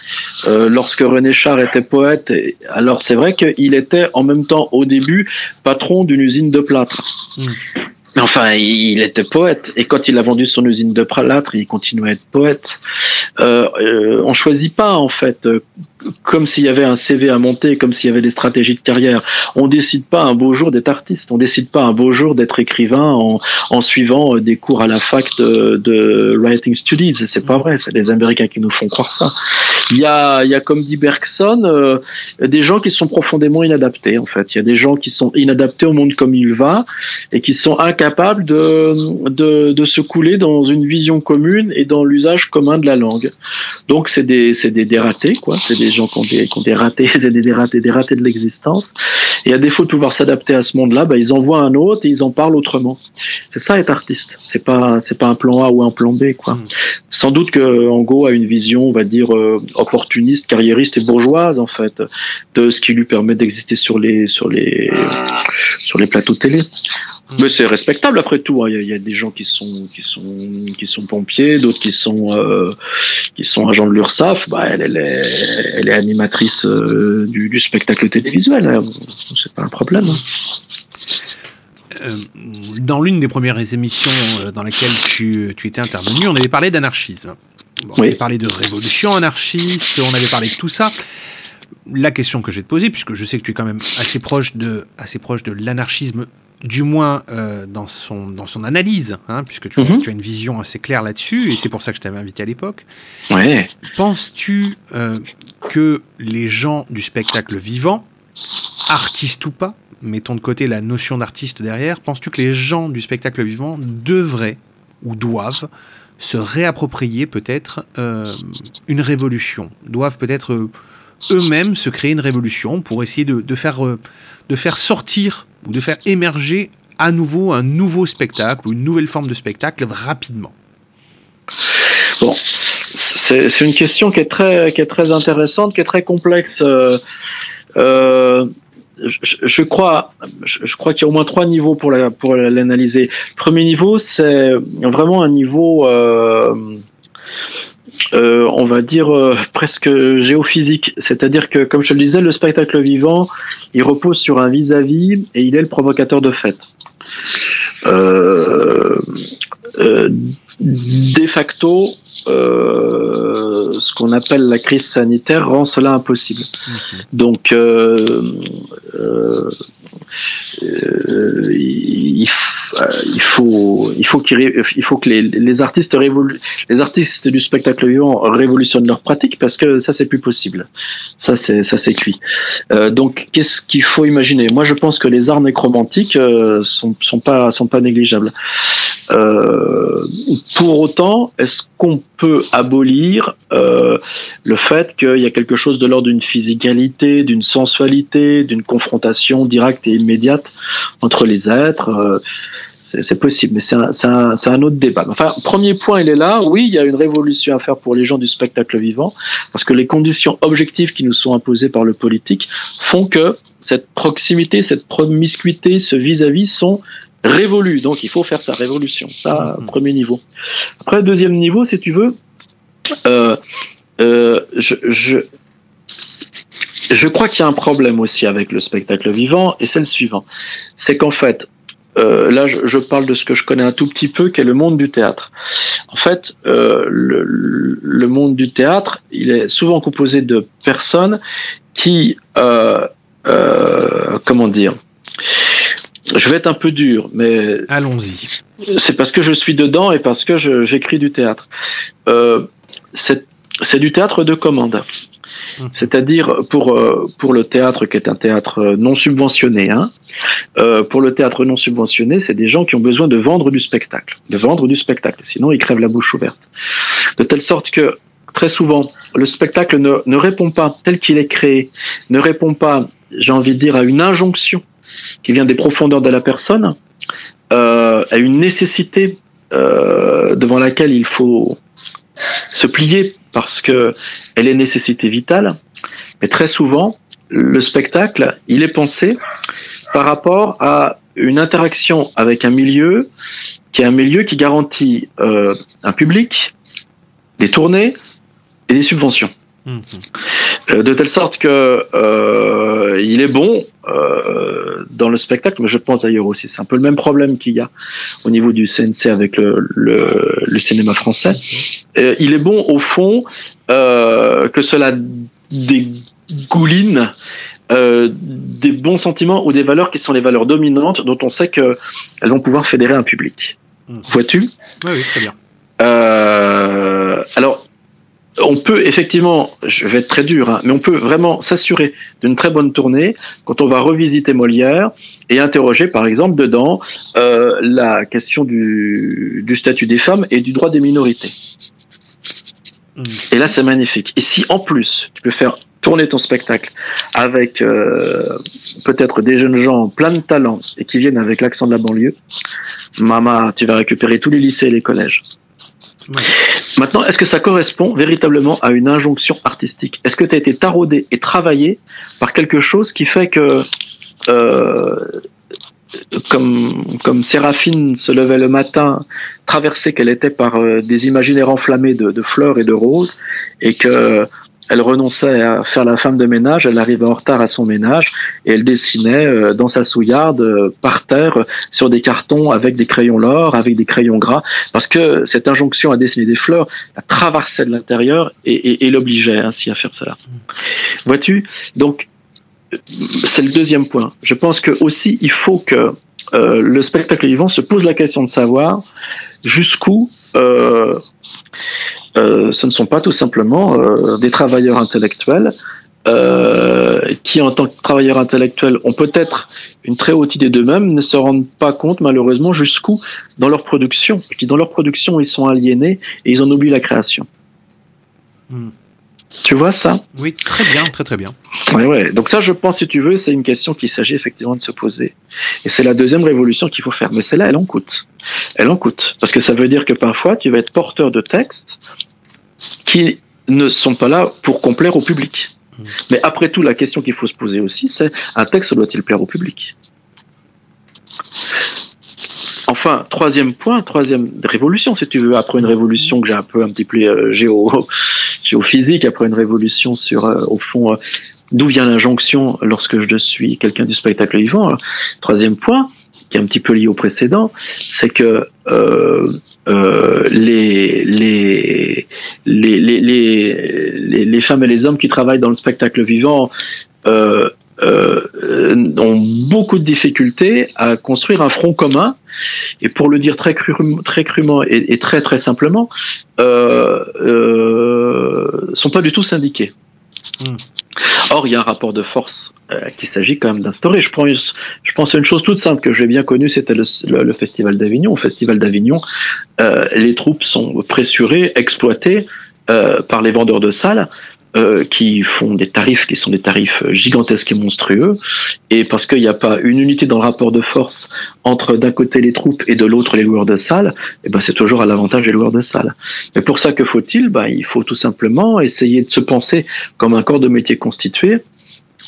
Euh, lorsque René Char était poète alors c'est vrai qu'il était en même temps au début patron d'une usine de plâtre. Mais Enfin, il était poète, et quand il a vendu son usine de plâtre, il continuait à être poète. Euh, euh, on choisit pas, en fait, euh, comme s'il y avait un CV à monter, comme s'il y avait des stratégies de carrière. On décide pas un beau jour d'être artiste, on décide pas un beau jour d'être écrivain en, en suivant euh, des cours à la fac de, de writing studies. C'est pas vrai, c'est les Américains qui nous font croire ça. Il y a, il y a comme dit Bergson, euh, des gens qui sont profondément inadaptés, en fait. Il y a des gens qui sont inadaptés au monde comme il va, et qui sont incapables capables de, de, de se couler dans une vision commune et dans l'usage commun de la langue. Donc c'est des, c'est des dératés, quoi. C'est des gens qui ont des, qui ont des ratés, c'est des dératés, des ratés de l'existence. Et à défaut de pouvoir s'adapter à ce monde-là, bah, ils en voient un autre et ils en parlent autrement. C'est ça être artiste. C'est pas, c'est pas un plan A ou un plan B, quoi. Sans doute que Ango a une vision, on va dire, euh, opportuniste, carriériste et bourgeoise, en fait, de ce qui lui permet d'exister sur les, sur les, sur les plateaux télé. Mais c'est respectable après tout. hein. Il y, a- il y a des gens qui sont qui sont qui sont pompiers, d'autres qui sont euh, qui sont agents de l'URSSAF. Bah, elle, elle est elle est animatrice euh, du, du spectacle télévisuel. hein. C'est pas un problème. hein. Euh, dans l'une des premières émissions dans laquelle tu, tu étais intervenu, on avait parlé d'anarchisme. Bon, On avait parlé de révolution anarchiste, on avait parlé de tout ça. La question que je vais te poser, puisque je sais que tu es quand même assez proche de, assez proche de l'anarchisme, du moins euh, dans, son, dans son analyse, hein, puisque tu, Mhm. tu as une vision assez claire là-dessus, et c'est pour ça que je t'avais invité à l'époque. Ouais. Penses-tu euh, que les gens du spectacle vivant, artistes ou pas, mettons de côté la notion d'artiste derrière, penses-tu que les gens du spectacle vivant devraient ou doivent se réapproprier peut-être euh, une révolution, doivent peut-être euh, eux-mêmes se créer une révolution pour essayer de, de faire, euh, de faire sortir ou de faire émerger à nouveau un nouveau spectacle ou une nouvelle forme de spectacle rapidement Bon, c'est une question qui est très qui est très intéressante, qui est très complexe. Euh, euh, je, crois, je, crois qu'il y a au moins trois niveaux pour la, pour l'analyser. Premier niveau, c'est vraiment un niveau, euh, euh, on va dire euh, presque géophysique. C'est-à-dire que, comme je te le disais, le spectacle vivant, il repose sur un vis-à-vis et il est le provocateur de fait. Euh, de facto, ce qu'on appelle la crise sanitaire rend cela impossible. Donc, euh, il, faut, il faut, qu'il faut que les, les artistes les artistes du spectacle vivant révolutionnent leur pratique parce que ça c'est plus possible. Ça c'est, ça c'est cuit. Euh, donc, qu'est-ce qu'il faut imaginer? Moi, je pense que les arts nécromantiques euh, sont, pas, sont pas négligeables. Euh, pour autant, est-ce qu'on peut abolir le fait qu'il y a quelque chose de l'ordre d'une physicalité, d'une sensualité, d'une confrontation directe et immédiate entre les êtres euh, c'est possible, mais c'est un, autre débat. Enfin, premier point, il est là. Oui, il y a une révolution à faire pour les gens du spectacle vivant, parce que les conditions objectives qui nous sont imposées par le politique font que cette proximité, cette promiscuité, ce vis-à-vis sont révolus. Donc, il faut faire sa révolution. Ça, premier niveau. Après, deuxième niveau, si tu veux, euh, euh, je, je, je crois qu'il y a un problème aussi avec le spectacle vivant, et c'est le suivant. C'est qu'en fait, euh, là, je, je parle de ce que je connais un tout petit peu, qui est le monde du théâtre. En fait, euh, le, le monde du théâtre, il est souvent composé de personnes qui, euh, euh, comment dire, je vais être un peu dur, mais allons-y. C'est parce que je suis dedans et parce que j'écris du théâtre. Euh, c'est c'est du théâtre de commande. C'est-à-dire pour euh, pour le théâtre qui est un théâtre euh, non subventionné, hein, euh, pour le théâtre non subventionné, c'est des gens qui ont besoin de vendre du spectacle, de vendre du spectacle. Sinon, ils crèvent la bouche ouverte. De telle sorte que très souvent, le spectacle ne, répond pas tel qu'il est créé, ne répond pas, j'ai envie de dire, à une injonction qui vient des profondeurs de la personne, à une nécessité devant laquelle il faut se plier parce que elle est nécessité vitale. Mais très souvent, le spectacle, il est pensé par rapport à une interaction avec un milieu qui est un milieu qui garantit euh, un public, des tournées et des subventions. Euh, de telle sorte que euh, il est bon euh, dans le spectacle, mais je pense d'ailleurs aussi, c'est un peu le même problème qu'il y a au niveau du CNC avec le, le, le cinéma français. Euh, il est bon au fond euh, que cela dégouline euh, des bons sentiments ou des valeurs qui sont les valeurs dominantes dont on sait qu'elles vont pouvoir fédérer un public. Vois-tu? Oui, oui, très bien. euh, alors, on peut effectivement, je vais être très dur, hein, mais on peut vraiment s'assurer d'une très bonne tournée quand on va revisiter Molière et interroger par exemple dedans euh, la question du, du statut des femmes et du droit des minorités. Et là, c'est magnifique. Et si en plus, tu peux faire tourner ton spectacle avec euh, peut-être des jeunes gens plein de talent et qui viennent avec l'accent de la banlieue, maman, tu vas récupérer tous les lycées et les collèges. Maintenant, est-ce que ça correspond véritablement à une injonction artistique? Est-ce que tu été taraudé et travaillé par quelque chose qui fait que, euh, comme, comme Séraphine se levait le matin, traversée qu'elle était par euh, des imaginaires enflammés de fleurs et de roses, et que elle renonçait à faire la femme de ménage, elle arrivait en retard à son ménage et elle dessinait euh, dans sa souillarde euh, par terre sur des cartons avec des crayons l'or, avec des crayons gras, parce que cette injonction à dessiner des fleurs la traversait de l'intérieur et, et- et l'obligeait ainsi à faire cela. Vois-tu? Donc c'est le deuxième point. Je pense que aussi il faut que euh, le spectacle vivant se pose la question de savoir jusqu'où ce ne sont pas tout simplement euh, des travailleurs intellectuels euh, qui, en tant que travailleurs intellectuels, ont peut-être une très haute idée d'eux-mêmes, ne se rendent pas compte malheureusement jusqu'où dans leur production, et dans leur production ils sont aliénés et ils en oublient la création. Hmm. Tu vois ça? Oui, très bien, très très bien. Ouais, ouais. Donc ça, je pense, si tu veux, c'est une question qu'il s'agit effectivement de se poser. Et c'est la deuxième révolution qu'il faut faire. Mais celle-là, elle en coûte. Elle en coûte. Parce que ça veut dire que parfois, tu vas être porteur de textes qui ne sont pas là pour complaire au public. Mais après tout, la question qu'il faut se poser aussi, c'est un texte doit-il plaire au public? Enfin, troisième point, troisième révolution, si tu veux, après une révolution que j'ai un peu un petit peu euh, géo, géophysique, après une révolution sur, euh, au fond, euh, d'où vient l'injonction lorsque je suis quelqu'un du spectacle vivant. Alors, troisième point, qui est un petit peu lié au précédent, c'est que les, les, les, les, les, femmes et les hommes qui travaillent dans le spectacle vivant euh, ont beaucoup de difficultés à construire un front commun. Et pour le dire très, cru, très crûment et, et, très très simplement, euh, euh, sont pas du tout syndiqués. Mm. Or, il y a un rapport de force euh, qu'il s'agit quand même d'instaurer. Je, je pense à une chose toute simple que j'ai bien connue, c'était le, le- le Festival d'Avignon. Au Festival d'Avignon, euh, les troupes sont pressurées, exploitées euh, par les vendeurs de salles euh, qui font des tarifs qui sont des tarifs gigantesques et monstrueux. Et parce qu'il n'y a pas une unité dans le rapport de force entre d'un côté les troupes et de l'autre les loueurs de salles, eh ben c'est toujours à l'avantage des loueurs de salles. Mais pour ça, que faut-il? Ben, Il faut tout simplement essayer de se penser comme un corps de métier constitué,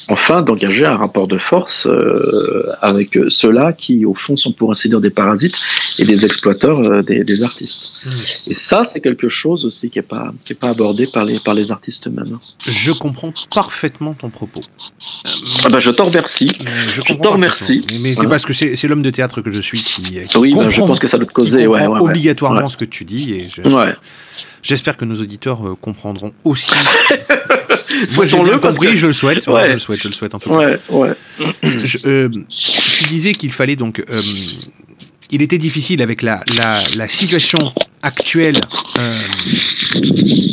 enfin d'engager un rapport de force euh, avec ceux-là qui, au fond, sont pour ainsi dire des parasites et des exploiteurs euh, des, des artistes. Et ça, c'est quelque chose aussi qui n'est pas, qui est pas abordé par les, par les artistes eux-mêmes. Je comprends parfaitement ton propos. Ah ben, je t'en remercie. Je, Je t'en remercie. Mais, mais c'est parce que c'est l'homme de théâtre que je suis qui, qui Oui, ben, je pense que ça doit te causer, ouais, ouais, obligatoirement Ouais. ce que tu dis. Et je- Ouais. J'espère que nos auditeurs euh, comprendront aussi. Moi, j'ai bien compris, que- je le souhaite. Ouais. Je le souhaite, je le souhaite en tout cas. Ouais, ouais. Je- euh, tu disais qu'il fallait donc. euh, il était difficile avec la, la, la situation actuelle, euh,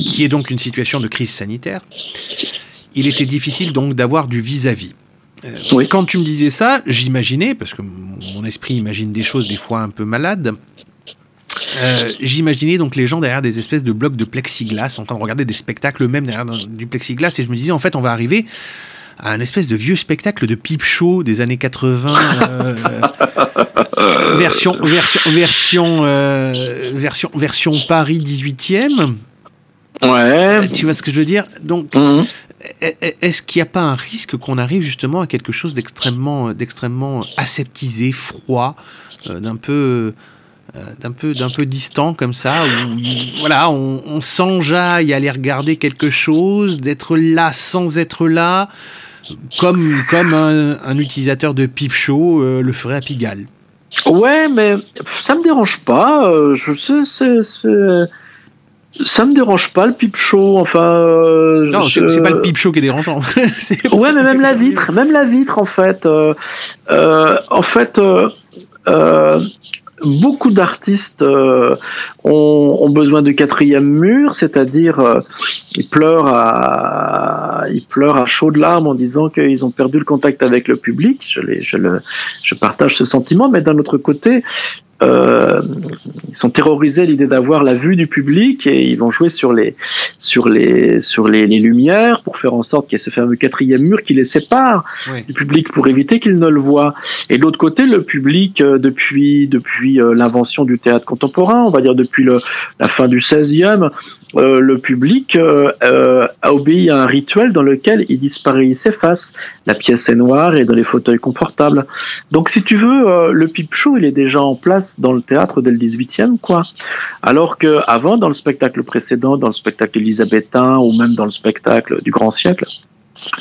qui est donc une situation de crise sanitaire. Il était difficile donc d'avoir du vis-à-vis. Euh, Quand tu me disais ça, j'imaginais, parce que mon esprit imagine des choses des fois un peu malades, euh, j'imaginais donc les gens derrière des espèces de blocs de plexiglas en train de regarder des spectacles eux-mêmes derrière du plexiglas et je me disais en fait on va arriver à un espèce de vieux spectacle de pipe show des années 80 euh, version version version euh, version version Paris 18e Ouais. tu vois ce que je veux dire? Donc Mhm. e- e- est-ce qu'il n'y a pas un risque qu'on arrive justement à quelque chose d'extrêmement d'extrêmement aseptisé froid d'un peu d'un peu d'un peu distant comme ça où il- voilà on, on s'enjaille à aller regarder quelque chose d'être là sans être là comme comme un, un utilisateur de pipe show euh, le ferait à Pigalle Ouais, mais ça me dérange pas. euh, Je sais, c'est, ça me dérange pas le pipe show. Enfin. euh, non c'est c'est pas le pipe show qui est dérangeant Ouais, mais même la vitre, même la vitre en fait. euh, euh, en fait, euh, euh, beaucoup d'artistes euh, ont, ont besoin de quatrième mur, c'est-à-dire euh, ils pleurent à ils pleurent à chaudes larmes en disant qu'ils ont perdu le contact avec le public. Je, les, je, le, je partage ce sentiment, mais d'un autre côté, euh, ils sont terrorisés à l'idée d'avoir la vue du public et ils vont jouer sur les sur les sur les, les lumières pour faire en sorte qu'il y ait ce fameux quatrième mur qui les sépare Oui. du public pour éviter qu'il ne le voit. Et de l'autre côté, le public euh, depuis depuis euh, l'invention du théâtre contemporain, on va dire depuis le, la fin du 16e, euh, le public euh, euh, a obéi à un rituel dans lequel il disparaît, il s'efface. La pièce est noire et dans les fauteuils confortables. Donc, si tu veux, euh, le pipe show, il est déjà en place dans le théâtre dès le 18e, quoi. Alors que avant, dans le spectacle précédent, dans le spectacle élisabétain ou même dans le spectacle du grand siècle,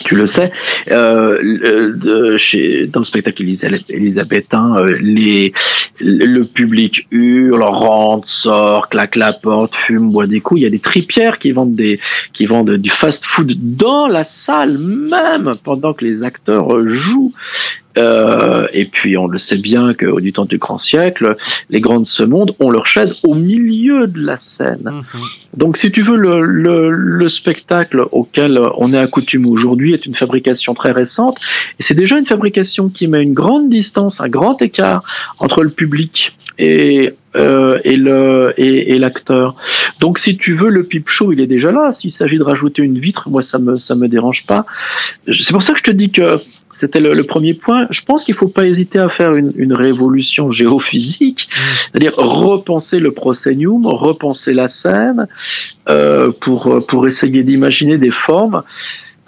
tu le sais, euh, de- chez, dans le spectacle élisa- élisabétain, euh, les, le public hurle, rentre, sort, claque la porte, fume, boit des coups. Il y a des tripières qui vendent des, qui vendent du fast-food dans la salle même pendant que les acteurs euh, jouent. Euh, et puis on le sait bien qu'au du temps du grand siècle, les grands de ce monde ont leurs chaises au milieu de la scène. Donc si tu veux, le, le, le spectacle auquel on est accoutumé aujourd'hui est une fabrication très récente, et c'est déjà une fabrication qui met une grande distance, un grand écart entre le public et euh, et le et, et l'acteur. Donc si tu veux, le pipe show, il est déjà là. S'il s'agit de rajouter une vitre, moi ça me ça me dérange pas. C'est pour ça que je te dis que c'était le, premier point. Je pense qu'il faut pas hésiter à faire une, révolution géophysique, c'est-à-dire repenser le proscenium, repenser la scène euh, pour essayer d'imaginer des formes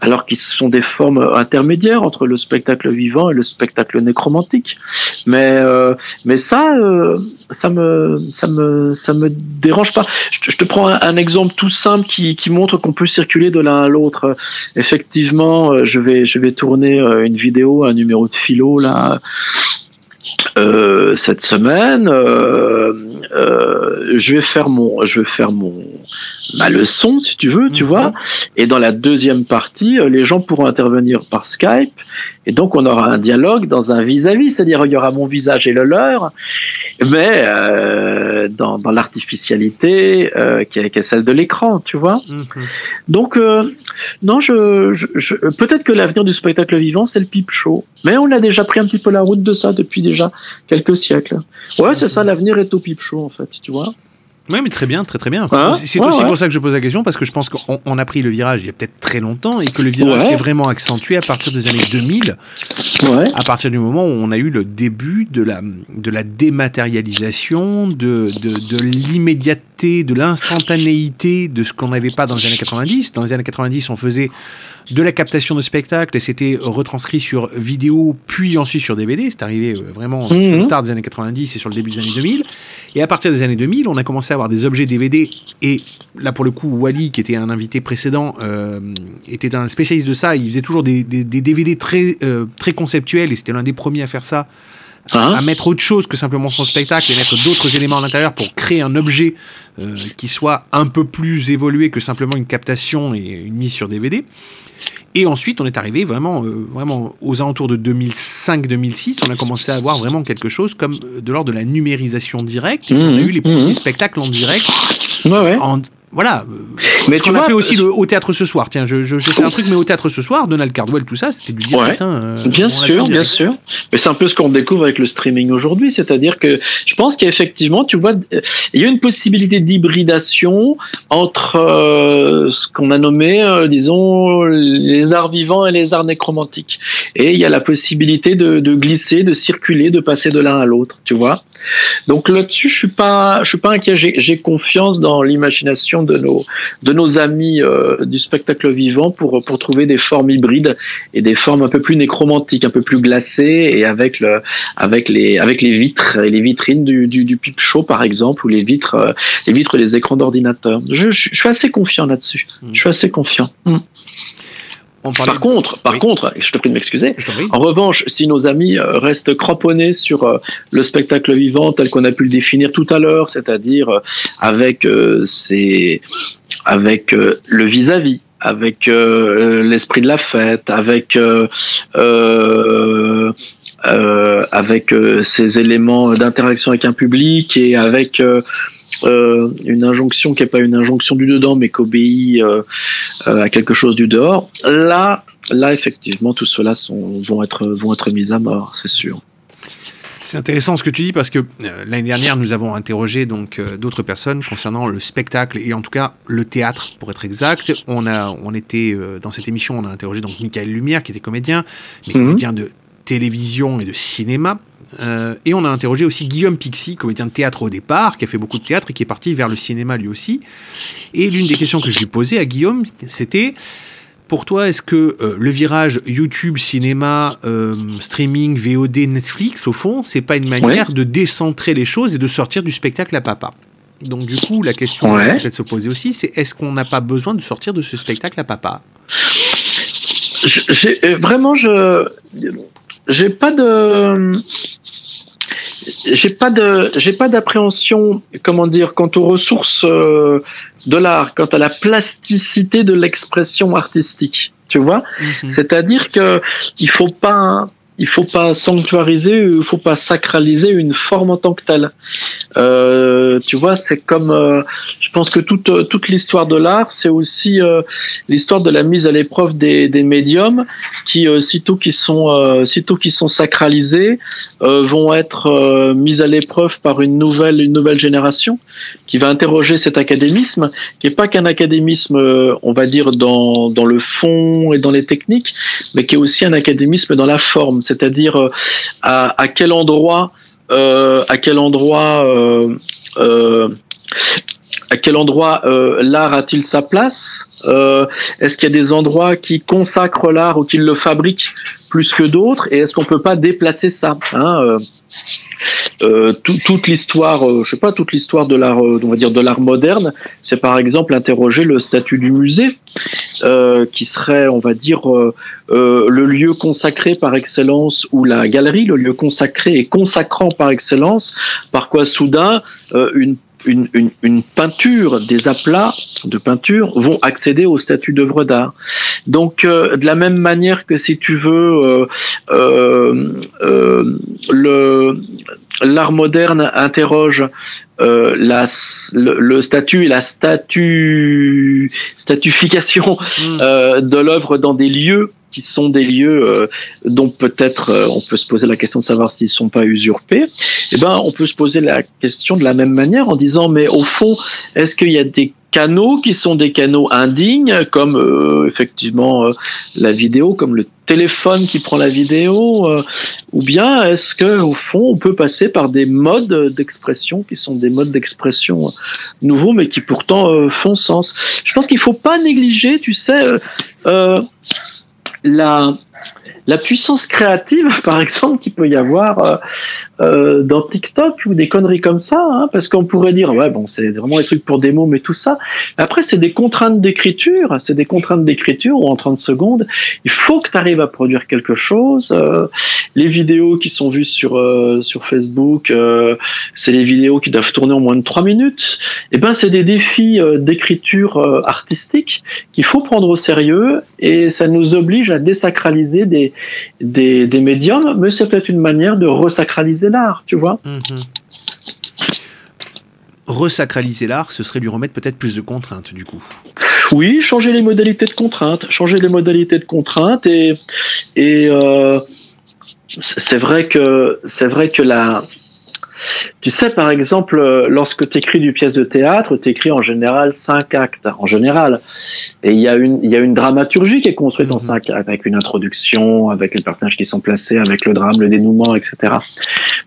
alors qu'ils sont des formes intermédiaires entre le spectacle vivant et le spectacle nécromantique. Mais euh, mais ça euh, ça me ça me ça me dérange pas. Je te, prends un, un exemple tout simple qui, qui montre qu'on peut circuler de l'un à l'autre. Effectivement, euh, je vais je vais tourner euh, une vidéo, un numéro de philo là. Euh, cette semaine, euh, euh, je vais faire mon, je vais faire mon ma leçon, si tu veux, tu vois. Et dans la deuxième partie, euh, les gens pourront intervenir par Skype, et donc on aura un dialogue dans un vis-à-vis, c'est-à-dire il y aura mon visage et le leur, mais euh, dans, dans l'artificialité euh, qui, est, qui est celle de l'écran, tu vois. Donc euh, non, je, je, je- peut-être que l'avenir du spectacle vivant c'est le pipe show, mais on a déjà pris un petit peu la route de ça depuis déjà quelques siècles. Ouais, c'est ça, l'avenir est au pipe show en fait, tu vois. Oui, mais très bien, très très bien. Hein c'est Ouais, aussi ouais. pour ça que je pose la question, parce que je pense qu'on on a pris le virage il y a peut-être très longtemps et que le virage Ouais. s'est vraiment accentué à partir des années 2000, à partir du moment où on a eu le début de la, de la dématérialisation, de, de, de l'immédiateté, de l'instantanéité de ce qu'on n'avait pas dans les années 90. Dans les années 90, on faisait de la captation de spectacles et c'était retranscrit sur vidéo, puis ensuite sur DVD. C'est arrivé euh, vraiment sur le Mhm. tard des années 90 et sur le début des années 2000. Et à partir des années 2000, on a commencé à avoir des objets DVD. Et là, pour le coup, Wally, qui était un invité précédent, euh, était un spécialiste de ça. Il faisait toujours des, des- des DVD très, euh, très conceptuels et c'était l'un des premiers à faire ça. À, à mettre autre chose que simplement son spectacle et mettre d'autres éléments à l'intérieur pour créer un objet euh, qui soit un peu plus évolué que simplement une captation et une mise sur DVD. Et ensuite, on est arrivé vraiment, euh, vraiment aux alentours de 2005-2006. On a commencé à avoir vraiment quelque chose comme euh, de l'ordre de la numérisation directe. Et on a eu les premiers spectacles en direct. En- voilà. euh, Mais ce tu vois, aussi le, au théâtre ce soir. Tiens, je, je, je fais un truc, mais au théâtre ce soir, Donald Cardwell, tout ça, c'était du dire, Ouais. putain, euh, Bien sûr, bien sûr. Mais c'est un peu ce qu'on découvre avec le streaming aujourd'hui, c'est-à-dire que je pense qu'effectivement, tu vois, euh, il y a une possibilité d'hybridation entre euh, ce qu'on a nommé, euh, disons, les arts vivants et les arts nécromantiques. Et il y a la possibilité de, de glisser, de circuler, de passer de l'un à l'autre, tu vois. Donc là-dessus, je suis pas, je suis pas inquiet. J'ai confiance dans l'imagination de nos, de nos amis euh, du spectacle vivant pour pour trouver des formes hybrides et des formes un peu plus nécromantiques, un peu plus glacées et avec le, avec les, avec les vitres et les vitrines du, du, du pipe show par exemple ou les vitres, euh, les vitres des écrans d'ordinateur. Je, je, je suis assez confiant là-dessus. Je suis assez confiant. Par contre, par contre, je te prie de m'excuser. En revanche, si nos amis euh, restent cramponnés sur euh, le spectacle vivant tel qu'on a pu le définir tout à l'heure, c'est-à-dire euh, avec ses, avec le vis-à-vis, avec l'esprit de la fête, avec euh, euh, euh, avec euh, ces éléments d'interaction avec un public et avec une injonction qui n'est pas une injonction du dedans, mais qui obéit euh, euh, à quelque chose du dehors. Là, là, effectivement, tout cela sont, vont être vont être mis à mort, c'est sûr. C'est intéressant ce que tu dis parce que euh, l'année dernière, nous avons interrogé donc euh, d'autres personnes concernant le spectacle et en tout cas le théâtre, pour être exact. On a, on était euh, dans cette émission, on a interrogé donc Michael Lumière qui était comédien, mais Mhm. comédien de télévision et de cinéma. Euh, et on a interrogé aussi Guillaume Pixy, comédien de théâtre au départ, qui a fait beaucoup de théâtre et qui est parti vers le cinéma lui aussi. Et l'une des questions que je lui posais à Guillaume, c'était pour toi, est-ce que euh, le virage YouTube, cinéma, euh, streaming, VOD, Netflix, au fond, c'est pas une manière de décentrer les choses et de sortir du spectacle à papa? Donc du coup, la question Ouais. peut-être se poser aussi, c'est est-ce qu'on n'a pas besoin de sortir de ce spectacle à papa? Je- vraiment, je j'ai pas de j'ai pas de j'ai pas d'appréhension comment dire quant aux ressources euh, de l'art quant à la plasticité de l'expression artistique tu vois. C'est-à-dire que il faut pas il faut pas sanctuariser il faut pas sacraliser une forme en tant que telle. Euh, tu vois c'est comme euh, je pense que toute toute l'histoire de l'art c'est aussi euh, l'histoire de la mise à l'épreuve des, des médiums qui euh, sitôt qu'ils sont euh, sitôt qu'ils sont sacralisés euh, vont être mis à l'épreuve par une nouvelle une nouvelle génération qui va interroger cet académisme qui est pas qu'un académisme on va dire dans dans le fond et dans les techniques mais qui est aussi un académisme dans la forme c'est-à-dire euh, à, quel endroit euh, euh, euh, euh, l'art a-t-il sa place Euh, Est-ce qu'il y a des endroits qui consacrent l'art ou qui le fabriquent plus que d'autres Et est-ce qu'on peut pas déplacer ça hein, euh, tout- toute l'histoire, euh, je sais pas, toute l'histoire de l'art, euh, on va dire de l'art moderne, c'est par exemple interroger le statut du musée, qui serait, on va dire, le lieu consacré par excellence ou la galerie, le lieu consacré et consacrant par excellence, par quoi soudain une une, une, une peinture, des aplats de peinture vont accéder au statut d'œuvre d'art. Donc, euh, de la même manière que si tu veux, euh, euh, euh, le l'art moderne interroge euh, la, le, le statut et la statu, statification euh, de l'œuvre dans des lieux qui sont des lieux euh, dont peut-être euh, on peut se poser la question de savoir s'ils sont pas usurpés. Eh ben, on peut se poser la question de la même manière en disant mais au fond, est-ce qu'il y a des canaux qui sont des canaux indignes, comme euh, effectivement euh, la vidéo, comme le téléphone qui prend la vidéo, euh, ou bien est-ce que au fond on peut passer par des modes d'expression qui sont des modes d'expression nouveaux, mais qui pourtant euh, font sens? Je pense qu'il faut pas négliger, tu sais, euh, euh, la la puissance créative, par exemple, qu'il peut y avoir euh, euh, dans TikTok ou des conneries comme ça, hein, parce qu'on pourrait dire, ouais, bon, c'est vraiment des trucs pour des mots, mais tout ça. Après, c'est des contraintes d'écriture, c'est des contraintes d'écriture où en 30 secondes, il faut que tu arrives à produire quelque chose. euh, les vidéos qui sont vues sur, euh, sur Facebook, euh, c'est les vidéos qui doivent tourner en moins de 3 minutes. Et ben, c'est des défis euh, d'écriture artistique qu'il faut prendre au sérieux et ça nous oblige à désacraliser des, des, des médiums, mais c'est peut-être une manière de resacraliser l'art, tu vois. Mhm. Resacraliser l'art, ce serait lui remettre peut-être plus de contraintes du coup. Oui, changer les modalités de contrainte, changer les modalités de contrainte et et euh, c'est vrai que c'est vrai que la tu sais, par exemple, euh, lorsque tu écris du pièce de théâtre, tu écris en général cinq actes, en général. Et il y, a une, il y a une dramaturgie qui est construite en cinq actes, avec une introduction, avec les personnages qui sont placés, avec le drame, le dénouement, etc.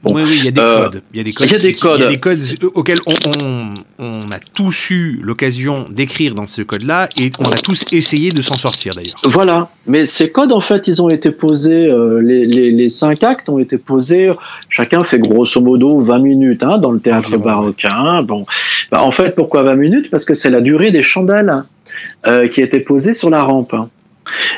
Bon. Oui, oui, il y a des Euh, codes. Il y a des codes. il y a des qui- codes. Il y a des codes auxquels on, on- on a tous eu l'occasion d'écrire dans ce code-là et on a tous essayé de s'en sortir d'ailleurs. Voilà, mais ces codes, en fait, ils ont été posés, euh, les, les, les cinq actes ont été posés, chacun fait grosso modo 20 minutes hein, dans le théâtre baroque. hein. Bon, Bah, en fait, pourquoi 20 minutes? Parce que c'est la durée des chandelles hein, euh, qui étaient posées sur la rampe. hein.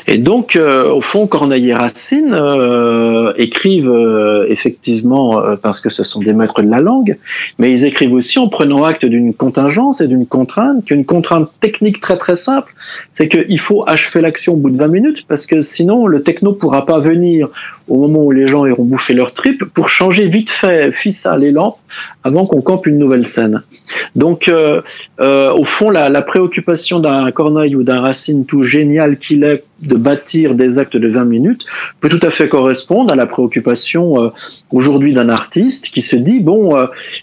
Et donc, euh, au fond, Corneille et Racine euh, écrivent euh, effectivement parce que ce sont des maîtres de la langue, mais ils écrivent aussi en prenant acte d'une contingence et d'une contrainte, qu'une contrainte technique très très simple, c'est qu'il faut achever l'action au bout de 20 minutes parce que sinon le techno pourra pas venir au moment où les gens auront bouffé leur trip, pour changer vite fait, fissa les lampes, avant qu'on campe une nouvelle scène. Donc, euh, euh, au fond, la, la préoccupation d'un Corneille ou d'un Racine, tout génial qu'il est de bâtir des actes de 20 minutes, peut tout à fait correspondre à la préoccupation euh, aujourd'hui d'un artiste qui se dit, bon,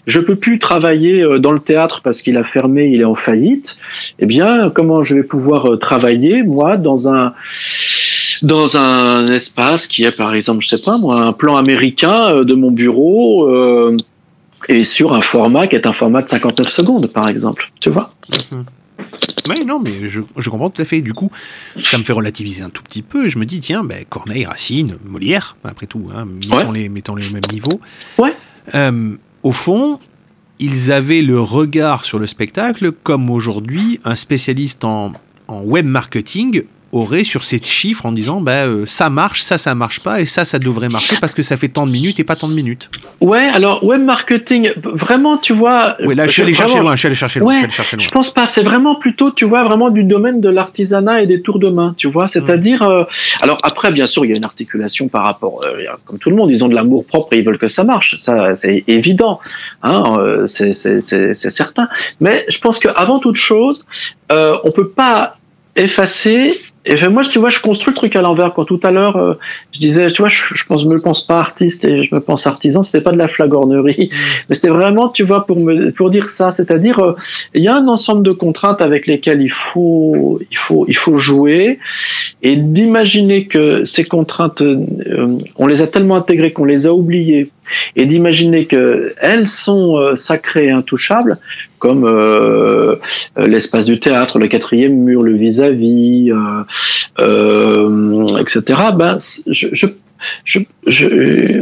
je peux plus travailler dans le théâtre parce qu'il a fermé, il est en faillite. Eh bien, comment je vais pouvoir travailler, moi, dans un dans un espace qui est par exemple, je sais pas moi, un plan américain euh, de mon bureau euh, et sur un format qui est un format de 59 secondes par exemple, tu vois Oui, non, mais je, je comprends tout à fait. Du coup, ça me fait relativiser un tout petit peu. Et je me dis, tiens, ben, Corneille, Racine, Molière, après tout, hein, mettons-les mettons-les au même niveau. Ouais. Euh, au fond, ils avaient le regard sur le spectacle comme aujourd'hui un spécialiste en, en web marketing aurait sur ces chiffres en disant bah, euh, ça marche, ça ça marche pas et ça ça devrait marcher parce que ça fait tant de minutes et pas tant de minutes. Ouais, alors web marketing, vraiment, tu vois. Oui, là je suis allé chercher loin, je suis allé chercher loin, Ouais, je suis allé chercher loin. Je pense pas. C'est vraiment plutôt, tu vois, vraiment du domaine de l'artisanat et des tours de main, tu vois. C'est-à-dire, euh, alors après, bien sûr, il y a une articulation par rapport, euh, comme tout le monde, ils ont de l'amour propre et ils veulent que ça marche. Ça, c'est évident, hein, euh, c'est certain. Mais je pense qu'avant toute chose, on peut pas effacer. Et fait, moi, tu vois, je construis le truc à l'envers. Quand tout à l'heure, euh, je disais, tu vois, je, je pense, je me pense pas artiste et je me pense artisan. C'était pas de la flagornerie, mais c'était vraiment, tu vois, pour me, pour dire ça. C'est-à-dire, euh, il y a un ensemble de contraintes avec lesquelles il faut, il faut, il faut jouer et d'imaginer que ces contraintes, euh, on les a tellement intégrées qu'on les a oubliées et d'imaginer que elles sont euh, sacrées et intouchables, comme euh, euh, l'espace du théâtre, le quatrième mur, le vis-à-vis, euh, etc. Ben, je, je, je, je-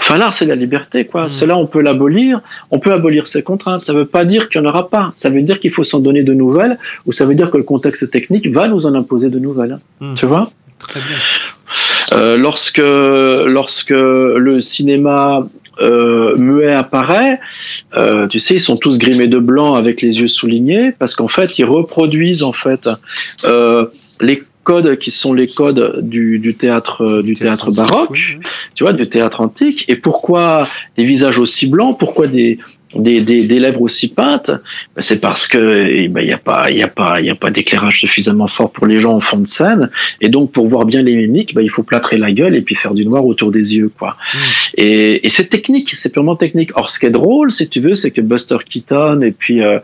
Enfin, l'art, c'est la liberté, quoi. Cela, on peut l'abolir. On peut abolir ces contraintes. Ça veut pas dire qu'il n'y en aura pas. Ça veut dire qu'il faut s'en donner de nouvelles, ou ça veut dire que le contexte technique va nous en imposer de nouvelles. Hmm. Tu vois? Très bien. Euh, lorsque lorsque le cinéma euh, muet apparaît, euh, tu sais, ils sont tous grimés de blanc avec les yeux soulignés parce qu'en fait, ils reproduisent en fait euh, les codes qui sont les codes du, du théâtre euh, du théâtre baroque, tu vois, du théâtre antique. Et pourquoi des visages aussi blancs? Pourquoi des des, des, des lèvres aussi peintes, ben, c'est parce que il n'y a pas il y a pas il y a pas d'éclairage suffisamment fort pour les gens en fond de scène et donc pour voir bien les mimiques, ben, il faut plâtrer la gueule et puis faire du noir autour des yeux quoi. Et, et c'est technique, c'est purement technique. Or ce qui est drôle, si tu veux, c'est que Buster Keaton et puis euh,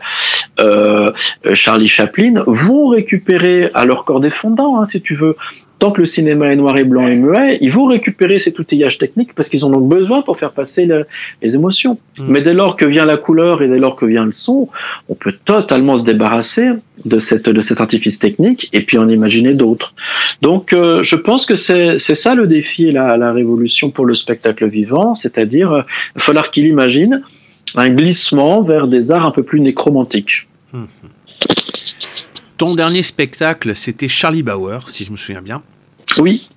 euh, Charlie Chaplin vont récupérer à leur corps défendant, hein, si tu veux. Tant que le cinéma est noir et blanc et muet, ils vont récupérer cet outillage technique parce qu'ils en ont besoin pour faire passer le- les émotions. Mais dès lors que vient la couleur et dès lors que vient le son, on peut totalement se débarrasser de cette de cet artifice technique et puis en imaginer d'autres. Donc euh, je pense que c'est ça le défi et la, la révolution pour le spectacle vivant, c'est-à-dire euh, falloir qu'il imagine un glissement vers des arts un peu plus nécromantiques. Ton dernier spectacle, c'était Charlie Bauer, si je me souviens bien. Oui.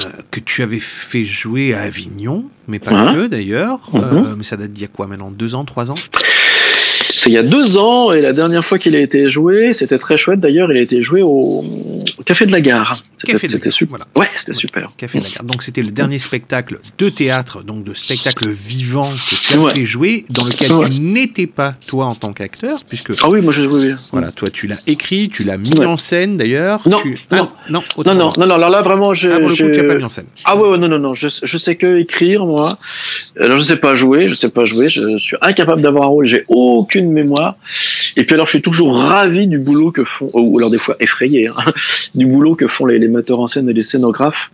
Euh, que tu avais fait jouer à Avignon, mais pas Hein que d'ailleurs. Mhm. Euh, mais ça date d'il y a quoi maintenant Deux ans, trois ans? C'est il y a deux ans et la dernière fois qu'il a été joué, c'était très chouette d'ailleurs, il a été joué au, au Café de la Gare. C'était- Café de la C'était super. Ouais, c'était super. Café de la Gare. Donc c'était le dernier spectacle de théâtre, donc de spectacle vivant que tu as Ouais. fait jouer, dans lequel Ouais. tu n'étais pas toi en tant qu'acteur, puisque. Ah oui, moi je oui, oui. Voilà, toi tu l'as écrit, tu l'as mis Ouais. en scène d'ailleurs. Non, tu- non. Ah, non, Non, non, non, non, alors là vraiment, je. Ah, pour le coup, tu pas mis en scène. Ah ouais, ouais, non, non, non, je, je sais que écrire, moi. Alors je sais pas jouer, je sais pas jouer, je suis incapable d'avoir un rôle, j'ai aucune mémoire. Et puis alors je suis toujours ravi du boulot que font, ou alors des fois effrayé, hein, du boulot que font les, les metteurs en scène et les scénographes.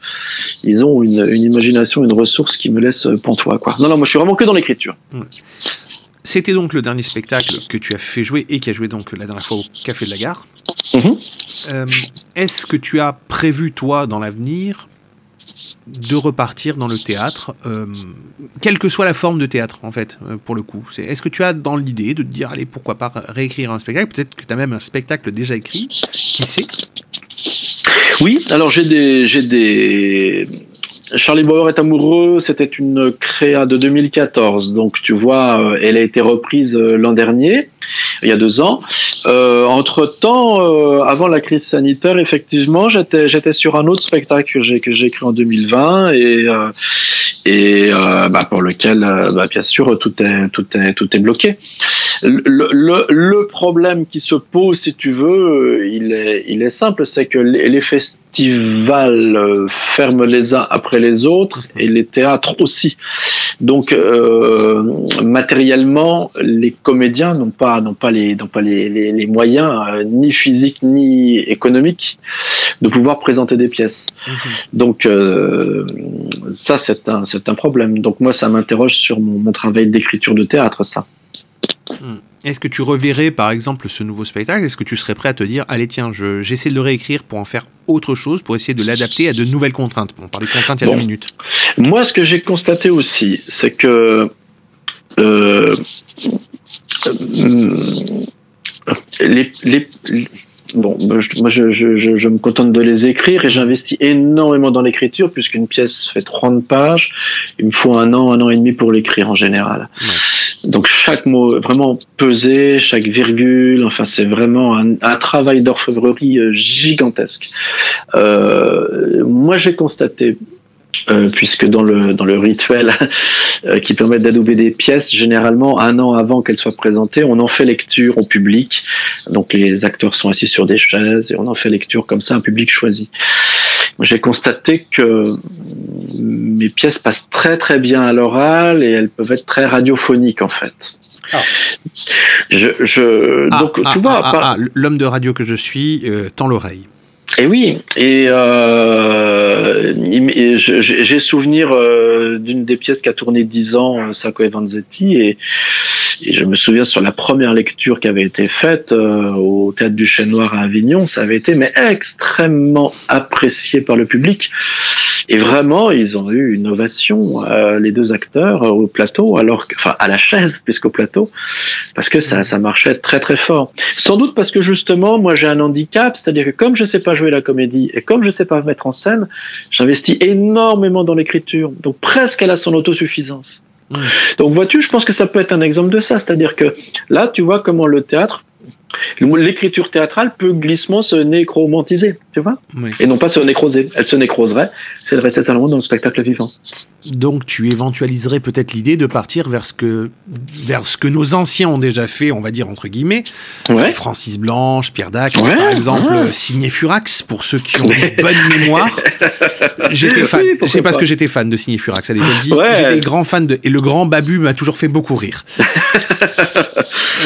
Ils ont une, une imagination, une ressource qui me laisse pantois, quoi. Non, non, moi je suis vraiment que dans l'écriture. C'était donc le dernier spectacle que tu as fait jouer et qui a joué donc la dernière fois au Café de la Gare. Mhm. Euh, Est-ce que tu as prévu, toi, dans l'avenir, de repartir dans le théâtre, euh, quelle que soit la forme de théâtre, en fait, euh, pour le coup? Est-ce que tu as dans l'idée de te dire, allez, pourquoi pas réécrire un spectacle? Peut-être que tu as même un spectacle déjà écrit, qui sait? Oui, alors j'ai des, j'ai des, Charlie Bauer est amoureux, c'était une créa de 2014, donc tu vois, euh, elle a été reprise euh, l'an dernier, il y a deux ans. Euh, entre temps, avant la crise sanitaire, effectivement, j'étais sur un autre spectacle que j'ai que j'ai écrit en 2020 et et bah, pour lequel, bah, bien sûr, tout est tout est tout est bloqué. Le, problème qui se pose, si tu veux, il est il est simple, c'est que les, les festivals euh, ferment les uns après les autres et les théâtres aussi. Donc euh, matériellement, les comédiens n'ont pas n'ont pas les n'ont pas les, les, les moyens euh, ni physiques ni économiques de pouvoir présenter des pièces. Donc euh, ça c'est un c'est un problème. Donc moi ça m'interroge sur mon, mon travail d'écriture de théâtre ça. Hmm. Est-ce que tu reverrais par exemple ce nouveau spectacle? Est-ce que tu serais prêt à te dire allez tiens je- j'essaie de le réécrire pour en faire autre chose pour essayer de l'adapter à de nouvelles contraintes? On parlait de contraintes il y a Bon. deux minutes. Moi, ce que j'ai constaté aussi, c'est que euh, euh, les, les, les- bon, moi, je, je, je, je, me contente de les écrire et j'investis énormément dans l'écriture puisqu'une pièce fait 30 pages, il me faut un an, un an et demi pour l'écrire en général. Donc chaque mot vraiment pesé, chaque virgule, enfin c'est vraiment un, un travail d'orfèvrerie euh, gigantesque. Euh, moi j'ai constaté euh, puisque dans le dans le rituel euh, qui permet d'adouber des pièces, généralement un an avant qu'elles soient présentées, on en fait lecture au public. Donc les acteurs sont assis sur des chaises et on en fait lecture comme ça, un public choisi. J'ai constaté que mes pièces passent très très bien à l'oral et elles peuvent être très radiophoniques en fait. Je, je Ah, donc ah, tu vois ah, par- ah, ah, l'homme de radio que je suis euh, tend l'oreille. Et oui, et, euh, j'ai souvenir euh, d'une des pièces qui a tourné 10 ans, euh, Sacco et Vanzetti, et, je me souviens sur la première lecture qui avait été faite euh, au Théâtre du Chêne Noir à Avignon, ça avait été mais extrêmement apprécié par le public, et vraiment ils ont eu une ovation, les deux acteurs au plateau, alors que, enfin à la chaise plus qu'au plateau, parce que ça, ça marchait très très fort. Sans doute parce que justement, moi j'ai un handicap, c'est-à-dire que comme je sais pas jouer la comédie. Et comme je sais pas mettre en scène, j'investis énormément dans l'écriture, donc presque elle a son autosuffisance. Donc vois-tu, je pense que ça peut être un exemple de ça, c'est-à-dire que là, tu vois comment le théâtre, l'écriture théâtrale peut glissement se nécromantiser, tu vois, Oui. et non pas se nécroser. Elle se nécroserait si elle restait seulement dans le spectacle vivant. Donc tu éventualiserais peut-être l'idée de partir vers ce que vers ce que nos anciens ont déjà fait, on va dire entre guillemets. Francis Blanche, Pierre Dac, Ouais, par exemple, ouais. euh, Signé Furax pour ceux qui ont une bonne mémoire. J'étais fan. Oui, c'est parce que j'étais fan de Signé Furax. Allez, je le. J'étais grand fan de et le grand Babu m'a toujours fait beaucoup rire.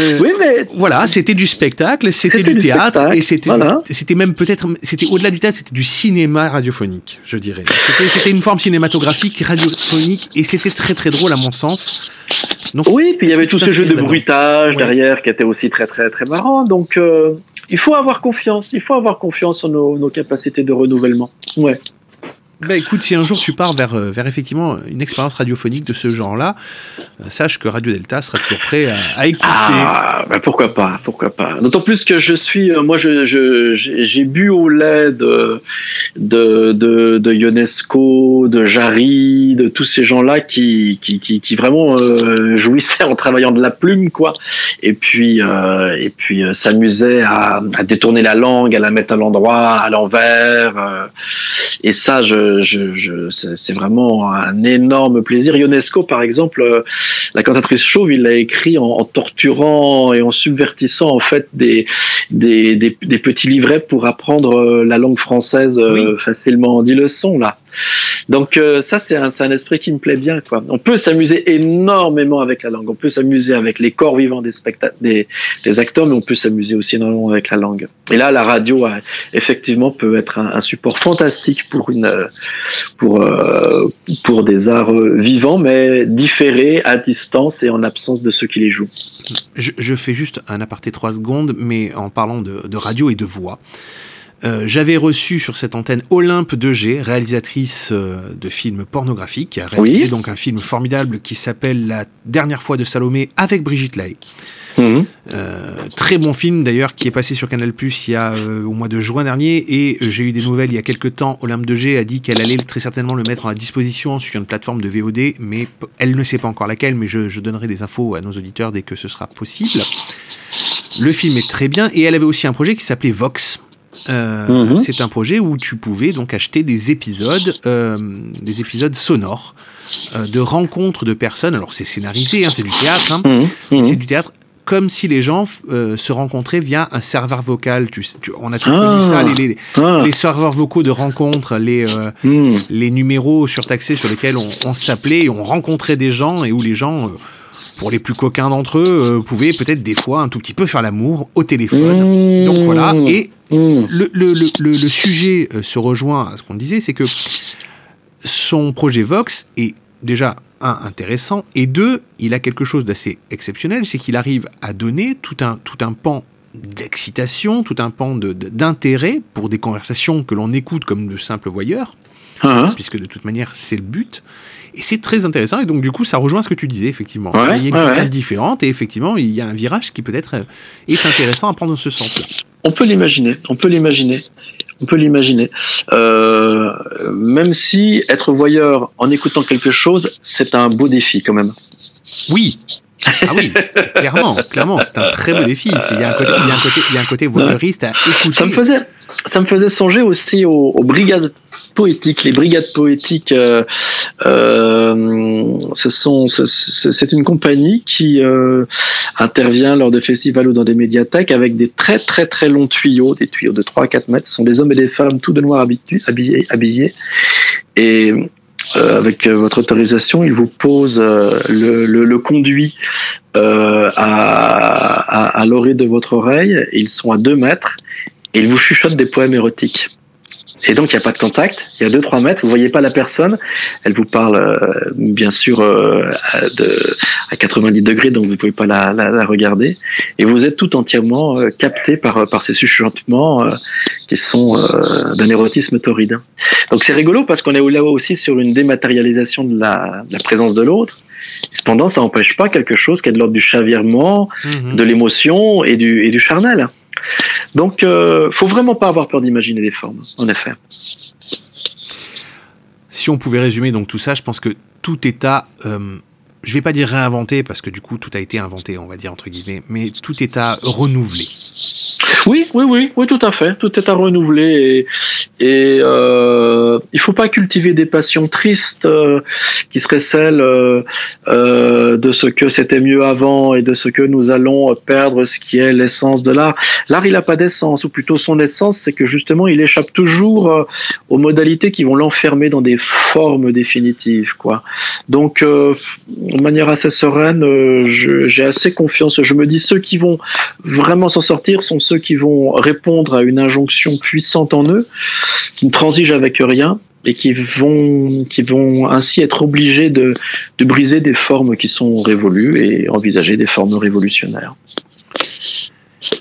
Euh, oui, mais voilà, c'était du spectacle, c'était C'était du du théâtre spectacle, et c'était voilà. c'était même peut-être c'était au-delà du théâtre, c'était du cinéma radiophonique, je dirais. C'était une forme cinématographique radiophonique et c'était très très drôle à mon sens. Donc, oui, puis il y avait tout ce jeu de bruitage Ouais. derrière qui était aussi très très très marrant. Donc euh, il faut avoir confiance, il faut avoir confiance en nos, nos capacités de renouvellement. Ouais. Bah écoute, si un jour tu pars vers, euh, vers effectivement une expérience radiophonique de ce genre-là, euh, sache que Radio Delta sera toujours prêt à, à écouter. Ah, bah pourquoi pas, pourquoi pas. D'autant plus que je suis, euh, moi, j'ai bu au lait de, de, de, de Ionesco, de Jarry, de tous ces gens-là qui, qui, qui, vraiment jouissaient en travaillant de la plume, quoi. Et puis, et puis s'amusaient à, à détourner la langue, à la mettre à l'endroit, à l'envers. et ça, je, je, je, c'est c'est vraiment un énorme plaisir. Ionesco, par exemple, euh, la cantatrice chauve, il l'a écrit en, en torturant et en subvertissant en fait des, des, des, des petits livrets pour apprendre euh, la langue française euh, facilement en 10 leçons là. Donc euh, ça c'est un, esprit qui me plaît bien. On peut s'amuser énormément avec la langue, on peut s'amuser avec les corps vivants des des, acteurs, mais on peut s'amuser aussi énormément avec la langue. Et là la radio effectivement peut être un, support fantastique pour euh, euh, des arts vivants mais différés à distance et en absence de ceux qui les jouent. Je, fais juste un aparté 3 secondes, mais en parlant de radio et de voix. Euh, J'avais reçu sur cette antenne Olympe Degé, réalisatrice euh, de films pornographiques, qui a réalisé Oui. donc un film formidable qui s'appelle La dernière fois de Salomé avec Brigitte Lay. Mhm. Euh, très bon film d'ailleurs qui est passé sur Canal Plus il y a au mois de juin dernier et j'ai eu des nouvelles il y a quelques temps. Olympe de G a dit qu'elle allait très certainement le mettre à disposition sur une plateforme de VOD, mais elle ne sait pas encore laquelle. Mais je, je donnerai des infos à nos auditeurs dès que ce sera possible. Le film est très bien et elle avait aussi un projet qui s'appelait Vox. Euh, Mhm. C'est un projet où tu pouvais donc acheter des épisodes, euh, des épisodes sonores euh, de rencontres de personnes. Alors c'est scénarisé, hein, c'est du théâtre, hein, Mhm. c'est du théâtre. Comme si les gens euh, se rencontraient via un serveur vocal. Tu, on a tous Ah. connu ça, les, les- Ah. les serveurs vocaux de rencontres, les, euh, les numéros surtaxés sur lesquels on, on s'appelait et on rencontrait des gens et où les gens, euh, pour les plus coquins d'entre eux, pouvaient peut-être des fois un tout petit peu faire l'amour au téléphone. Donc voilà, et Mmh. le, sujet euh, se rejoint à ce qu'on disait, c'est que son projet Vox est déjà un intéressant et deux, il a quelque chose d'assez exceptionnel, c'est qu'il arrive à donner tout un, tout un pan d'excitation, tout un pan d'intérêt pour des conversations que l'on écoute comme de simples voyeurs, Ah. puisque de toute manière c'est le but. Et c'est très intéressant et donc du coup ça rejoint ce que tu disais effectivement. Ouais, il y a une ouais, différente et effectivement il y a un virage qui peut-être euh, est intéressant à prendre dans ce sens-là. On peut l'imaginer, on peut l'imaginer, on peut l'imaginer. Euh, même si être voyeur en écoutant quelque chose, c'est un beau défi quand même. Oui. Ah oui, clairement, clairement, c'est un très beau défi. Il y a un côté, il y a un côté, il y a un côté voyeuriste à écouter. Ça me faisait, ça me faisait songer aussi aux, aux brigades poétiques. Les brigades poétiques, euh, euh, ce sont, ce- ce- c'est une compagnie qui euh, intervient lors de festivals ou dans des médiathèques avec des très très très longs tuyaux, des tuyaux de 3 à 4 mètres. Ce sont des hommes et des femmes tout de noir habitu- habillés, habillés. Et avec euh, votre autorisation, ils vous posent euh, le, le- conduit euh, à, à, à l'oreille de votre oreille. Ils sont à 2 mètres et ils vous chuchotent des poèmes érotiques. Et donc, il n'y a pas de contact, il y a 2-3 mètres, vous voyez pas la personne, elle vous parle euh, bien sûr euh, à, de, à 90 degrés, donc vous pouvez pas la, la, la regarder, et vous êtes tout entièrement euh, capté par, par ces chuchotements euh, qui sont euh, d'un érotisme torride. Donc c'est rigolo parce qu'on est là aussi sur une dématérialisation de la, de la présence de l'autre. Cependant, ça n'empêche pas quelque chose qui est de l'ordre du chavirement, Mhm. de l'émotion et du, et du charnel. Donc, euh, faut vraiment pas avoir peur d'imaginer des formes, en effet. Si on pouvait résumer donc tout ça, je pense que tout à, euh, je vais pas dire réinventer parce que du coup tout a été inventé, on va dire entre guillemets, mais tout est à renouveler. Oui, oui, oui, oui, tout à fait. Tout est à renouveler et, et euh, il faut pas cultiver des passions tristes euh, qui seraient celles euh, euh, de ce que c'était mieux avant et de ce que nous allons perdre, ce qui est l'essence de l'art. L'art, il a pas d'essence, ou plutôt son essence, c'est que justement, il échappe toujours aux modalités qui vont l'enfermer dans des formes définitives, quoi. Donc, de manière assez sereine, j'ai assez confiance. Je me dis, ceux qui vont vraiment s'en sortir sont ceux qui vont répondre à une injonction puissante en eux, qui ne transigent avec rien et qui vont, qui vont ainsi être obligés de, de briser des formes qui sont révolues et envisager des formes révolutionnaires.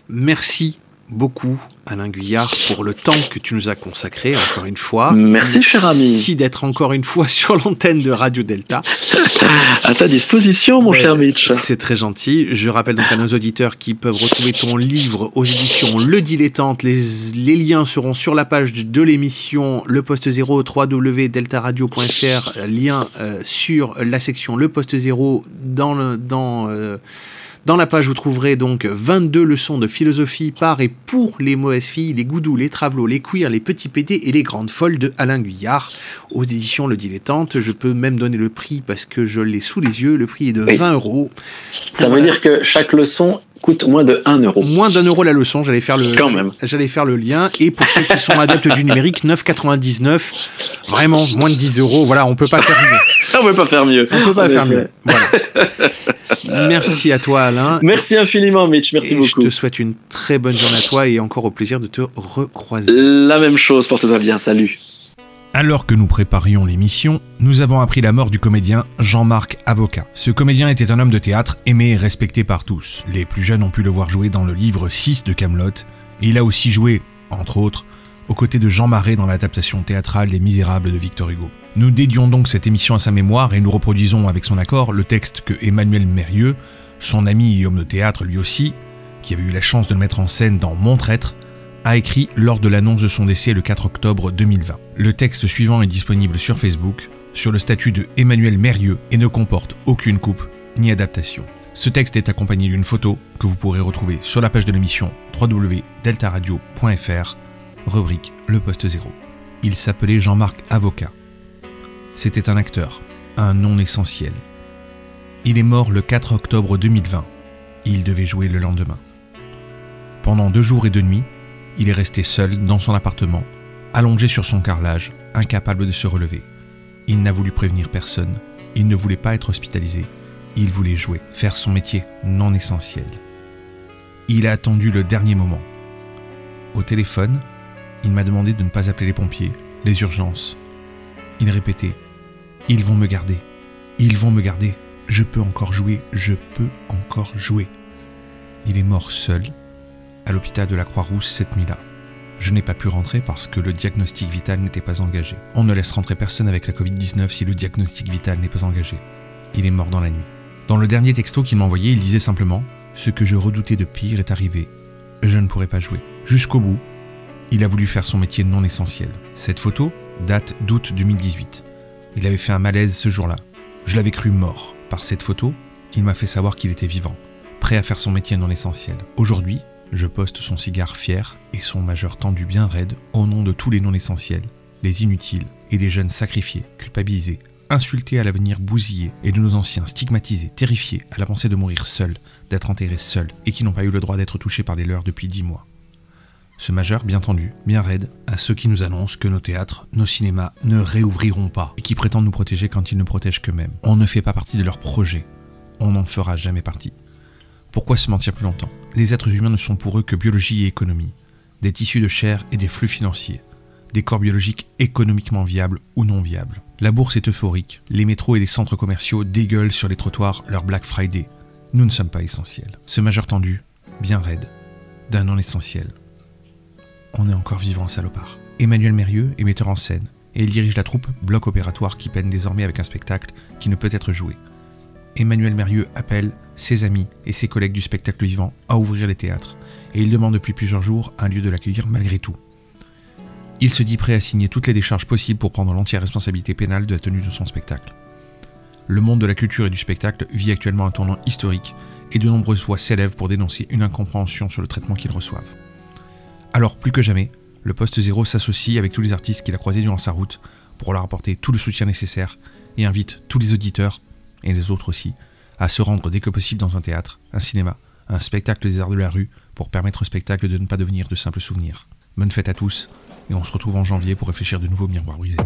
Merci beaucoup Alain Guyard pour le temps que tu nous as consacré encore une fois. Merci, cher ami. Merci d'être encore une fois sur l'antenne de Radio Delta. À ta disposition, mon cher Mitch. C'est très gentil. Je rappelle donc à nos auditeurs qui peuvent retrouver ton livre aux éditions Le Dilettante. Les, les liens seront sur la page de l'émission Le Poste Zéro, www.deltaradio.fr. Lien euh, sur la section Le Poste Zéro dans le, dans, euh, dans la page, vous trouverez donc 22 leçons de philosophie par et pour les mauvaises filles, les goudous, les travelots, les queers, les petits pédés et les grandes folles de Alain Guyard aux éditions Le Dilettante. Je peux même donner le prix parce que je l'ai sous les yeux. Le prix est de Oui. 20 euros. Ça veut dire que chaque leçon coûte moins de 1 euro. Moins d'un euro la leçon, j'allais faire le Quand même. j'allais faire le lien et pour ceux qui sont adeptes du numérique 9,99 vraiment moins de 10 euros voilà on peut pas faire mieux On peut pas faire mieux. on peut pas faire mieux voilà merci à toi Alain Merci infiniment, Mitch. Merci et beaucoup. je te souhaite une très bonne journée à toi et encore au plaisir de te recroiser La même chose, porte-toi bien. Salut. Alors que nous préparions l'émission, nous avons appris la mort du comédien Jean-Marc Avocat. Ce comédien était un homme de théâtre aimé et respecté par tous. Les plus jeunes ont pu le voir jouer dans le livre 6 de Camelot, et il a aussi joué, entre autres, aux côtés de Jean Marais dans l'adaptation théâtrale des Misérables de Victor Hugo. Nous dédions donc cette émission à sa mémoire et nous reproduisons avec son accord le texte que Emmanuel Mérieux, Son ami et homme de théâtre, lui aussi, qui avait eu la chance de le mettre en scène dans Mon traître, a écrit lors de l'annonce de son décès le 4 octobre 2020. Le texte suivant est disponible sur Facebook, sur le statut de Emmanuel Mérieux et ne comporte aucune coupe ni adaptation. Ce texte est accompagné d'une photo que vous pourrez retrouver sur la page de l'émission www.deltaradio.fr, rubrique Le Poste Zéro. Il s'appelait Jean-Marc Avocat. C'était un acteur, un non essentiel. Il est mort le 4 octobre 2020. Il devait jouer le lendemain. Pendant deux jours et deux nuits, il est resté seul dans son appartement, allongé sur son carrelage, incapable de se relever. Il n'a voulu prévenir personne, il ne voulait pas être hospitalisé, il voulait jouer, faire son métier non essentiel. Il a attendu le dernier moment. Au téléphone, il m'a demandé de ne pas appeler les pompiers, les urgences. Il répétait ⁇ Ils vont me garder, ils vont me garder, je peux encore jouer, je peux encore jouer ⁇ Il est mort seul, à l'hôpital de la Croix-Rousse cette nuit-là. Je n'ai pas pu rentrer parce que le diagnostic vital n'était pas engagé. On ne laisse rentrer personne avec la Covid-19 si le diagnostic vital n'est pas engagé. Il est mort dans la nuit. Dans le dernier texto qu'il m'a envoyé, il disait simplement Ce que je redoutais de pire est arrivé. Je ne pourrai pas jouer. Jusqu'au bout, il a voulu faire son métier non essentiel. Cette photo date d'août 2018. Il avait fait un malaise ce jour-là. Je l'avais cru mort. Par cette photo, il m'a fait savoir qu'il était vivant, prêt à faire son métier non essentiel. Aujourd'hui, je poste son cigare fier et son majeur tendu bien raide au nom de tous les non essentiels, les inutiles et des jeunes sacrifiés, culpabilisés, insultés à l'avenir bousillés et de nos anciens stigmatisés, terrifiés à la pensée de mourir seuls, d'être enterrés seuls et qui n'ont pas eu le droit d'être touchés par les leurs depuis dix mois. Ce majeur bien tendu, bien raide, à ceux qui nous annoncent que nos théâtres, nos cinémas ne réouvriront pas et qui prétendent nous protéger quand ils ne protègent qu'eux-mêmes. On ne fait pas partie de leur projet. On n'en fera jamais partie. Pourquoi se mentir plus longtemps? Les êtres humains ne sont pour eux que biologie et économie, des tissus de chair et des flux financiers, des corps biologiques économiquement viables ou non viables. La bourse est euphorique, les métros et les centres commerciaux dégueulent sur les trottoirs leur Black Friday. Nous ne sommes pas essentiels. Ce majeur tendu, bien raide, d'un non essentiel. On est encore vivant, salopard. Emmanuel Mérieux est metteur en scène, et il dirige la troupe Bloc Opératoire qui peine désormais avec un spectacle qui ne peut être joué. Emmanuel Mérieux appelle ses amis et ses collègues du spectacle vivant à ouvrir les théâtres, et il demande depuis plusieurs jours un lieu de l'accueillir malgré tout. Il se dit prêt à signer toutes les décharges possibles pour prendre l'entière responsabilité pénale de la tenue de son spectacle. Le monde de la culture et du spectacle vit actuellement un tournant historique et de nombreuses voix s'élèvent pour dénoncer une incompréhension sur le traitement qu'ils reçoivent. Alors plus que jamais, le poste zéro s'associe avec tous les artistes qu'il a croisés durant sa route pour leur apporter tout le soutien nécessaire et invite tous les auditeurs, et les autres aussi, à se rendre dès que possible dans un théâtre, un cinéma, un spectacle des arts de la rue pour permettre au spectacle de ne pas devenir de simples souvenirs. Bonne fête à tous, et on se retrouve en janvier pour réfléchir de nouveaux miroirs brisés.